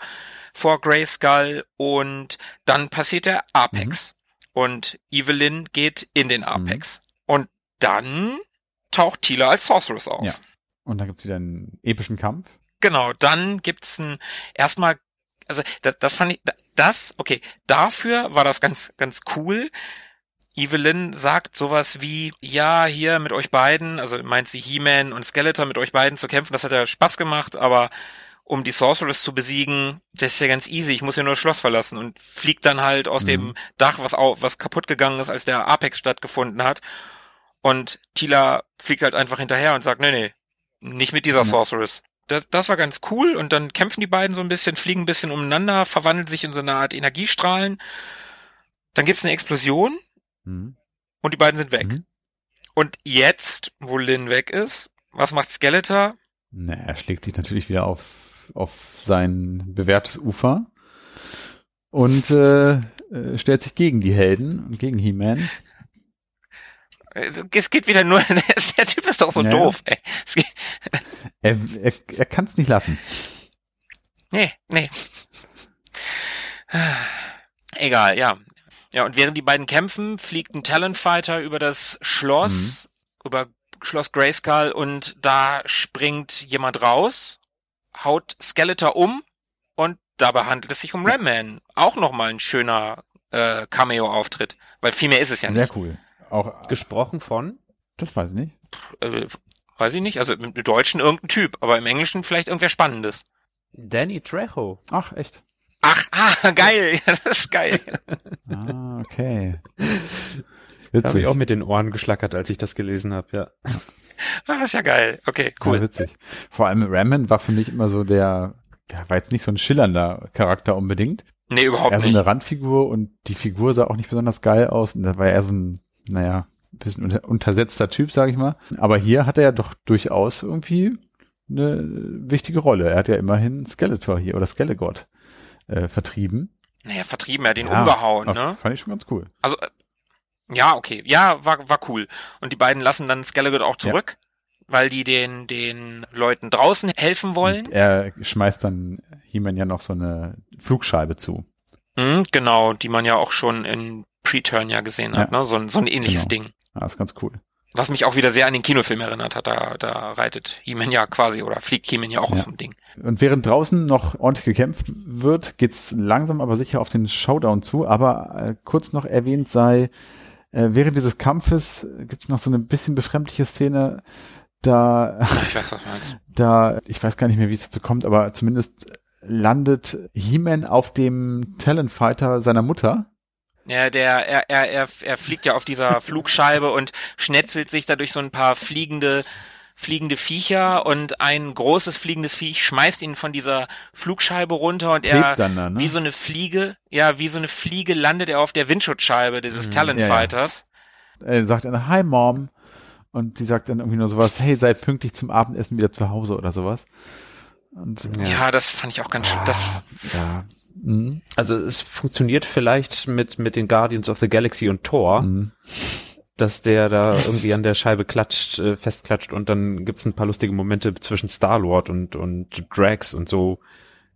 vor Grayskull und dann passiert der Apex. Und Evelyn geht in den Apex. Und dann taucht Tila als Sorceress auf. Ja. Und dann gibt's wieder einen epischen Kampf. Genau, dann gibt's ein erstmal, also das, das fand ich, das, okay, dafür war das ganz, ganz cool. Evelyn sagt sowas wie, ja, hier mit euch beiden, also meint sie He-Man und Skeletor mit euch beiden zu kämpfen, das hat ja Spaß gemacht, aber um die Sorceress zu besiegen, das ist ja ganz easy, ich muss ja nur das Schloss verlassen und fliegt dann halt aus Mhm. dem Dach, was, au, was kaputt gegangen ist, als der Apex stattgefunden hat. Und Tila fliegt halt einfach hinterher und sagt, nee, nee, nicht mit dieser. Sorceress. Das, das war ganz cool und dann kämpfen die beiden so ein bisschen, fliegen ein bisschen umeinander, verwandeln sich in so eine Art Energiestrahlen. Dann gibt's eine Explosion Mhm. und die beiden sind weg. Mhm. Und jetzt, wo Lynn weg ist, was macht Skeletor? Na, er schlägt sich natürlich wieder auf, auf sein bewährtes Ufer und äh, äh, stellt sich gegen die Helden und gegen He-Man. Äh, Es geht wieder nur, <laughs> der Typ ist doch so Ja. doof, ey. Er, er, er kann es nicht lassen. nee, nee. Egal, ja. Ja, und während die beiden kämpfen, fliegt ein Talonfighter über das Schloss, über Schloss Grayskull und da springt jemand raus, haut Skeletor um und dabei handelt es sich um Ram-Man. Auch nochmal ein schöner äh, Cameo-Auftritt, weil viel mehr ist es ja Sehr nicht. cool. Auch Gesprochen von? das weiß ich nicht. Äh, weiß ich nicht, also im Deutschen irgendein Typ, aber im Englischen vielleicht irgendwer Spannendes. Danny Trejo. Ach, echt. Ach, ah, <laughs> geil, ja, das ist geil. Ah, okay. Da habe ich auch mit den Ohren geschlackert, als ich das gelesen habe, ja. Ah, ist ja geil. Okay, cool. Ja, witzig. Vor allem Rammond war für mich immer so der, der war jetzt nicht so ein schillernder Charakter unbedingt. Nee, überhaupt eher so nicht. eine Randfigur und die Figur sah auch nicht besonders geil aus. Und da war er so ein, naja, ein bisschen unter, untersetzter Typ, sag ich mal. Aber hier hat er ja doch durchaus irgendwie eine wichtige Rolle. Er hat ja immerhin Skeletor hier oder Skelegod äh, vertrieben. Naja, vertrieben, er hat ihn Ja, umgehauen, das ne? Fand ich schon ganz cool. Also, äh, ja, okay. Ja, war, war cool. Und die beiden lassen dann Skellige auch zurück, weil die den, den Leuten draußen helfen wollen. Und er schmeißt dann He-Man ja noch so eine Flugscheibe zu. Mhm, genau, die man ja auch schon in Preturn ja gesehen hat, Ja. ne? So, ein- so ein ähnliches Genau. Ding. Ah, ist ganz cool. Was mich auch wieder sehr an den Kinofilm erinnert hat. Da, da reitet He-Man ja quasi oder fliegt He-Man ja auch Ja. auf einem Ding. Und während draußen noch ordentlich gekämpft wird, geht's langsam aber sicher auf den Showdown zu. Aber äh, kurz noch erwähnt sei, äh, während dieses Kampfes gibt's noch so eine bisschen befremdliche Szene, da, Ich weiß, was du meinst. <laughs> da, ich weiß gar nicht mehr, wie es dazu kommt, aber zumindest landet He-Man auf dem Talentfighter seiner Mutter. Ja, der, er, er, er, er fliegt ja auf dieser <laughs> Flugscheibe und schnetzelt sich da durch so ein paar fliegende, fliegende Viecher und ein großes fliegendes Viech schmeißt ihn von dieser Flugscheibe runter und er, dann da, ne? wie so eine Fliege, ja, wie so eine Fliege landet er auf der Windschutzscheibe dieses Mhm, Talent ja, ja. Fighters. äh, sagt dann, hi Mom. Und sie sagt dann irgendwie nur sowas, hey, sei pünktlich zum Abendessen wieder zu Hause oder sowas. Und Ja. das fand ich auch ganz schön. Das, ja. Mhm. Also es funktioniert vielleicht mit, mit den Guardians of the Galaxy und Thor, Mhm. dass der da irgendwie an der Scheibe klatscht, äh, festklatscht und dann gibt's ein paar lustige Momente zwischen Star-Lord und, und Drax und so.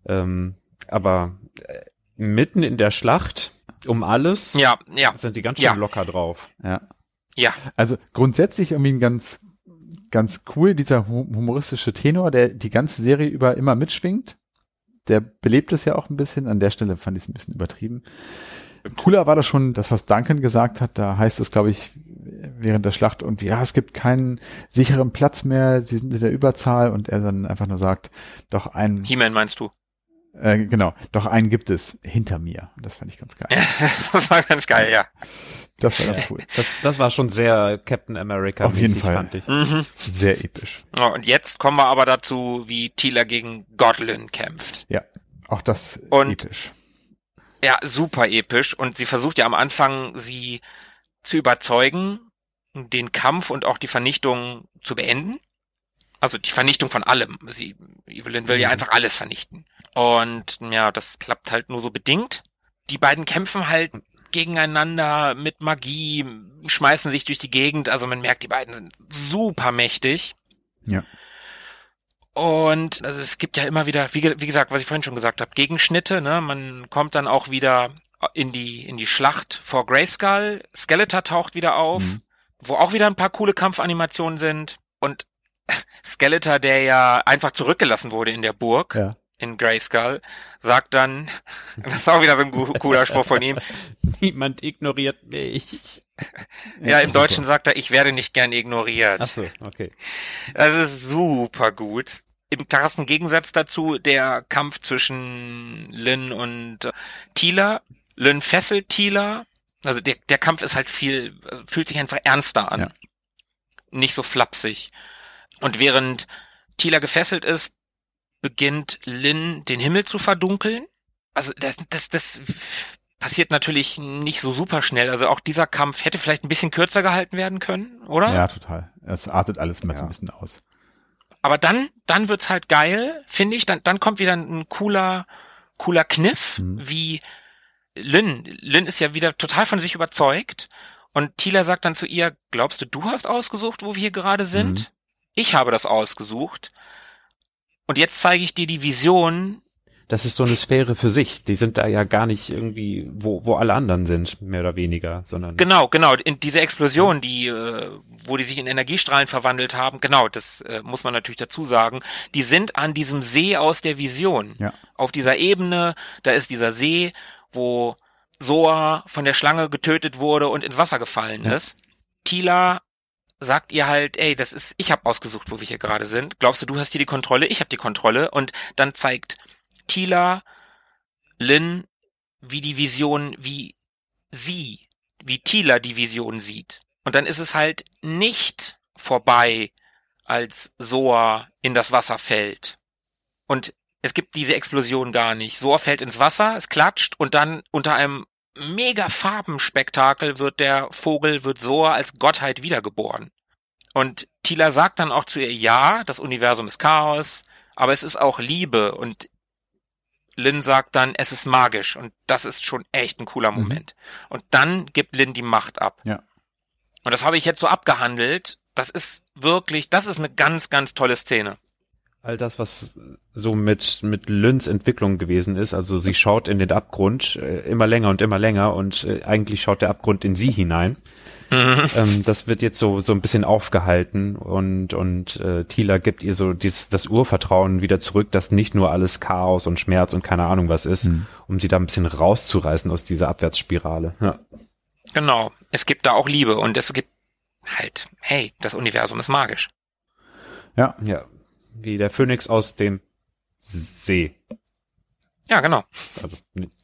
Ähm, aber äh, mitten in der Schlacht um alles ja, ja, sind die ganz schön Ja. locker drauf. Ja. ja. Also grundsätzlich irgendwie ein ganz, ganz cool, dieser hu- humoristische Tenor, der die ganze Serie über immer mitschwingt. Der belebt es ja auch ein bisschen. An der Stelle fand ich es ein bisschen übertrieben. Cooler war das schon, das, was Duncan gesagt hat. Da heißt es, glaube ich, während der Schlacht und ja, es gibt keinen sicheren Platz mehr. Sie sind in der Überzahl und er dann einfach nur sagt, doch ein, He-Man meinst du? äh, genau, doch einen gibt es hinter mir. Das fand ich ganz geil. <laughs> Das war ganz geil, ja. Das war ganz cool. Das, das war schon sehr Captain America. Auf jeden Fall. Fand ich. Mhm. Sehr episch. Ja, und jetzt kommen wir aber dazu, wie Tila gegen Godlin kämpft. Ja, auch das Und- episch. Ja, super episch. Und sie versucht ja am Anfang, sie zu überzeugen, den Kampf und auch die Vernichtung zu beenden. Also die Vernichtung von allem. Sie, Evelyn will ja Mhm. einfach alles vernichten. Und ja, das klappt halt nur so bedingt. Die beiden kämpfen halt gegeneinander mit Magie, schmeißen sich durch die Gegend. Also man merkt, die beiden sind super mächtig. Ja. Und also es gibt ja immer wieder, wie, wie gesagt, was ich vorhin schon gesagt habe, Gegenschnitte. Ne? Man kommt dann auch wieder in die in die Schlacht vor Grayskull. Skeletor taucht wieder auf, Mhm. wo auch wieder ein paar coole Kampfanimationen sind. Und <laughs> Skeletor, der ja einfach zurückgelassen wurde in der Burg Ja. In Grayskull, sagt dann, <laughs> das ist auch wieder so ein cooler Spruch von ihm. <laughs> Niemand ignoriert mich. Ja, im Deutschen sagt er, ich werde nicht gern ignoriert. Ach so, okay. Das ist super gut. Im krassen Gegensatz dazu der Kampf zwischen Lynn und Tila. Lynn fesselt Tila. Also der, der Kampf ist halt viel, fühlt sich einfach ernster an. Ja. Nicht so flapsig. Und während Tila gefesselt ist, beginnt Lynn den Himmel zu verdunkeln. Also das, das, das passiert natürlich nicht so super schnell. Also auch dieser Kampf hätte vielleicht ein bisschen kürzer gehalten werden können, oder? Ja, total. Es artet alles mal so ein Ja. bisschen aus. Aber dann, dann wird's halt geil, finde ich. Dann, dann kommt wieder ein cooler, cooler Kniff, Mhm. wie Lynn. Lynn ist ja wieder total von sich überzeugt. Und Tila sagt dann zu ihr, glaubst du, du hast ausgesucht, wo wir hier gerade sind? Mhm. Ich habe das ausgesucht. Und jetzt zeige ich dir die Vision. Das ist so eine Sphäre für sich. Die sind da ja gar nicht irgendwie, wo, wo alle anderen sind, mehr oder weniger, sondern. Genau, genau. In diese Explosion, die, äh, wo die sich in Energiestrahlen verwandelt haben, genau, das äh, muss man natürlich dazu sagen. Die sind an diesem See aus der Vision. Ja. Auf dieser Ebene, da ist dieser See, wo Soa von der Schlange getötet wurde und ins Wasser gefallen Ja. ist. Tila sagt ihr halt, ey, das ist, ich habe ausgesucht, wo wir hier gerade sind. Glaubst du, du hast hier die Kontrolle? Ich habe die Kontrolle. Und dann zeigt Tila Lynn, wie die Vision, wie sie, wie Tila die Vision sieht. Und dann ist es halt nicht vorbei, als Soa in das Wasser fällt. Und es gibt diese Explosion gar nicht. Soa fällt ins Wasser, es klatscht und dann unter einem mega Farbenspektakel wird der Vogel, wird Soa als Gottheit wiedergeboren. Und Tila sagt dann auch zu ihr, ja, das Universum ist Chaos, aber es ist auch Liebe und Lynn sagt dann, es ist magisch und das ist schon echt ein cooler Mhm. Moment. Und dann gibt Lynn die Macht ab. Ja. Und das habe ich jetzt so abgehandelt. Das ist wirklich, das ist eine ganz, ganz tolle Szene. All das, was so mit, mit Lynns Entwicklung gewesen ist. Also sie schaut in den Abgrund äh, immer länger und immer länger und äh, eigentlich schaut der Abgrund in sie hinein. Ähm, das wird jetzt so, so ein bisschen aufgehalten und, und äh, Tila gibt ihr so dies, das Urvertrauen wieder zurück, dass nicht nur alles Chaos und Schmerz und keine Ahnung was ist, Mhm. um sie da ein bisschen rauszureißen aus dieser Abwärtsspirale. Ja. Genau. Es gibt da auch Liebe und es gibt halt, hey, das Universum ist magisch. Ja, ja. Wie der Phönix aus dem See. Ja, genau. Also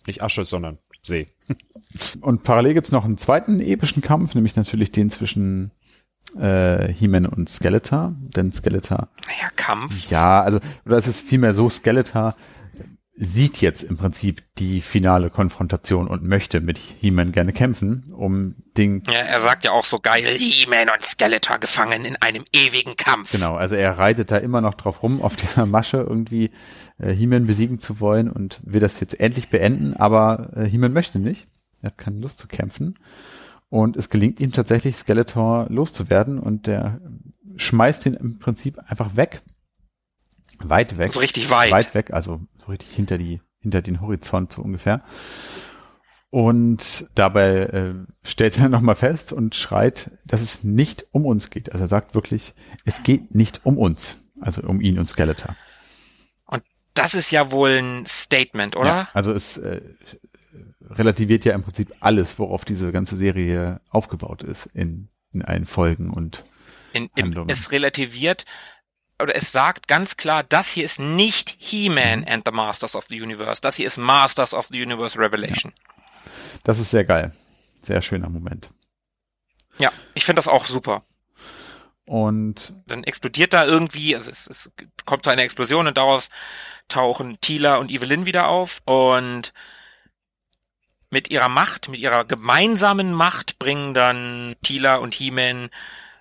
nicht Asche, sondern See. <laughs> Und parallel gibt's noch einen zweiten epischen Kampf, nämlich natürlich den zwischen äh, He-Man und Skeletor. Denn Skeletor, Naja, Kampf. ja, also, oder es ist vielmehr so, Skeletor sieht jetzt im Prinzip die finale Konfrontation und möchte mit He-Man gerne kämpfen, um den, Ja, er sagt ja auch so geil, He-Man und Skeletor gefangen in einem ewigen Kampf. genau, also er reitet da immer noch drauf rum, auf dieser Masche irgendwie äh, He-Man besiegen zu wollen und will das jetzt endlich beenden, aber äh, He-Man möchte nicht. Er hat keine Lust zu kämpfen. Und es gelingt ihm tatsächlich, Skeletor loszuwerden und der schmeißt ihn im Prinzip einfach weg. Weit weg. So richtig weit. Weit weg, also so richtig hinter die, hinter den Horizont so ungefähr. Und dabei äh, stellt er <laughs> nochmal fest und schreit, dass es nicht um uns geht. Also er sagt wirklich, es geht nicht um uns. Also um ihn und Skeletor. Und das ist ja wohl ein Statement, oder? Ja, also es äh, relativiert ja im Prinzip alles, worauf diese ganze Serie aufgebaut ist in, in allen Folgen und In, Handlungen. es relativiert oder es sagt ganz klar, das hier ist nicht He-Man Mhm. and the Masters of the Universe. Das hier ist Masters of the Universe Revelation. das ist sehr geil. Sehr schöner Moment. Ja, ich finde das auch super. Und Dann explodiert da irgendwie, also es, es kommt zu einer Explosion und daraus tauchen Tila und Evelyn wieder auf und mit ihrer Macht, mit ihrer gemeinsamen Macht bringen dann Tila und He-Man,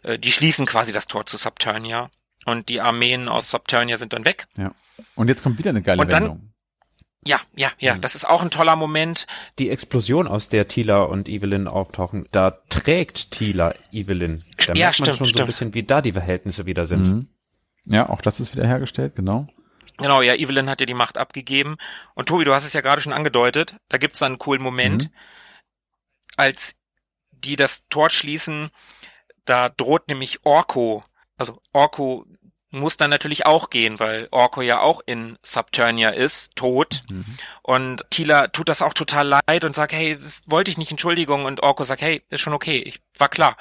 äh, die schließen quasi das Tor zu Subternia und die Armeen aus Subternia sind dann weg. Und jetzt kommt wieder eine geile Und dann- Wendung. Ja, ja, ja, Mhm. das ist auch ein toller Moment. Die Explosion, aus der Tila und Evelyn auftauchen, da trägt Tila Evelyn. Da Ja, merkt man stimmt, schon so ein stimmt. bisschen, wie da die Verhältnisse wieder sind. Mhm. Ja, auch das ist wieder hergestellt, genau. Genau, ja, Evelyn hat ja die Macht abgegeben. Und Tobi, du hast es ja gerade schon angedeutet, da gibt's dann einen coolen Moment, Mhm. als die das Tor schließen, da droht nämlich Orko. Also Orko muss dann natürlich auch gehen, weil Orko ja auch in Subternia ist, tot. Mhm. Und Tila tut das auch total leid und sagt, hey, das wollte ich nicht, Entschuldigung. Und Orko sagt, hey, ist schon okay, ich war klar,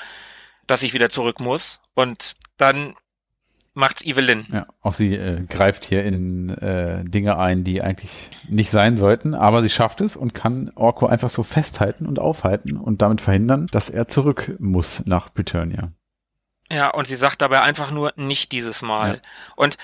dass ich wieder zurück muss. Und dann macht's Evelyn. Ja, auch sie äh, greift hier in äh, Dinge ein, die eigentlich nicht sein sollten, aber sie schafft es und kann Orko einfach so festhalten und aufhalten und damit verhindern, dass er zurück muss nach Britannia. Ja, und sie sagt dabei einfach nur nicht dieses Mal. Ja. Und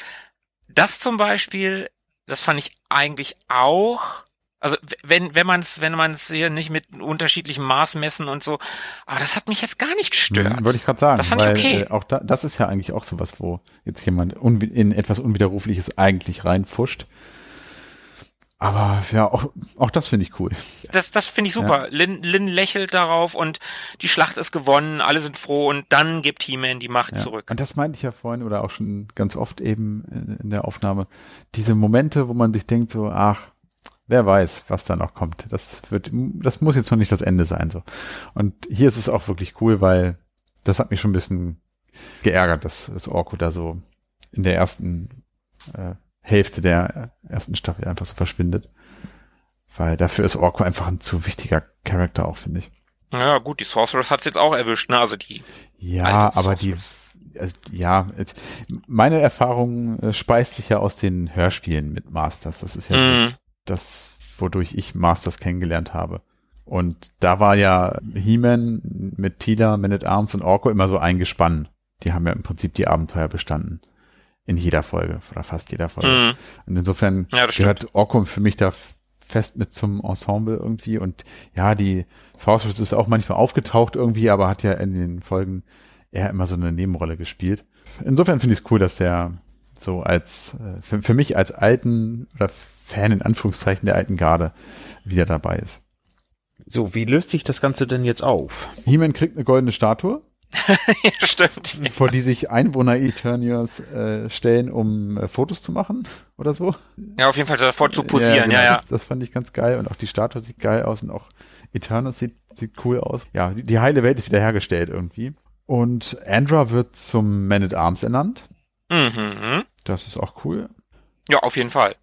das zum Beispiel, das fand ich eigentlich auch, also wenn wenn man es wenn man es hier nicht mit unterschiedlichem Maß messen und so, aber das hat mich jetzt gar nicht gestört. Mhm, Wollte ich gerade sagen, Das fand ich weil okay. äh, auch da, das ist ja eigentlich auch sowas, wo jetzt jemand in etwas Unwiderrufliches eigentlich reinfuscht. Aber ja, auch, auch das finde ich cool. Das das finde ich super. Lin, Lin lächelt darauf und die Schlacht ist gewonnen, alle sind froh und dann gibt He-Man die Macht Ja. zurück. Und das meinte ich ja vorhin oder auch schon ganz oft eben in, in der Aufnahme. Diese Momente, wo man sich denkt so, ach, wer weiß, was da noch kommt. Das wird, das muss jetzt noch nicht das Ende sein, so. Und hier ist es auch wirklich cool, weil das hat mich schon ein bisschen geärgert, dass das Orko da so in der ersten äh, Hälfte der ersten Staffel einfach so verschwindet. Weil dafür ist Orko einfach ein zu wichtiger Charakter auch, finde ich. Ja, gut, die Sorceress hat's jetzt auch erwischt, ne? Also die Ja, aber die, also, ja, jetzt, meine Erfahrung äh, speist sich ja aus den Hörspielen mit Masters. Das ist ja Mhm. das, wodurch ich Masters kennengelernt habe. Und da war ja He-Man mit Tila, Man at Arms und Orko immer so eingespannt. Die haben ja im Prinzip die Abenteuer bestanden. In jeder Folge oder fast jeder Folge. Mhm. Und insofern Ja, gehört Orko für mich da fest mit zum Ensemble irgendwie. Und ja, die Sorceress ist auch manchmal aufgetaucht irgendwie, aber hat ja in den Folgen eher immer so eine Nebenrolle gespielt. Insofern finde ich es cool, dass der so als, äh, für, für mich als alten oder Fan in Anführungszeichen der alten Garde wieder dabei ist. So, wie löst sich das Ganze denn jetzt auf? He-Man kriegt eine goldene Statue, <laughs> stimmt. vor die sich Einwohner Eternias äh, stellen, um äh, Fotos zu machen oder so. Ja, auf jeden Fall davor zu posieren, ja, genau, ja. Das, das fand ich ganz geil und auch die Statue sieht geil aus und auch Eternus sieht, sieht cool aus. Ja, die, die heile Welt ist wiederhergestellt irgendwie. Und Andra wird zum Man at Arms ernannt. Mhm. Das ist auch cool. Ja, auf jeden Fall.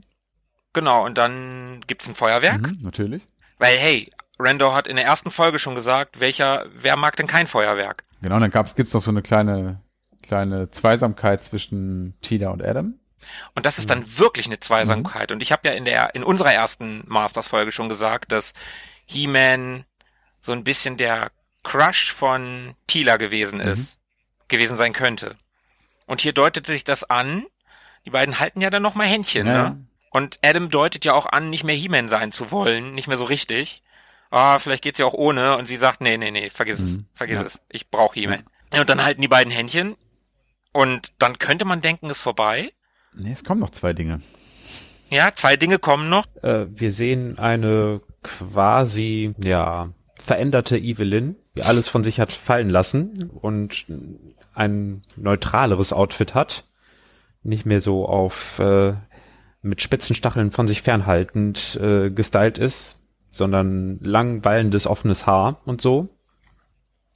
Genau, und dann gibt's ein Feuerwerk. Mhm, natürlich. Weil, hey, Randor hat in der ersten Folge schon gesagt, welcher, wer mag denn kein Feuerwerk? Genau, dann gab's, gibt's noch so eine kleine, kleine Zweisamkeit zwischen Tila und Adam. Und das ist dann wirklich eine Zweisamkeit. Und ich habe ja in der, in unserer ersten Masters-Folge schon gesagt, dass He-Man so ein bisschen der Crush von Tila gewesen ist, gewesen sein könnte. Und hier deutet sich das an. Die beiden halten ja dann noch mal Händchen, Ja. ne? Und Adam deutet ja auch an, nicht mehr He-Man sein zu wollen, nicht mehr so richtig. Ah, vielleicht geht's ja auch ohne. Und sie sagt, nee, nee, nee, vergiss es, Mhm. vergiss Ja. es. Ich brauche He-Man. Ja, Und dann halten die beiden Händchen. Und dann könnte man denken, ist vorbei. Nee, es kommen noch zwei Dinge. Ja, zwei Dinge kommen noch. Äh, wir sehen eine quasi, ja, veränderte Evelyn, die alles von sich hat fallen lassen und ein neutraleres Outfit hat. Nicht mehr so auf äh, mit Spitzenstacheln von sich fernhaltend äh, gestylt ist, sondern lang wallendes offenes Haar und so.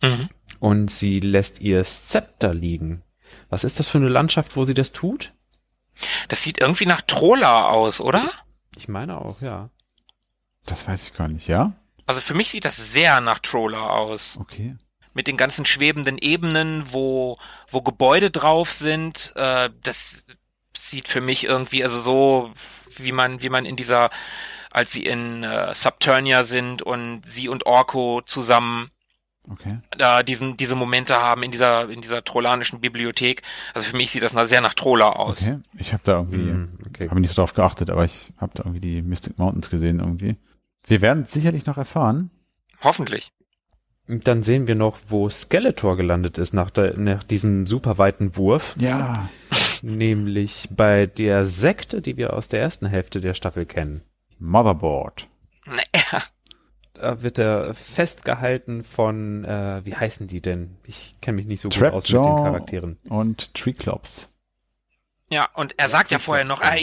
Mhm. Und sie lässt ihr Zepter liegen. Was ist das für eine Landschaft, wo sie das tut? Das sieht irgendwie nach Trola aus, oder? Ich meine auch, ja. Das weiß ich gar nicht, ja? Also für mich sieht das sehr nach Trola aus. Okay. Mit den ganzen schwebenden Ebenen, wo, wo Gebäude drauf sind. Äh, das sieht für mich irgendwie, also so, wie man, wie man in dieser, als sie in äh, Subternia sind und sie und Orko zusammen Okay. da diesen, diese Momente haben in dieser, in dieser trollanischen Bibliothek. Also für mich sieht das na- sehr nach Trola aus. Okay. Ich habe da irgendwie, Hm, okay. habe nicht so drauf geachtet, aber ich habe da irgendwie die Mystic Mountains gesehen irgendwie. Wir werden es sicherlich noch erfahren. Hoffentlich. Dann sehen wir noch, wo Skeletor gelandet ist nach, der, nach diesem super weiten Wurf. Ja. Nämlich bei der Sekte, die wir aus der ersten Hälfte der Staffel kennen. Motherboard. Naja. Da wird er festgehalten von, äh, wie heißen die denn? Ich kenne mich nicht so gut Trap aus mit den Charakteren. und Treeclops. Ja, und er sagt ja vorher noch, er,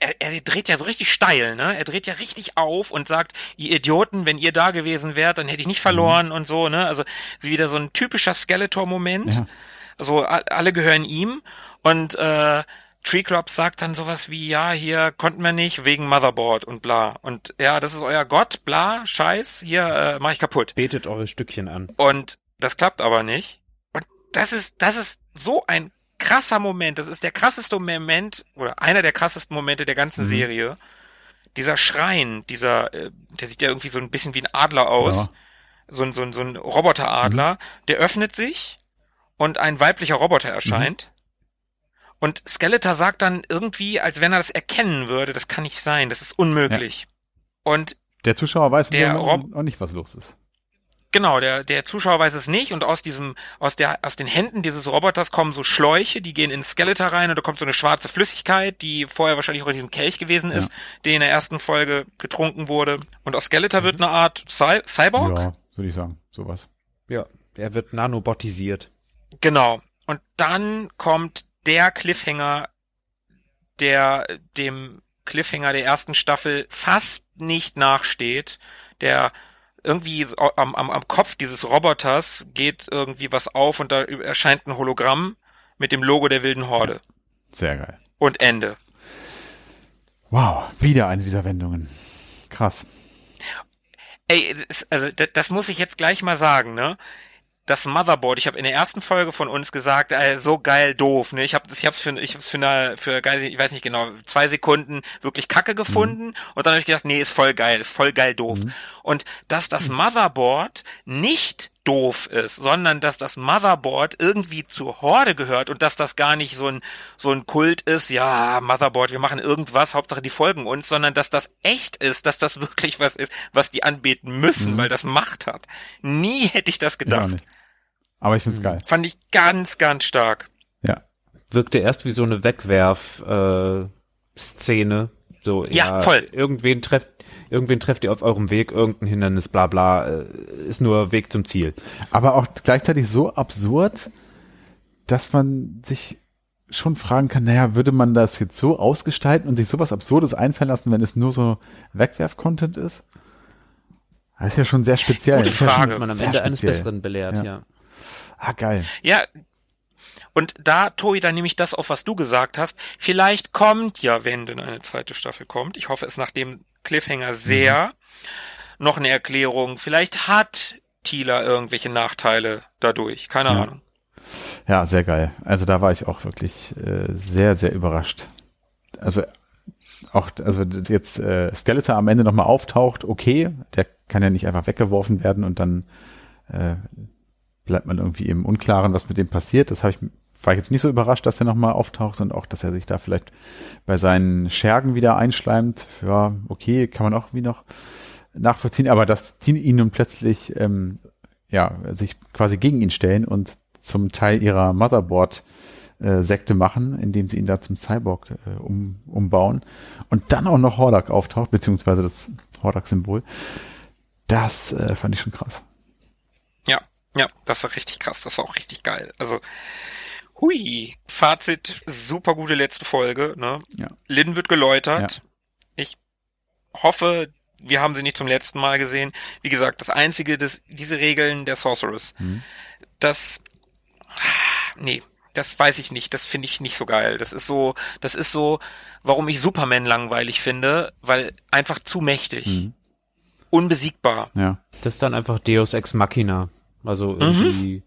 er, er dreht ja so richtig steil, ne? Er dreht ja richtig auf und sagt, ihr Idioten, wenn ihr da gewesen wärt, dann hätte ich nicht verloren und so, ne? Also so wieder so ein typischer Skeletor-Moment. Ja. Also alle gehören ihm und äh, Treeclops sagt dann sowas wie, ja, hier konnten wir nicht wegen Motherboard und bla. Und ja, das ist euer Gott, bla, scheiß, hier äh, mach ich kaputt. Betet eure Stückchen an. Und das klappt aber nicht. Und das ist, das ist so ein krasser Moment. Das ist der krasseste Moment oder einer der krassesten Momente der ganzen Mhm. Serie. Dieser Schrein, dieser, äh, der sieht ja irgendwie so ein bisschen wie ein Adler aus. Ja. So ein, so ein, so ein Roboteradler. Der öffnet sich und ein weiblicher Roboter erscheint. Und Skeletor sagt dann irgendwie, als wenn er das erkennen würde, das kann nicht sein, das ist unmöglich. Und Der Zuschauer weiß Der Rob- auch nicht, was los ist. Genau, der, der Zuschauer weiß es nicht und aus diesem, aus der, aus den Händen dieses Roboters kommen so Schläuche, die gehen in Skeletor rein und da kommt so eine schwarze Flüssigkeit, die vorher wahrscheinlich auch in diesem Kelch gewesen ist, der in der ersten Folge getrunken wurde. Und aus Skeletor wird eine Art Cy Cyborg? Ja, würde ich sagen. Sowas. Ja, er wird nanobotisiert. Genau. Und dann kommt der Cliffhanger, der dem Cliffhanger der ersten Staffel fast nicht nachsteht, der irgendwie am, am, am Kopf dieses Roboters geht irgendwie was auf und da erscheint ein Hologramm mit dem Logo der wilden Horde. Sehr geil. Und Ende. Wow, wieder eine dieser Wendungen. Krass. Ey, das, also das, das muss ich jetzt gleich mal sagen, ne? Das Motherboard, ich habe in der ersten Folge von uns gesagt, äh, so geil doof, ne? Ich habe ich hab's für ich hab's für eine, für geil, ich weiß nicht genau, zwei Sekunden wirklich Kacke gefunden mhm. und dann habe ich gedacht, nee, ist voll geil, ist voll geil doof. Mhm. Und dass das Motherboard nicht doof ist, sondern dass das Motherboard irgendwie zur Horde gehört und dass das gar nicht so ein so ein Kult ist, ja, Motherboard, wir machen irgendwas, Hauptsache die folgen uns, sondern dass das echt ist, dass das wirklich was ist, was die anbeten müssen, mhm. weil das Macht hat. Nie hätte ich das gedacht. Ja, Aber ich find's mhm. geil. Fand ich ganz, ganz stark. Ja. Wirkte erst wie so eine Wegwerf äh, Szene, so ja, ja voll. Irgendwen trefft irgendwen trefft ihr auf eurem Weg, irgendein Hindernis, bla bla, äh, ist nur Weg zum Ziel. Aber auch gleichzeitig so absurd, dass man sich schon fragen kann, naja, würde man das jetzt so ausgestalten und sich sowas Absurdes einfallen lassen, wenn es nur so Wegwerf-Content ist? Das ist ja schon sehr speziell. Gute Frage. Ja man am Ende speziell. eines Besseren belehrt, ja. ja. Ah, geil. Ja, und da, Tobi, dann nehme ich das auf, was du gesagt hast. Vielleicht kommt ja, wenn denn eine zweite Staffel kommt. Ich hoffe es nach dem Cliffhanger sehr. Mhm. Noch eine Erklärung. Vielleicht hat Tila irgendwelche Nachteile dadurch. Keine ja. Ahnung. Ja, sehr geil. Also da war ich auch wirklich äh, sehr, sehr überrascht. Also auch, also jetzt äh, Skeletor am Ende nochmal auftaucht, okay, der kann ja nicht einfach weggeworfen werden und dann äh, bleibt man irgendwie im Unklaren, was mit dem passiert. Das habe ich war ich jetzt nicht so überrascht, dass er nochmal auftaucht und auch, dass er sich da vielleicht bei seinen Schergen wieder einschleimt. Ja, okay, kann man auch wie noch nachvollziehen, aber dass die ihn nun plötzlich ähm, ja sich quasi gegen ihn stellen und zum Teil ihrer Motherboard äh, Sekte machen, indem sie ihn da zum Cyborg äh, um, umbauen und dann auch noch Hordak auftaucht, beziehungsweise das Hordak-Symbol. Das äh, fand ich schon krass. Ja, das war richtig krass, das war auch richtig geil. Also Hui, Fazit, super gute letzte Folge. Ne? Ja. Lynn wird geläutert. Ja. Ich hoffe, wir haben sie nicht zum letzten Mal gesehen. Wie gesagt, das einzige, das, diese Regeln der Sorceress, mhm. das, nee, das weiß ich nicht. Das finde ich nicht so geil. Das ist so, das ist so, warum ich Superman langweilig finde, weil einfach zu mächtig. Mhm. Unbesiegbar. Ja. Das ist dann einfach Deus Ex Machina. Also irgendwie, mhm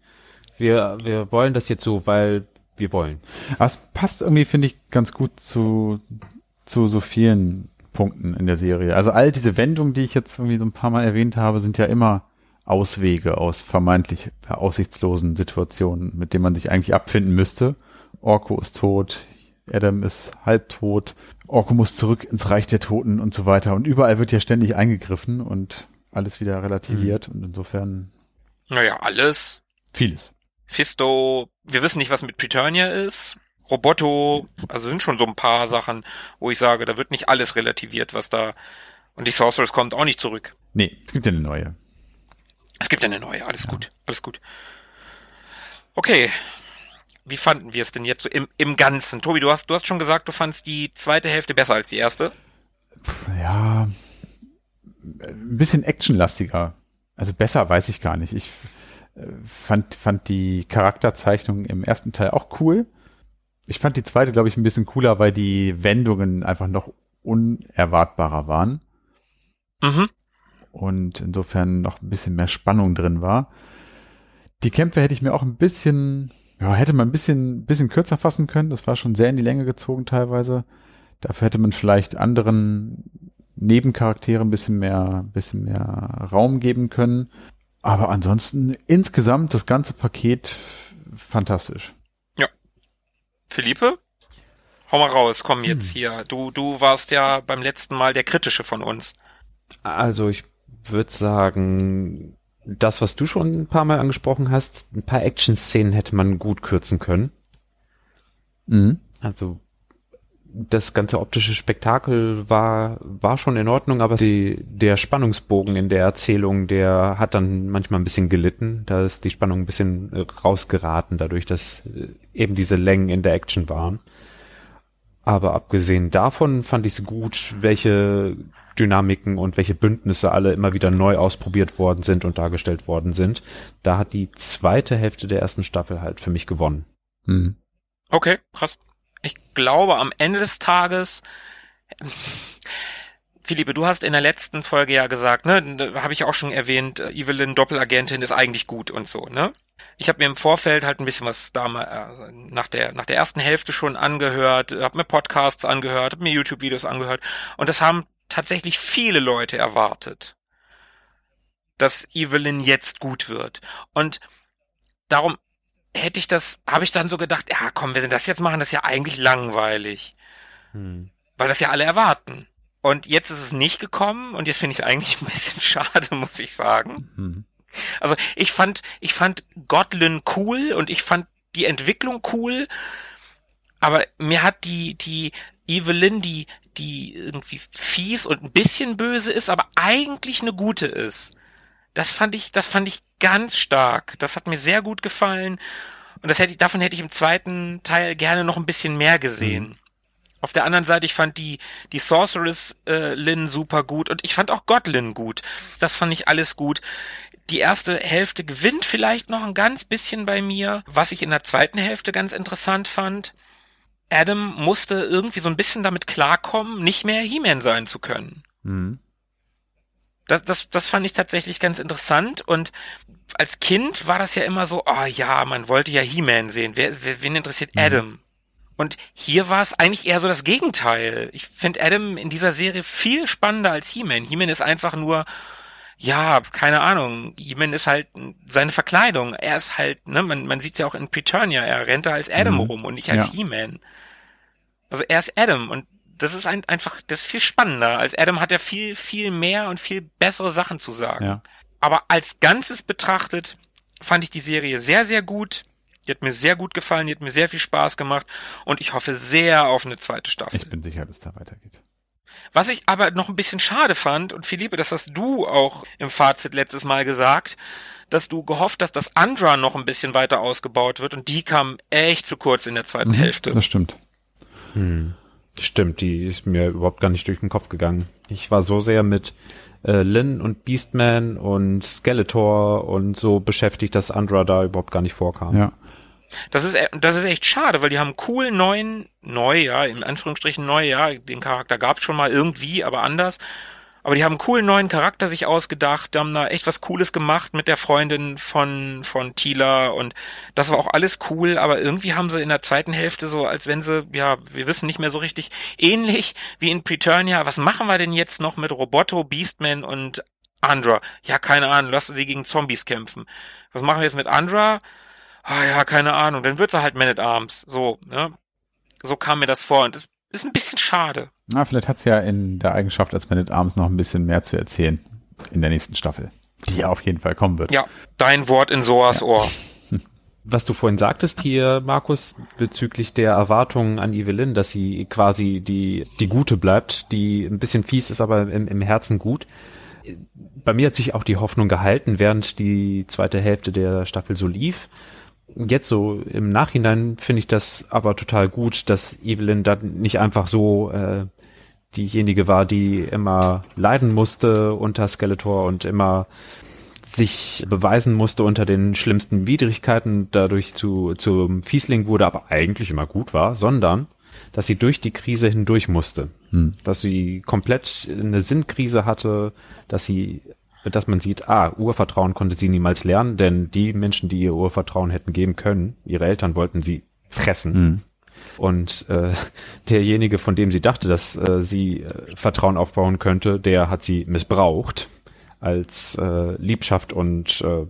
wir, wir wollen das jetzt so, weil wir wollen. Aber es passt irgendwie, finde ich, ganz gut zu, zu so vielen Punkten in der Serie. Also all diese Wendungen, die ich jetzt irgendwie so ein paar Mal erwähnt habe, sind ja immer Auswege aus vermeintlich aussichtslosen Situationen, mit denen man sich eigentlich abfinden müsste. Orko ist tot, Adam ist halbtot, Orko muss zurück ins Reich der Toten und so weiter. Und überall wird ja ständig eingegriffen und alles wieder relativiert. Mhm. Und insofern. Naja, alles. Vieles. Fisto, wir wissen nicht, was mit Preturnia ist. Roboto, also sind schon so ein paar Sachen, wo ich sage, da wird nicht alles relativiert, was da. Und die Sorceress kommt auch nicht zurück. Nee, es gibt ja eine neue. Es gibt ja eine neue, alles ja. gut, alles gut. Okay. Wie fanden wir es denn jetzt so im, im Ganzen? Tobi, du hast, du hast schon gesagt, du fandst die zweite Hälfte besser als die erste. Ja, ein bisschen actionlastiger. Also besser weiß ich gar nicht. Ich fand, fand die Charakterzeichnung im ersten Teil auch cool. Ich fand die zweite, glaube ich, ein bisschen cooler, weil die Wendungen einfach noch unerwartbarer waren. Mhm. Und insofern noch ein bisschen mehr Spannung drin war. Die Kämpfe hätte ich mir auch ein bisschen, ja, hätte man ein bisschen, bisschen kürzer fassen können. Das war schon sehr in die Länge gezogen teilweise. Dafür hätte man vielleicht anderen Nebencharakteren ein bisschen mehr, ein bisschen mehr Raum geben können. Aber ansonsten insgesamt das ganze Paket fantastisch. Ja. Philippe? Hau mal raus, komm jetzt hm. hier. Du, du warst ja beim letzten Mal der kritische von uns. Also ich würde sagen, das, was du schon ein paar Mal angesprochen hast, ein paar Action-Szenen hätte man gut kürzen können. Mhm. Also das ganze optische Spektakel war, war schon in Ordnung, aber die, der Spannungsbogen in der Erzählung, der hat dann manchmal ein bisschen gelitten. Da ist die Spannung ein bisschen äh, rausgeraten, dadurch, dass äh, eben diese Längen in der Action waren. Aber abgesehen davon fand ich es gut, welche Dynamiken und welche Bündnisse alle immer wieder neu ausprobiert worden sind und dargestellt worden sind. Da hat die zweite Hälfte der ersten Staffel halt für mich gewonnen. Hm. Okay, krass ich glaube, am Ende des Tages Philippe, du hast in der letzten Folge ja gesagt, ne, habe ich auch schon erwähnt, äh, Evelyn Doppelagentin ist eigentlich gut und so, ne? Ich habe mir im Vorfeld halt ein bisschen was damals äh, nach der nach der ersten Hälfte schon angehört, habe mir Podcasts angehört, habe mir YouTube Videos angehört und das haben tatsächlich viele Leute erwartet, dass Evelyn jetzt gut wird und darum hätte ich das, habe ich dann so gedacht, ja komm, wenn wir das jetzt machen, das ist ja eigentlich langweilig, hm. weil das ja alle erwarten. Und jetzt ist es nicht gekommen und jetzt finde ich es eigentlich ein bisschen <laughs> schade, muss ich sagen. Hm. Also ich fand, ich fand Godlin cool und ich fand die Entwicklung cool, aber mir hat die, die Evelyn, die, die irgendwie fies und ein bisschen böse ist, aber eigentlich eine gute ist. Das fand ich, das fand ich ganz stark. Das hat mir sehr gut gefallen. Und das hätte ich, davon hätte ich im zweiten Teil gerne noch ein bisschen mehr gesehen. Mhm. Auf der anderen Seite, ich fand die, die Sorceress äh, Lynn super gut und ich fand auch Godlin gut. Das fand ich alles gut. Die erste Hälfte gewinnt vielleicht noch ein ganz bisschen bei mir. Was ich in der zweiten Hälfte ganz interessant fand, Adam musste irgendwie so ein bisschen damit klarkommen, nicht mehr He-Man sein zu können. Mhm. Das, das, das fand ich tatsächlich ganz interessant und als Kind war das ja immer so, oh ja, man wollte ja He-Man sehen. Wer, wer, wen interessiert mhm. Adam? Und hier war es eigentlich eher so das Gegenteil. Ich finde Adam in dieser Serie viel spannender als He-Man. He-Man ist einfach nur, ja, keine Ahnung. He-Man ist halt seine Verkleidung. Er ist halt, ne, man, man sieht ja auch in Preturnia, er rennt da als Adam mhm. rum und nicht als ja. He-Man. Also er ist Adam und das ist ein, einfach, das ist viel spannender. Als Adam hat er viel, viel mehr und viel bessere Sachen zu sagen. Ja. Aber als Ganzes betrachtet fand ich die Serie sehr, sehr gut. Die hat mir sehr gut gefallen, die hat mir sehr viel Spaß gemacht und ich hoffe sehr auf eine zweite Staffel. Ich bin sicher, dass da weitergeht. Was ich aber noch ein bisschen schade fand, und Philippe, das hast du auch im Fazit letztes Mal gesagt, dass du gehofft hast, dass Andra noch ein bisschen weiter ausgebaut wird und die kam echt zu kurz in der zweiten mhm, Hälfte. Das stimmt. Hm. Stimmt, die ist mir überhaupt gar nicht durch den Kopf gegangen. Ich war so sehr mit äh, Lynn und Beastman und Skeletor und so beschäftigt, dass Andra da überhaupt gar nicht vorkam. Ja. Das ist, e, das ist echt schade, weil die haben cool neuen, neu, ja, in Anführungsstrichen neu, ja, den Charakter gab's schon mal irgendwie, aber anders. Aber die haben einen coolen neuen Charakter sich ausgedacht, die haben da echt was Cooles gemacht mit der Freundin von, von Tila und das war auch alles cool, aber irgendwie haben sie in der zweiten Hälfte so, als wenn sie, ja, wir wissen nicht mehr so richtig, ähnlich wie in Preturnia, was machen wir denn jetzt noch mit Roboto, Beastman und Andra? Ja, keine Ahnung, lassen sie gegen Zombies kämpfen. Was machen wir jetzt mit Andra? Ah ja, keine Ahnung, dann wird sie halt Man at Arms. So, ne? So kam mir das vor und das ist ein bisschen schade. Na, vielleicht hat sie ja in der Eigenschaft als Man at Arms noch ein bisschen mehr zu erzählen in der nächsten Staffel, die ja auf jeden Fall kommen wird. Ja, dein Wort in Soas ja. Ohr. <laughs> Was du vorhin sagtest hier, Markus, bezüglich der Erwartungen an Evelyn, dass sie quasi die, die Gute bleibt, die ein bisschen fies ist, aber im, im Herzen gut. Bei mir hat sich auch die Hoffnung gehalten, während die zweite Hälfte der Staffel so lief jetzt so im Nachhinein finde ich das aber total gut, dass Evelyn da nicht einfach so äh, diejenige war, die immer leiden musste unter Skeletor und immer sich beweisen musste unter den schlimmsten Widrigkeiten, dadurch zu zum Fiesling wurde, aber eigentlich immer gut war, sondern dass sie durch die Krise hindurch musste, hm. dass sie komplett eine Sinnkrise hatte, dass sie dass man sieht, ah, Urvertrauen konnte sie niemals lernen, denn die Menschen, die ihr Urvertrauen hätten geben können, ihre Eltern wollten sie fressen. Mhm. Und äh, derjenige, von dem sie dachte, dass äh, sie äh, Vertrauen aufbauen könnte, der hat sie missbraucht als äh, Liebschaft und äh,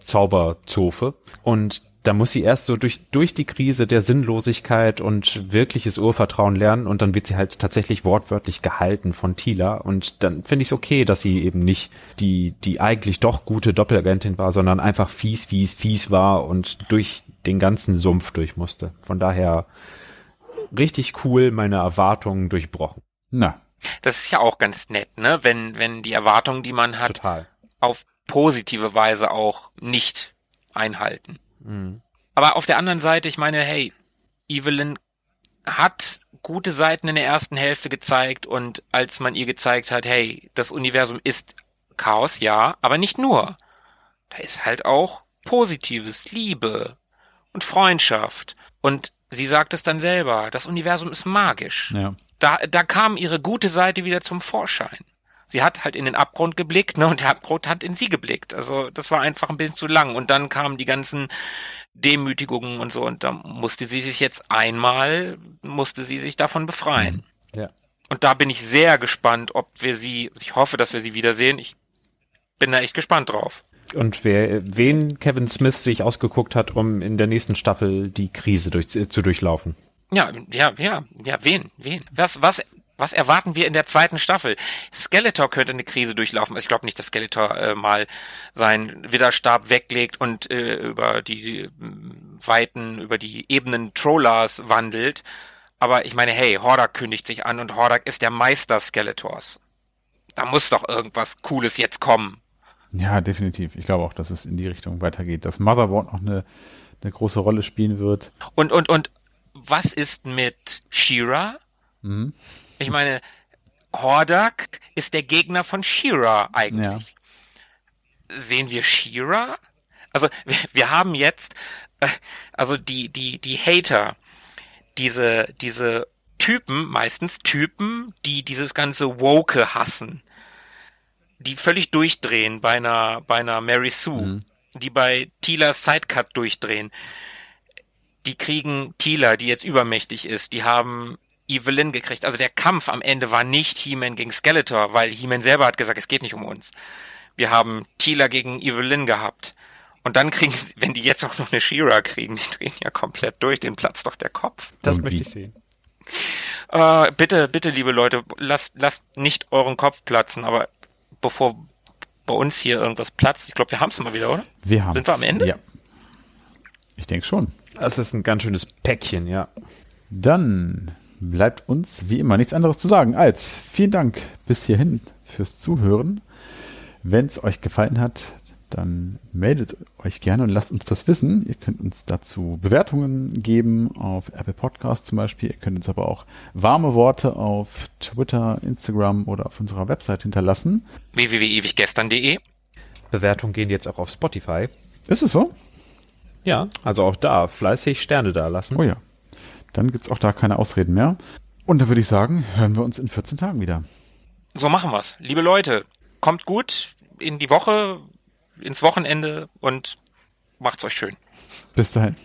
Zauberzofe. Und da muss sie erst so durch, durch die Krise der Sinnlosigkeit und wirkliches Urvertrauen lernen und dann wird sie halt tatsächlich wortwörtlich gehalten von Tila und dann finde ich es okay, dass sie eben nicht die, die eigentlich doch gute Doppelagentin war, sondern einfach fies, fies, fies war und durch den ganzen Sumpf durch musste. Von daher richtig cool, meine Erwartungen durchbrochen. Na. Das ist ja auch ganz nett, ne? Wenn, wenn die Erwartungen, die man hat, Total. auf positive Weise auch nicht einhalten. Mhm. Aber auf der anderen Seite, ich meine, hey, Evelyn hat gute Seiten in der ersten Hälfte gezeigt und als man ihr gezeigt hat, hey, das Universum ist Chaos, ja, aber nicht nur. Da ist halt auch Positives, Liebe und Freundschaft. Und sie sagt es dann selber, das Universum ist magisch. Ja. da, da kam ihre gute Seite wieder zum Vorschein. Sie hat halt in den Abgrund geblickt, ne, und der Abgrund hat in sie geblickt. Also das war einfach ein bisschen zu lang. Und dann kamen die ganzen Demütigungen und so, und da musste sie sich jetzt einmal, musste sie sich davon befreien. Ja. Und da bin ich sehr gespannt, ob wir sie, ich hoffe, dass wir sie wiedersehen. Ich bin da echt gespannt drauf. Und wer, wen Kevin Smith sich ausgeguckt hat, um in der nächsten Staffel die Krise durch, zu durchlaufen. Ja, ja, ja, ja, wen, wen? Was, was, was erwarten wir in der zweiten Staffel? Skeletor könnte eine Krise durchlaufen. Ich glaube nicht, dass Skeletor äh, mal seinen Widerstab weglegt und äh, über die äh, Weiten, über die Ebenen Trollers wandelt. Aber ich meine, hey, Hordak kündigt sich an und Hordak ist der Meister Skeletors. Da muss doch irgendwas Cooles jetzt kommen. Ja, definitiv. Ich glaube auch, dass es in die Richtung weitergeht, dass Motherboard noch eine, eine große Rolle spielen wird. Und, und, und was ist mit Shira? Mhm. Ich meine, Hordak ist der Gegner von Shira eigentlich. Sehen wir Shira? Also wir, wir haben jetzt, äh, also die die die Hater, diese diese Typen, meistens Typen, die dieses ganze woke hassen, die völlig durchdrehen bei einer bei einer Mary Sue, die bei Tilas Sidecut durchdrehen. Die kriegen Tila, die jetzt übermächtig ist, die haben Evelyn gekriegt. Also der Kampf am Ende war nicht He-Man gegen Skeletor, weil He-Man selber hat gesagt, es geht nicht um uns. Wir haben Tila gegen Evelyn gehabt. Und dann kriegen sie, wenn die jetzt auch noch eine She-Ra kriegen, die drehen ja komplett durch, den platzt doch der Kopf. Das Und möchte ich sehen. Äh, bitte, bitte, liebe Leute, lasst, lasst nicht euren Kopf platzen, aber bevor bei uns hier irgendwas platzt, ich glaube, wir haben es mal wieder, oder? Wir haben Sind wir am Ende? Ja. Ich denke schon. Das ist ein ganz schönes Päckchen, ja. Dann bleibt uns wie immer nichts anderes zu sagen als vielen Dank bis hierhin fürs Zuhören. Wenn es euch gefallen hat, dann meldet euch gerne und lasst uns das wissen. Ihr könnt uns dazu Bewertungen geben auf Apple Podcast zum Beispiel. Ihr könnt uns aber auch warme Worte auf Twitter, Instagram oder auf unserer Website hinterlassen. www.ewiggestern.de Bewertungen gehen jetzt auch auf Spotify. Ist es so? Ja, also auch da fleißig Sterne da lassen. Oh ja. Dann gibt's auch da keine Ausreden mehr. Und dann würde ich sagen, hören wir uns in 14 Tagen wieder. So machen wir's. Liebe Leute, kommt gut in die Woche, ins Wochenende und macht's euch schön. Bis dahin.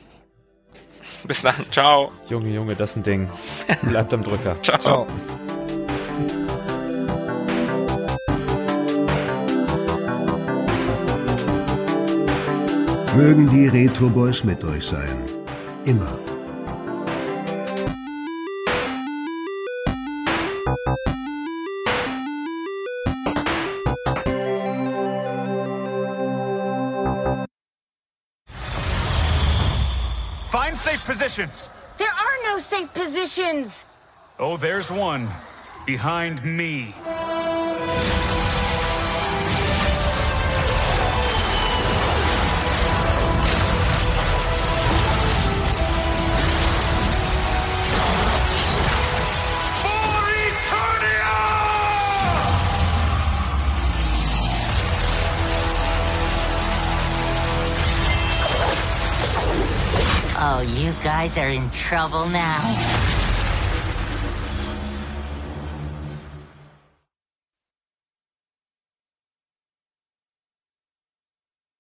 Bis dann. Ciao. Junge, Junge, das ist ein Ding. Bleibt am Drücker. <laughs> Ciao. Mögen die Retro Boys mit euch sein. Immer. Find safe positions. There are no safe positions. Oh, there's one. Behind me. Oh, you guys are in trouble now.